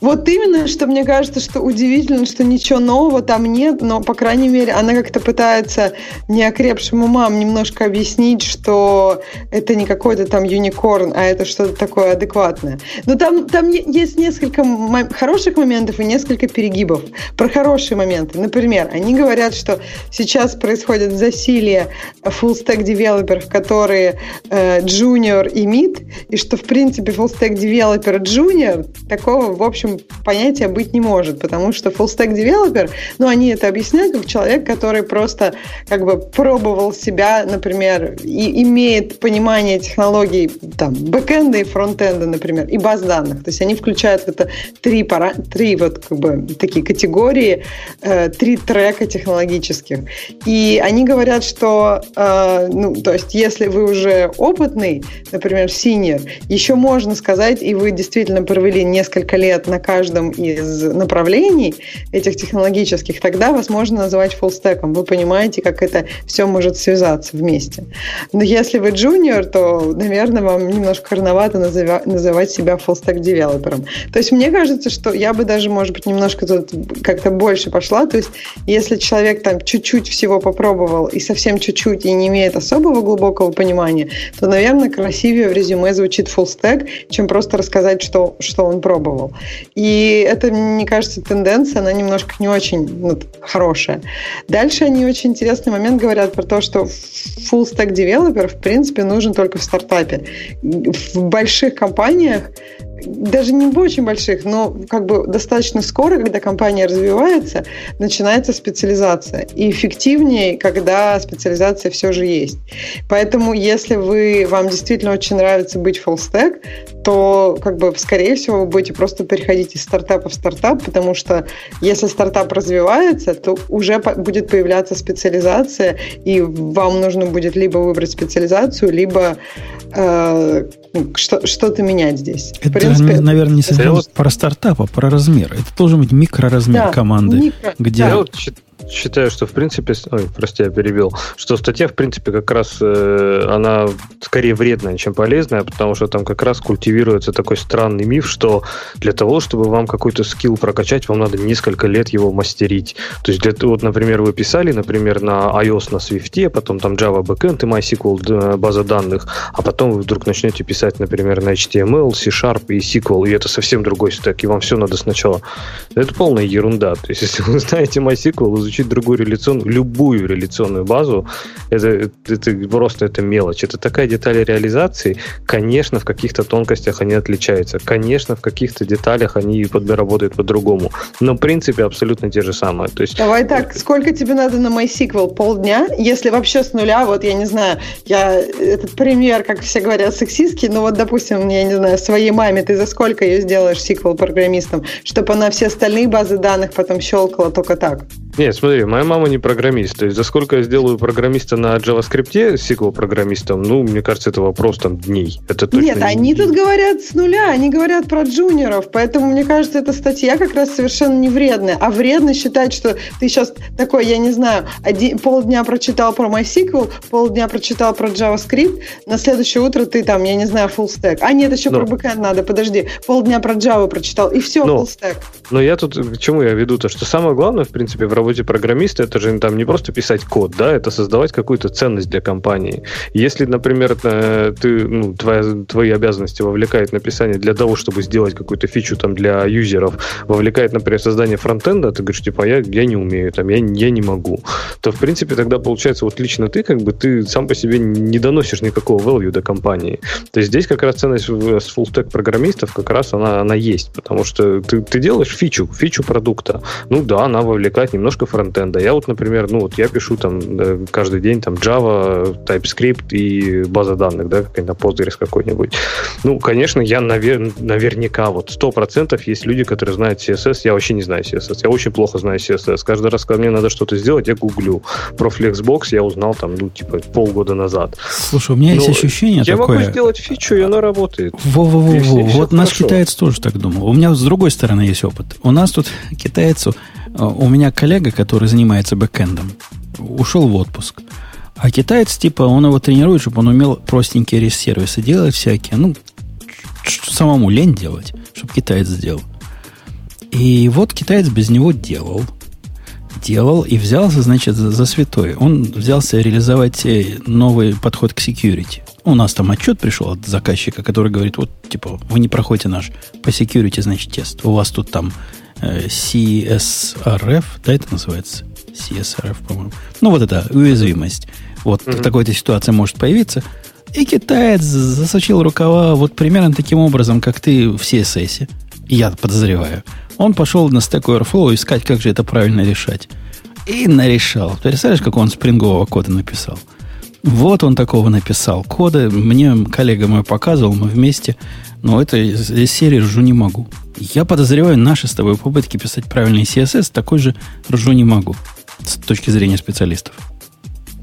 Вот именно, что мне кажется, что удивительно, что ничего нового там нет, но, по крайней мере, она как-то пытается неокрепшим умам немножко объяснить, что это не какой-то там юникорн, а это что-то такое адекватное. Но там, там есть несколько хороших моментов и несколько перегибов. Про хорошие моменты. Например, они говорят, что сейчас происходит засилие full-stack девелоперов, которые э, junior и mid, и что, в принципе, full-stack девелопер junior такого, в общем, понятия быть не может, потому что full-stack девелопер, ну, они это объясняют как человек, который просто как бы пробовал себя, например, и имеет понимание технологий там, бэкэнда и фронтенда, например, и баз данных. То есть они включают это три, пара, три вот как бы такие категории, э, три трека технологических. И они говорят, что, э, ну, то есть если вы уже опытный, например, senior, еще можно сказать, и вы действительно провели несколько лет на каждом из направлений этих технологических, тогда вас можно называть фуллстеком. Вы понимаете, как это все может связаться вместе. Но если вы junior, то, наверное, вам немножко рановато называть себя фуллстек девелопером. То есть мне кажется, что я бы даже, может быть, немножко тут как-то больше пошла. То есть если человек там чуть-чуть всего попробовал и совсем чуть-чуть и не имеет особого глубокого понимания, то, наверное, красивее в резюме звучит stack, чем просто рассказать, что, что он пробовал. И это, мне кажется, тенденция, она немножко не очень ну, хорошая. Дальше они очень интересный момент говорят про то, что full stack девелопер, в принципе, нужен только в стартапе. В больших компаниях даже не очень больших, но как бы достаточно скоро, когда компания развивается, начинается специализация. И эффективнее, когда специализация все же есть. Поэтому, если вы, вам действительно очень нравится быть stack, то, как бы, скорее всего, вы будете просто переходить из стартапа в стартап, потому что если стартап развивается, то уже будет появляться специализация, и вам нужно будет либо выбрать специализацию, либо э, что, что-то менять здесь. Это, принципе, наверное, не совсем вот... про стартап, а про размер. Это должен быть микроразмер да, команды, микро, где... Да. Я вот считаю, что в принципе, ой, прости, я перебил, что статья в принципе как раз э, она скорее вредная, чем полезная, потому что там как раз культивируется такой странный миф, что для того, чтобы вам какой-то скилл прокачать, вам надо несколько лет его мастерить. То есть, для, вот, например, вы писали, например, на iOS на Swift, потом там Java Backend и MySQL база данных, а потом вы вдруг начнете писать, например, на HTML, C-Sharp и SQL, и это совсем другой стек, и вам все надо сначала. Это полная ерунда. То есть, если вы знаете MySQL, изучить другую реляционную, любую реляционную базу, это, это просто это мелочь. Это такая деталь реализации. Конечно, в каких-то тонкостях они отличаются. Конечно, в каких-то деталях они работают по-другому. Но в принципе абсолютно те же самые. То есть, Давай так, сколько тебе надо на MySQL? Полдня? Если вообще с нуля, вот я не знаю, я этот пример, как все говорят, сексистский, но вот, допустим, я не знаю, своей маме ты за сколько ее сделаешь SQL-программистом, чтобы она все остальные базы данных потом щелкала только так? Нет, смотри, моя мама не программист. То есть за сколько я сделаю программиста на JavaScript, SQL программистом, ну, мне кажется, это вопрос там дней. Это точно Нет, не они тут говорят с нуля, они говорят про джуниоров, поэтому мне кажется, эта статья как раз совершенно не вредная. А вредно считать, что ты сейчас такой, я не знаю, один, полдня прочитал про MySQL, полдня прочитал про JavaScript, на следующее утро ты там, я не знаю, full stack. А нет, еще но. про backend надо, подожди, полдня про Java прочитал, и все, но, full stack. Но я тут к чему я веду-то, что самое главное, в принципе, в работе работе программиста это же там не просто писать код, да, это создавать какую-то ценность для компании. Если, например, э, ты, ну, твоя, твои обязанности вовлекает написание для того, чтобы сделать какую-то фичу там для юзеров, вовлекает, например, создание фронтенда, ты говоришь, типа, я, я не умею, там, я, я не могу, то, в принципе, тогда получается, вот лично ты, как бы, ты сам по себе не доносишь никакого value до компании. То есть здесь как раз ценность с full stack программистов как раз она, она есть, потому что ты, ты делаешь фичу, фичу продукта. Ну да, она вовлекает немножко немножко фронтенда. Я вот, например, ну вот я пишу там каждый день там Java, TypeScript и база данных, да, какая-нибудь Postgres какой-нибудь. Ну, конечно, я навер... наверняка вот сто процентов есть люди, которые знают CSS. Я вообще не знаю CSS. Я очень плохо знаю CSS. Каждый раз, когда мне надо что-то сделать, я гуглю. Про Flexbox я узнал там, ну, типа, полгода назад. Слушай, у меня Но есть ощущение я такое... Я могу сделать фичу, и она работает. Во-во-во. Вот наш китаец тоже так думал. У меня с другой стороны есть опыт. У нас тут китайцу у меня коллега, который занимается бэкэндом, ушел в отпуск. А китаец, типа, он его тренирует, чтобы он умел простенькие ресервисы делать всякие. Ну, самому лень делать, чтобы китаец сделал. И вот китаец без него делал. Делал и взялся, значит, за, за святое. Он взялся реализовать э, новый подход к security. У нас там отчет пришел от заказчика, который говорит, вот, типа, вы не проходите наш по security, значит, тест. У вас тут там CSRF, да, это называется? CSRF, по-моему. Ну, вот это уязвимость. Вот mm-hmm. такой-то ситуация может появиться. И китаец засочил рукава вот примерно таким образом, как ты в CSS. Я подозреваю. Он пошел на Stack Overflow искать, как же это правильно решать. И нарешал. Представляешь, как он спрингового кода написал? Вот он такого написал кода. Мне коллега мой показывал, мы вместе. Но это из, серии ржу не могу. Я подозреваю, наши с тобой попытки писать правильный CSS такой же ржу не могу. С точки зрения специалистов.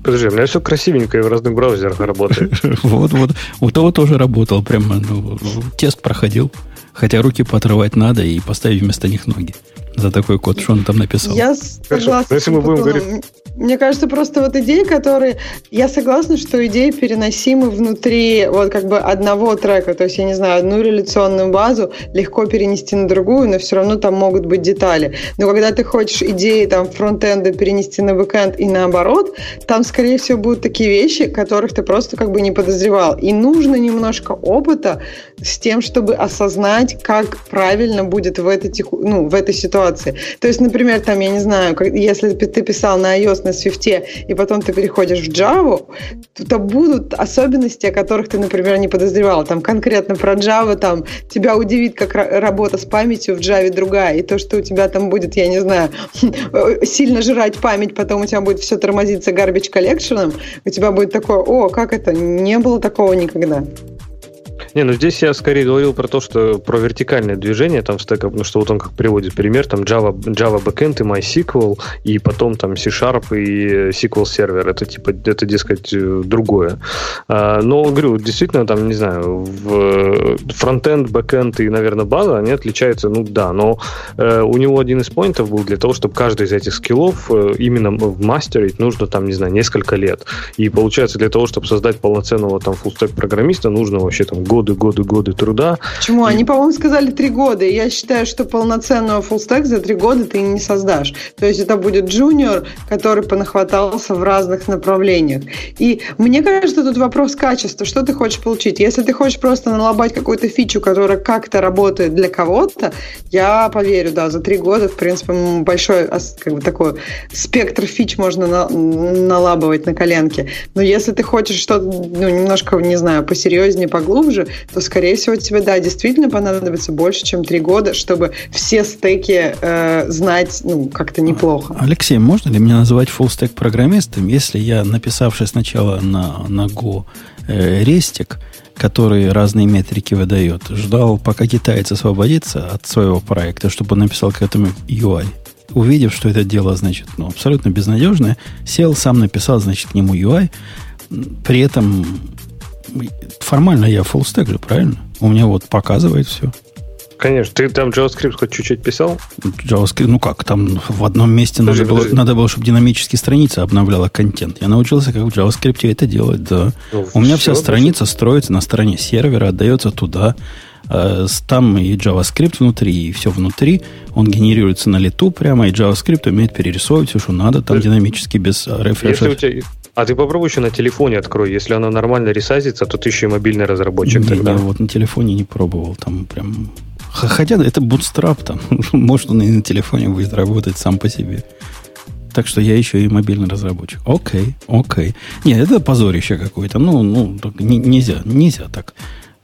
Подожди, у меня все красивенько и в разных браузерах работает. *laughs* Вот, вот. У того тоже работал. Прямо ну, тест проходил. Хотя руки поотрывать надо и поставить вместо них ноги. За такой код, что он там написал. Я согласна. Если мы будем говорить мне кажется, просто вот идеи, которые... Я согласна, что идеи переносимы внутри вот как бы одного трека. То есть, я не знаю, одну реляционную базу легко перенести на другую, но все равно там могут быть детали. Но когда ты хочешь идеи там фронтенда перенести на бэкенд и наоборот, там, скорее всего, будут такие вещи, которых ты просто как бы не подозревал. И нужно немножко опыта с тем, чтобы осознать, как правильно будет в этой, ну, в этой ситуации. То есть, например, там, я не знаю, если ты писал на iOS на Swift, и потом ты переходишь в Java, то будут особенности, о которых ты, например, не подозревал. Там конкретно про Java, там тебя удивит, как работа с памятью в Java другая, и то, что у тебя там будет, я не знаю, *laughs* сильно жрать память, потом у тебя будет все тормозиться garbage collection, у тебя будет такое, о, как это, не было такого никогда. Не, ну здесь я скорее говорил про то, что про вертикальное движение там стеках, потому что вот он как приводит пример, там Java, Java Backend и MySQL, и потом там C-Sharp и SQL Server. Это типа, это, дескать, другое. А, но, говорю, действительно, там, не знаю, в фронтенд, бэкенд и, наверное, база, они отличаются, ну да, но э, у него один из поинтов был для того, чтобы каждый из этих скиллов э, именно в мастерить нужно там, не знаю, несколько лет. И получается, для того, чтобы создать полноценного там фуллстек программиста, нужно вообще там годы, годы, годы труда. Почему? Они, по-моему, сказали три года. И я считаю, что полноценного фуллстек за три года ты не создашь. То есть это будет джуниор, который понахватался в разных направлениях. И мне кажется, тут вопрос качества. Что ты хочешь получить? Если ты хочешь просто налобать какую-то фичу, которая как-то работает для кого-то, я поверю, да, за три года, в принципе, большой как бы, такой спектр фич можно на, налабывать на коленке. Но если ты хочешь что-то ну, немножко, не знаю, посерьезнее, поглубже, то, скорее всего, тебе, да, действительно понадобится больше, чем три года, чтобы все стеки э, знать, ну, как-то неплохо. Алексей, можно ли меня называть full программистом, если я, написавший сначала на, на Go э, рестик, который разные метрики выдает, ждал, пока китаец освободится от своего проекта, чтобы он написал к этому UI. Увидев, что это дело, значит, ну, абсолютно безнадежное, сел, сам написал, значит, к нему UI, при этом формально я stack же, правильно? У меня вот показывает все. Конечно. Ты там JavaScript хоть чуть-чуть писал? JavaScript, ну как, там в одном месте подожди, надо, подожди. Было, надо было, чтобы динамически страница обновляла контент. Я научился, как в JavaScript это делать, да. Ну, У меня вся страница строится на стороне сервера, отдается туда. Э, там и JavaScript внутри, и все внутри. Он генерируется на лету прямо, и JavaScript умеет перерисовывать все, что надо, там динамически без рефреша. Если у тебя а ты попробуй еще на телефоне открой. Если она нормально ресайзится, то ты еще и мобильный разработчик не, тогда. Я вот на телефоне не пробовал. Там прям... Хотя это Bootstrap там. *laughs* Может, он и на телефоне будет работать сам по себе. Так что я еще и мобильный разработчик. Окей, окей. Нет, это позорище какое-то. Ну, ну, нельзя, нельзя так.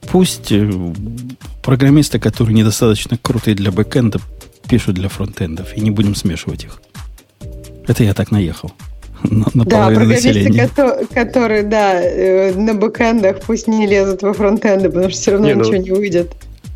Пусть э, программисты, которые недостаточно крутые для бэкэнда, пишут для фронтендов, и не будем смешивать их. Это я так наехал *laughs* на, на да, населения. Которые, которые, да, э, на бэкэндах пусть не лезут во фронтенды, потому что все равно не, ну, ничего ну, не выйдет.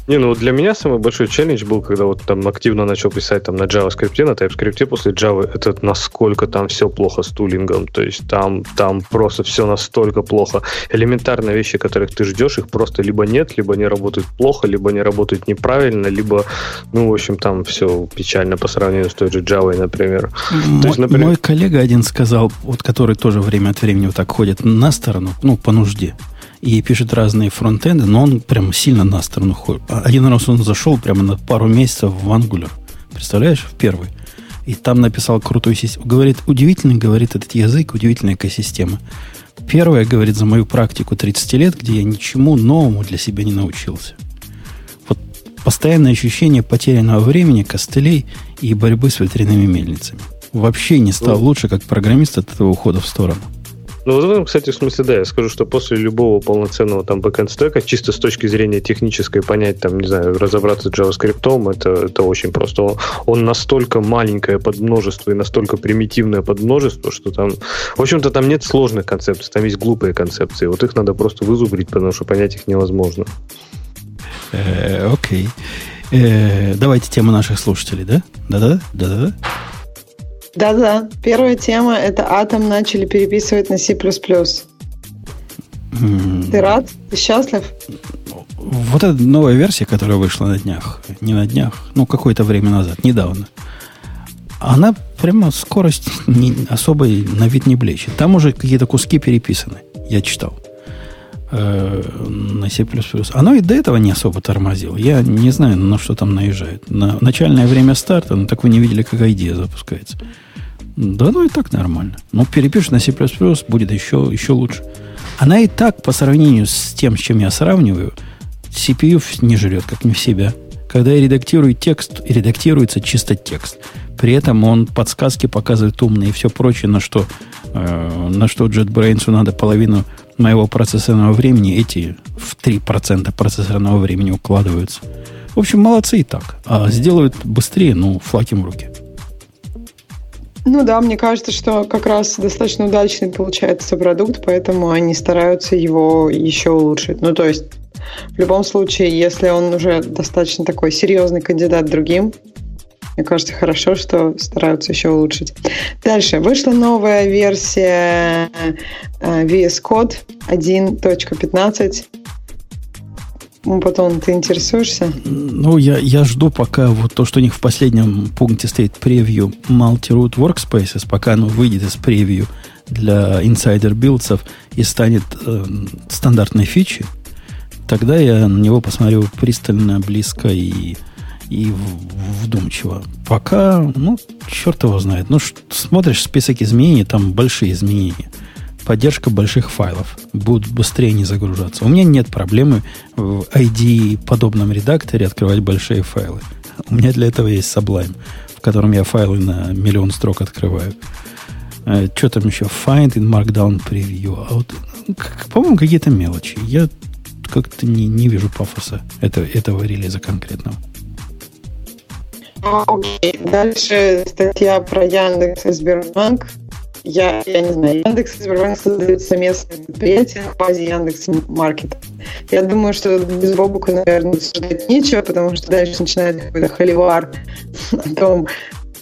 Не, ну для меня самый большой челлендж был, когда вот там активно начал писать там на JavaScript, на TypeScript после Java, это насколько там все плохо с тулингом. То есть там, там просто все настолько плохо. Элементарные вещи, которых ты ждешь, их просто либо нет, либо не работают плохо, либо не работают неправильно, либо, ну, в общем, там все печально по сравнению с той же Java, например. Мой, То есть, например... мой коллега один сказал, вот который тоже время от времени вот так ходит на сторону, ну, по нужде и пишет разные фронтенды, но он прям сильно на сторону ходит. Один раз он зашел прямо на пару месяцев в Angular. Представляешь, в первый. И там написал крутую систему. Говорит, удивительный, говорит этот язык, удивительная экосистема. Первое, говорит, за мою практику 30 лет, где я ничему новому для себя не научился. Вот постоянное ощущение потерянного времени, костылей и борьбы с ветряными мельницами. Вообще не стал ну, лучше, как программист от этого ухода в сторону. Ну, вот в этом, кстати, в смысле, да, я скажу, что после любого полноценного там бэкэнд стека, чисто с точки зрения технической, понять, там, не знаю, разобраться с JavaScript, это, это очень просто. Он, он настолько маленькое подмножество и настолько примитивное подмножество, что там, в общем-то, там нет сложных концепций, там есть глупые концепции. Вот их надо просто вызубрить, потому что понять их невозможно. Э, окей. Э, давайте тему наших слушателей, да? Да-да? Да-да? Да-да. Первая тема – это атом начали переписывать на C++. Ты рад? Ты счастлив? Вот эта новая версия, которая вышла на днях, не на днях, ну, какое-то время назад, недавно, она прямо скорость не, особой на вид не блещет. Там уже какие-то куски переписаны, я читал на C++. Оно и до этого не особо тормозило. Я не знаю, на что там наезжает. На начальное время старта, ну так вы не видели, как идея запускается. Да, ну и так нормально. Ну, перепишешь на C++, будет еще, еще лучше. Она и так, по сравнению с тем, с чем я сравниваю, CPU не жрет, как не в себя. Когда я редактирую текст, редактируется чисто текст. При этом он подсказки показывает умные и все прочее, на что, э, на что JetBrains надо половину моего процессорного времени, эти в 3% процессорного времени укладываются. В общем, молодцы и так. А сделают быстрее, ну, флаг в руки. Ну да, мне кажется, что как раз достаточно удачный получается продукт, поэтому они стараются его еще улучшить. Ну, то есть, в любом случае, если он уже достаточно такой серьезный кандидат другим, мне кажется, хорошо, что стараются еще улучшить. Дальше. Вышла новая версия э, VS Code 1.15 ну, потом ты интересуешься? Ну, я, я жду, пока вот то, что у них в последнем пункте стоит превью Multi-Root Workspaces, пока оно выйдет из превью для инсайдер билдсов и станет э, стандартной фичей, тогда я на него посмотрю пристально, близко и, и вдумчиво. Пока, ну, черт его знает. Ну, смотришь список изменений, там большие изменения – поддержка больших файлов. Будут быстрее не загружаться. У меня нет проблемы в ID подобном редакторе открывать большие файлы. У меня для этого есть Sublime, в котором я файлы на миллион строк открываю. Э, что там еще? Find in Markdown Preview. А вот, по-моему, какие-то мелочи. Я как-то не, не вижу пафоса этого, этого релиза конкретного. Окей, дальше статья про Яндекс и Сбербанк я, я не знаю, Яндекс и Сбербанк создают совместное предприятие в базе Яндекс Маркет. Я думаю, что без Бобука, наверное, обсуждать нечего, потому что дальше начинает какой-то холивар о том,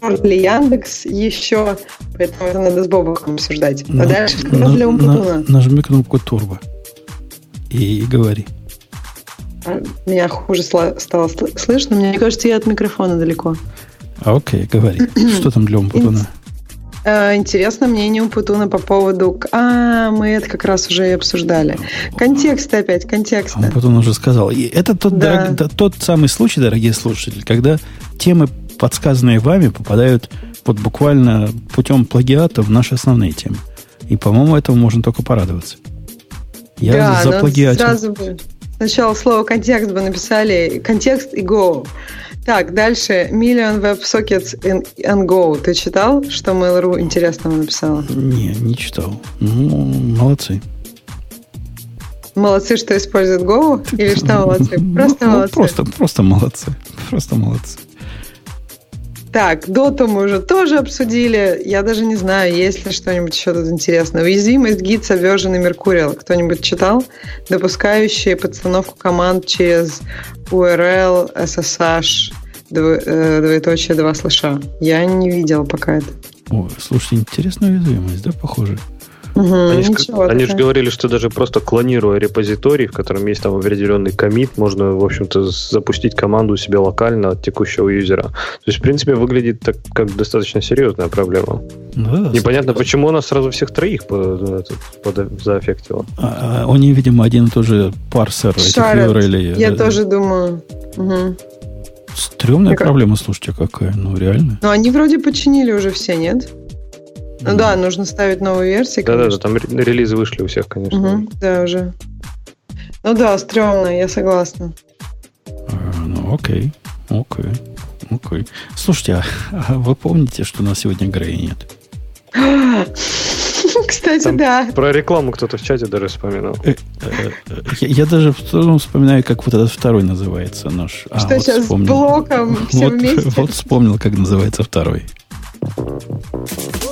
может ли Яндекс еще, поэтому это надо с Бобуком обсуждать. А на, дальше на, для на, Нажми кнопку турбо и, и говори. А, меня хуже стало слышно. Мне кажется, я от микрофона далеко. А, окей, говори. *clears throat* Что там для Умпутуна? Э, интересно мнение у Путуна по поводу... А, мы это как раз уже и обсуждали. Контекст опять, контекст. Он Путун уже сказал. И это тот, да. дорог, тот самый случай, дорогие слушатели, когда темы, подсказанные вами, попадают под буквально путем плагиата в наши основные темы. И, по-моему, этому можно только порадоваться. Я да, за. Сразу бы сначала слово контекст бы написали контекст и go. Так, дальше. Million WebSockets and Go. Ты читал, что Mail.ru интересного написала? Не, не читал. Ну, молодцы. Молодцы, что используют Go? Или что молодцы? Просто ну, молодцы. Просто, просто молодцы. Просто молодцы. Так, доту мы уже тоже обсудили. Я даже не знаю, есть ли что-нибудь еще тут интересное. Уязвимость гид Subversion и Mercurial. Кто-нибудь читал? Допускающие подстановку команд через URL, SSH, э, двоеточие, два слыша. Я не видел пока это. Ой, слушайте, интересная уязвимость, да, похоже? Угу, они же, говорили, что даже просто клонируя репозиторий, в котором есть там определенный комит, можно, в общем-то, запустить команду у себя локально от текущего юзера. То есть, в принципе, выглядит так, как достаточно серьезная проблема. Да, Непонятно, почему она сразу всех троих под, под, заэффектила. А, а, у них, видимо, один и тот же парсер Шарят. этих URL. Я да. тоже думаю. Угу. Стремная проблема, слушайте, какая. Ну, реально. Ну, они вроде починили уже все, нет? Ну да, нужно ставить новые версии. Да-да-да, там релизы вышли у всех, конечно. Угу, да, уже. Ну да, стрёмно, я согласна. А, ну, окей, окей, окей. Слушайте, а, а вы помните, что у нас сегодня Грея нет? *gasps* Кстати, Там да. Про рекламу кто-то в чате даже вспоминал. Э, э, я, я даже вспоминаю, как вот этот второй называется наш. А, что вот сейчас вспомнил. с блоком все вот, вместе? Вот вспомнил, как называется второй. *laughs*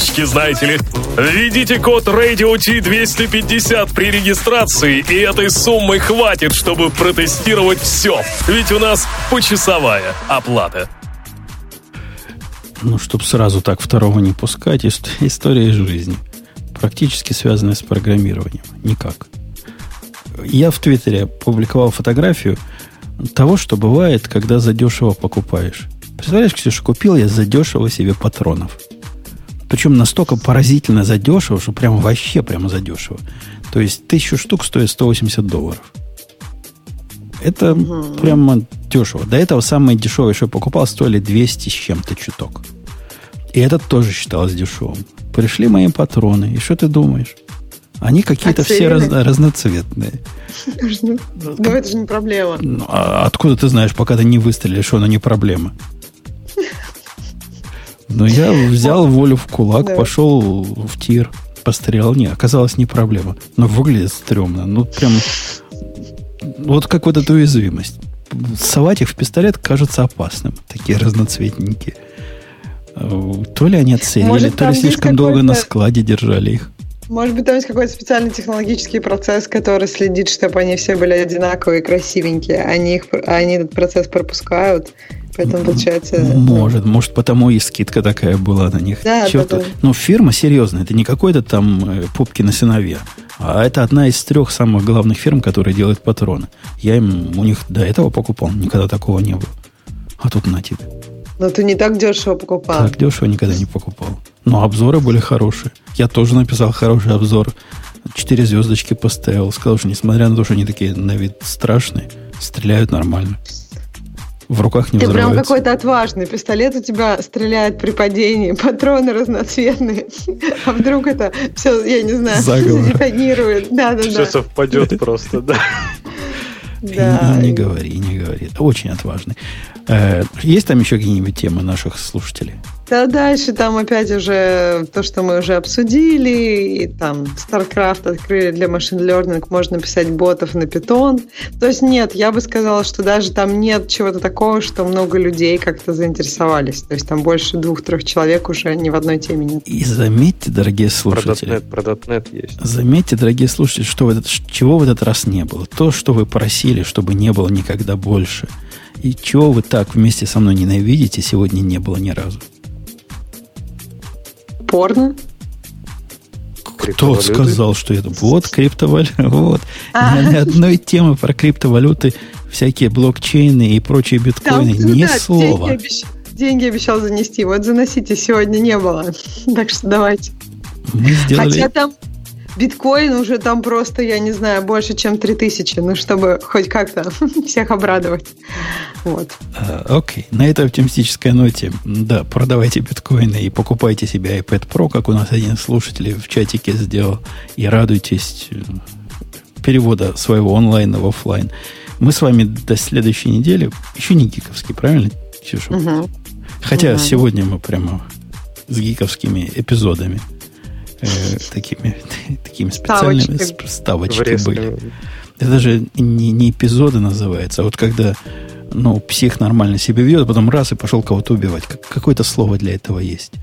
опишечки, знаете ли. Введите код Radio T250 при регистрации, и этой суммы хватит, чтобы протестировать все. Ведь у нас почасовая оплата. Ну, чтобы сразу так второго не пускать, история из жизни. Практически связанная с программированием. Никак. Я в Твиттере публиковал фотографию того, что бывает, когда задешево покупаешь. Представляешь, Ксюша, купил я задешево себе патронов. Причем настолько поразительно задешево, что прям вообще прямо задешево. То есть тысячу штук стоит 180 долларов. Это угу. прямо дешево. До этого самые дешевые, что я покупал, стоили 200 с чем-то чуток. И этот тоже считалось дешевым. Пришли мои патроны, и что ты думаешь? Они какие-то все раз, разноцветные. Ну, это же не проблема. Ну, а откуда ты знаешь, пока ты не выстрелишь, что оно не проблема? Но я взял *laughs* волю в кулак, да. пошел в тир, пострелял. Не, оказалось не проблема. Но выглядит стрёмно. Ну, прям вот как вот эта уязвимость. Совать их в пистолет кажется опасным. Такие разноцветненькие. То ли они Может, то ли слишком долго на складе держали их. Может быть, там есть какой-то специальный технологический процесс, который следит, чтобы они все были одинаковые, красивенькие. Они, их, они этот процесс пропускают. Поэтому получается... Может, ну... может, потому и скидка такая была на них. Да, да, да. Но фирма серьезная, это не какой-то там э, пупки на сыновья. А это одна из трех самых главных фирм, которые делают патроны. Я им у них до этого покупал, никогда такого не было. А тут на тебе. Но ты не так дешево покупал. Так дешево никогда не покупал. Но обзоры были хорошие. Я тоже написал хороший обзор. Четыре звездочки поставил. Сказал, что несмотря на то, что они такие на вид страшные, стреляют нормально в руках не Ты прям какой-то отважный. Пистолет у тебя стреляет при падении, *laughs* патроны разноцветные. А вдруг это все, я не знаю, *laughs* детонирует. Да, да, все совпадет просто, да. *laughs* Да. Не, не говори, не говори. Очень отважный. Э, есть там еще какие-нибудь темы наших слушателей? Да, дальше там опять уже то, что мы уже обсудили, и там StarCraft открыли для машин learning, можно писать ботов на Python. То есть нет, я бы сказала, что даже там нет чего-то такого, что много людей как-то заинтересовались. То есть там больше двух-трех человек уже ни в одной теме нет. И заметьте, дорогие слушатели. Про .NET, про .NET есть. Заметьте, дорогие слушатели, что в этот, чего в этот раз не было. То, что вы просили, чтобы не было никогда больше. И чего вы так вместе со мной ненавидите, сегодня не было ни разу порно? Кто сказал, что это? Вот криптовалюта. *laughs* Вот. А. Ни одной темы про криптовалюты, всякие блокчейны и прочие биткоины. Там, Ни да, слова. Деньги обещал, деньги обещал занести. Вот заносите, сегодня не было. *laughs* Так что давайте. Мы сделали... Хотя там биткоин уже там просто, я не знаю, больше, чем 3000, ну, чтобы хоть как-то *laughs* всех обрадовать. Вот. А, окей, okay. на этой оптимистической ноте, да, продавайте биткоины и покупайте себе iPad Pro, как у нас один слушатель в чатике сделал, и радуйтесь э, перевода своего онлайна в офлайн. Мы с вами до следующей недели, еще не гиковский, правильно, Ксюша? Угу. Хотя угу. сегодня мы прямо с гиковскими эпизодами э, такими, *laughs* такими специальными ставочки, ставочки были. Это даже не, не эпизоды называется, а вот когда ну, псих нормально себя ведет, а потом раз и пошел кого-то убивать. Как, какое-то слово для этого есть.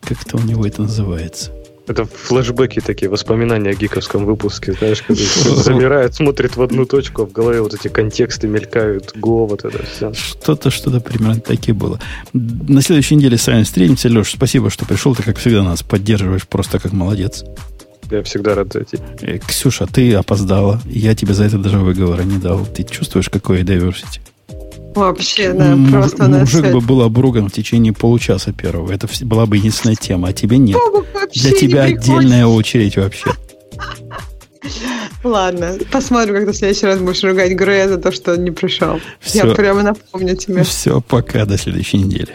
Как-то у него это называется. Это флешбеки такие, воспоминания о гиковском выпуске, знаешь, когда *laughs* замирает, смотрит в одну точку, а в голове вот эти контексты мелькают, го, вот это все. Что-то, что-то примерно таки было. На следующей неделе с вами встретимся. Леш, спасибо, что пришел. Ты, как всегда, нас поддерживаешь просто как молодец. Я всегда рад зайти. Э, Ксюша, ты опоздала. Я тебе за это даже выговора не дал. Ты чувствуешь, какое diversity? Вообще, да, Муж, просто Мужик бы был обруган в течение получаса первого. Это была бы единственная тема, а тебе нет. Для тебя отдельная очередь вообще. Ладно, посмотрим, когда в следующий раз будешь ругать Грея за то, что он не пришел. Все. Я прямо напомню тебе. Все, пока, до следующей недели.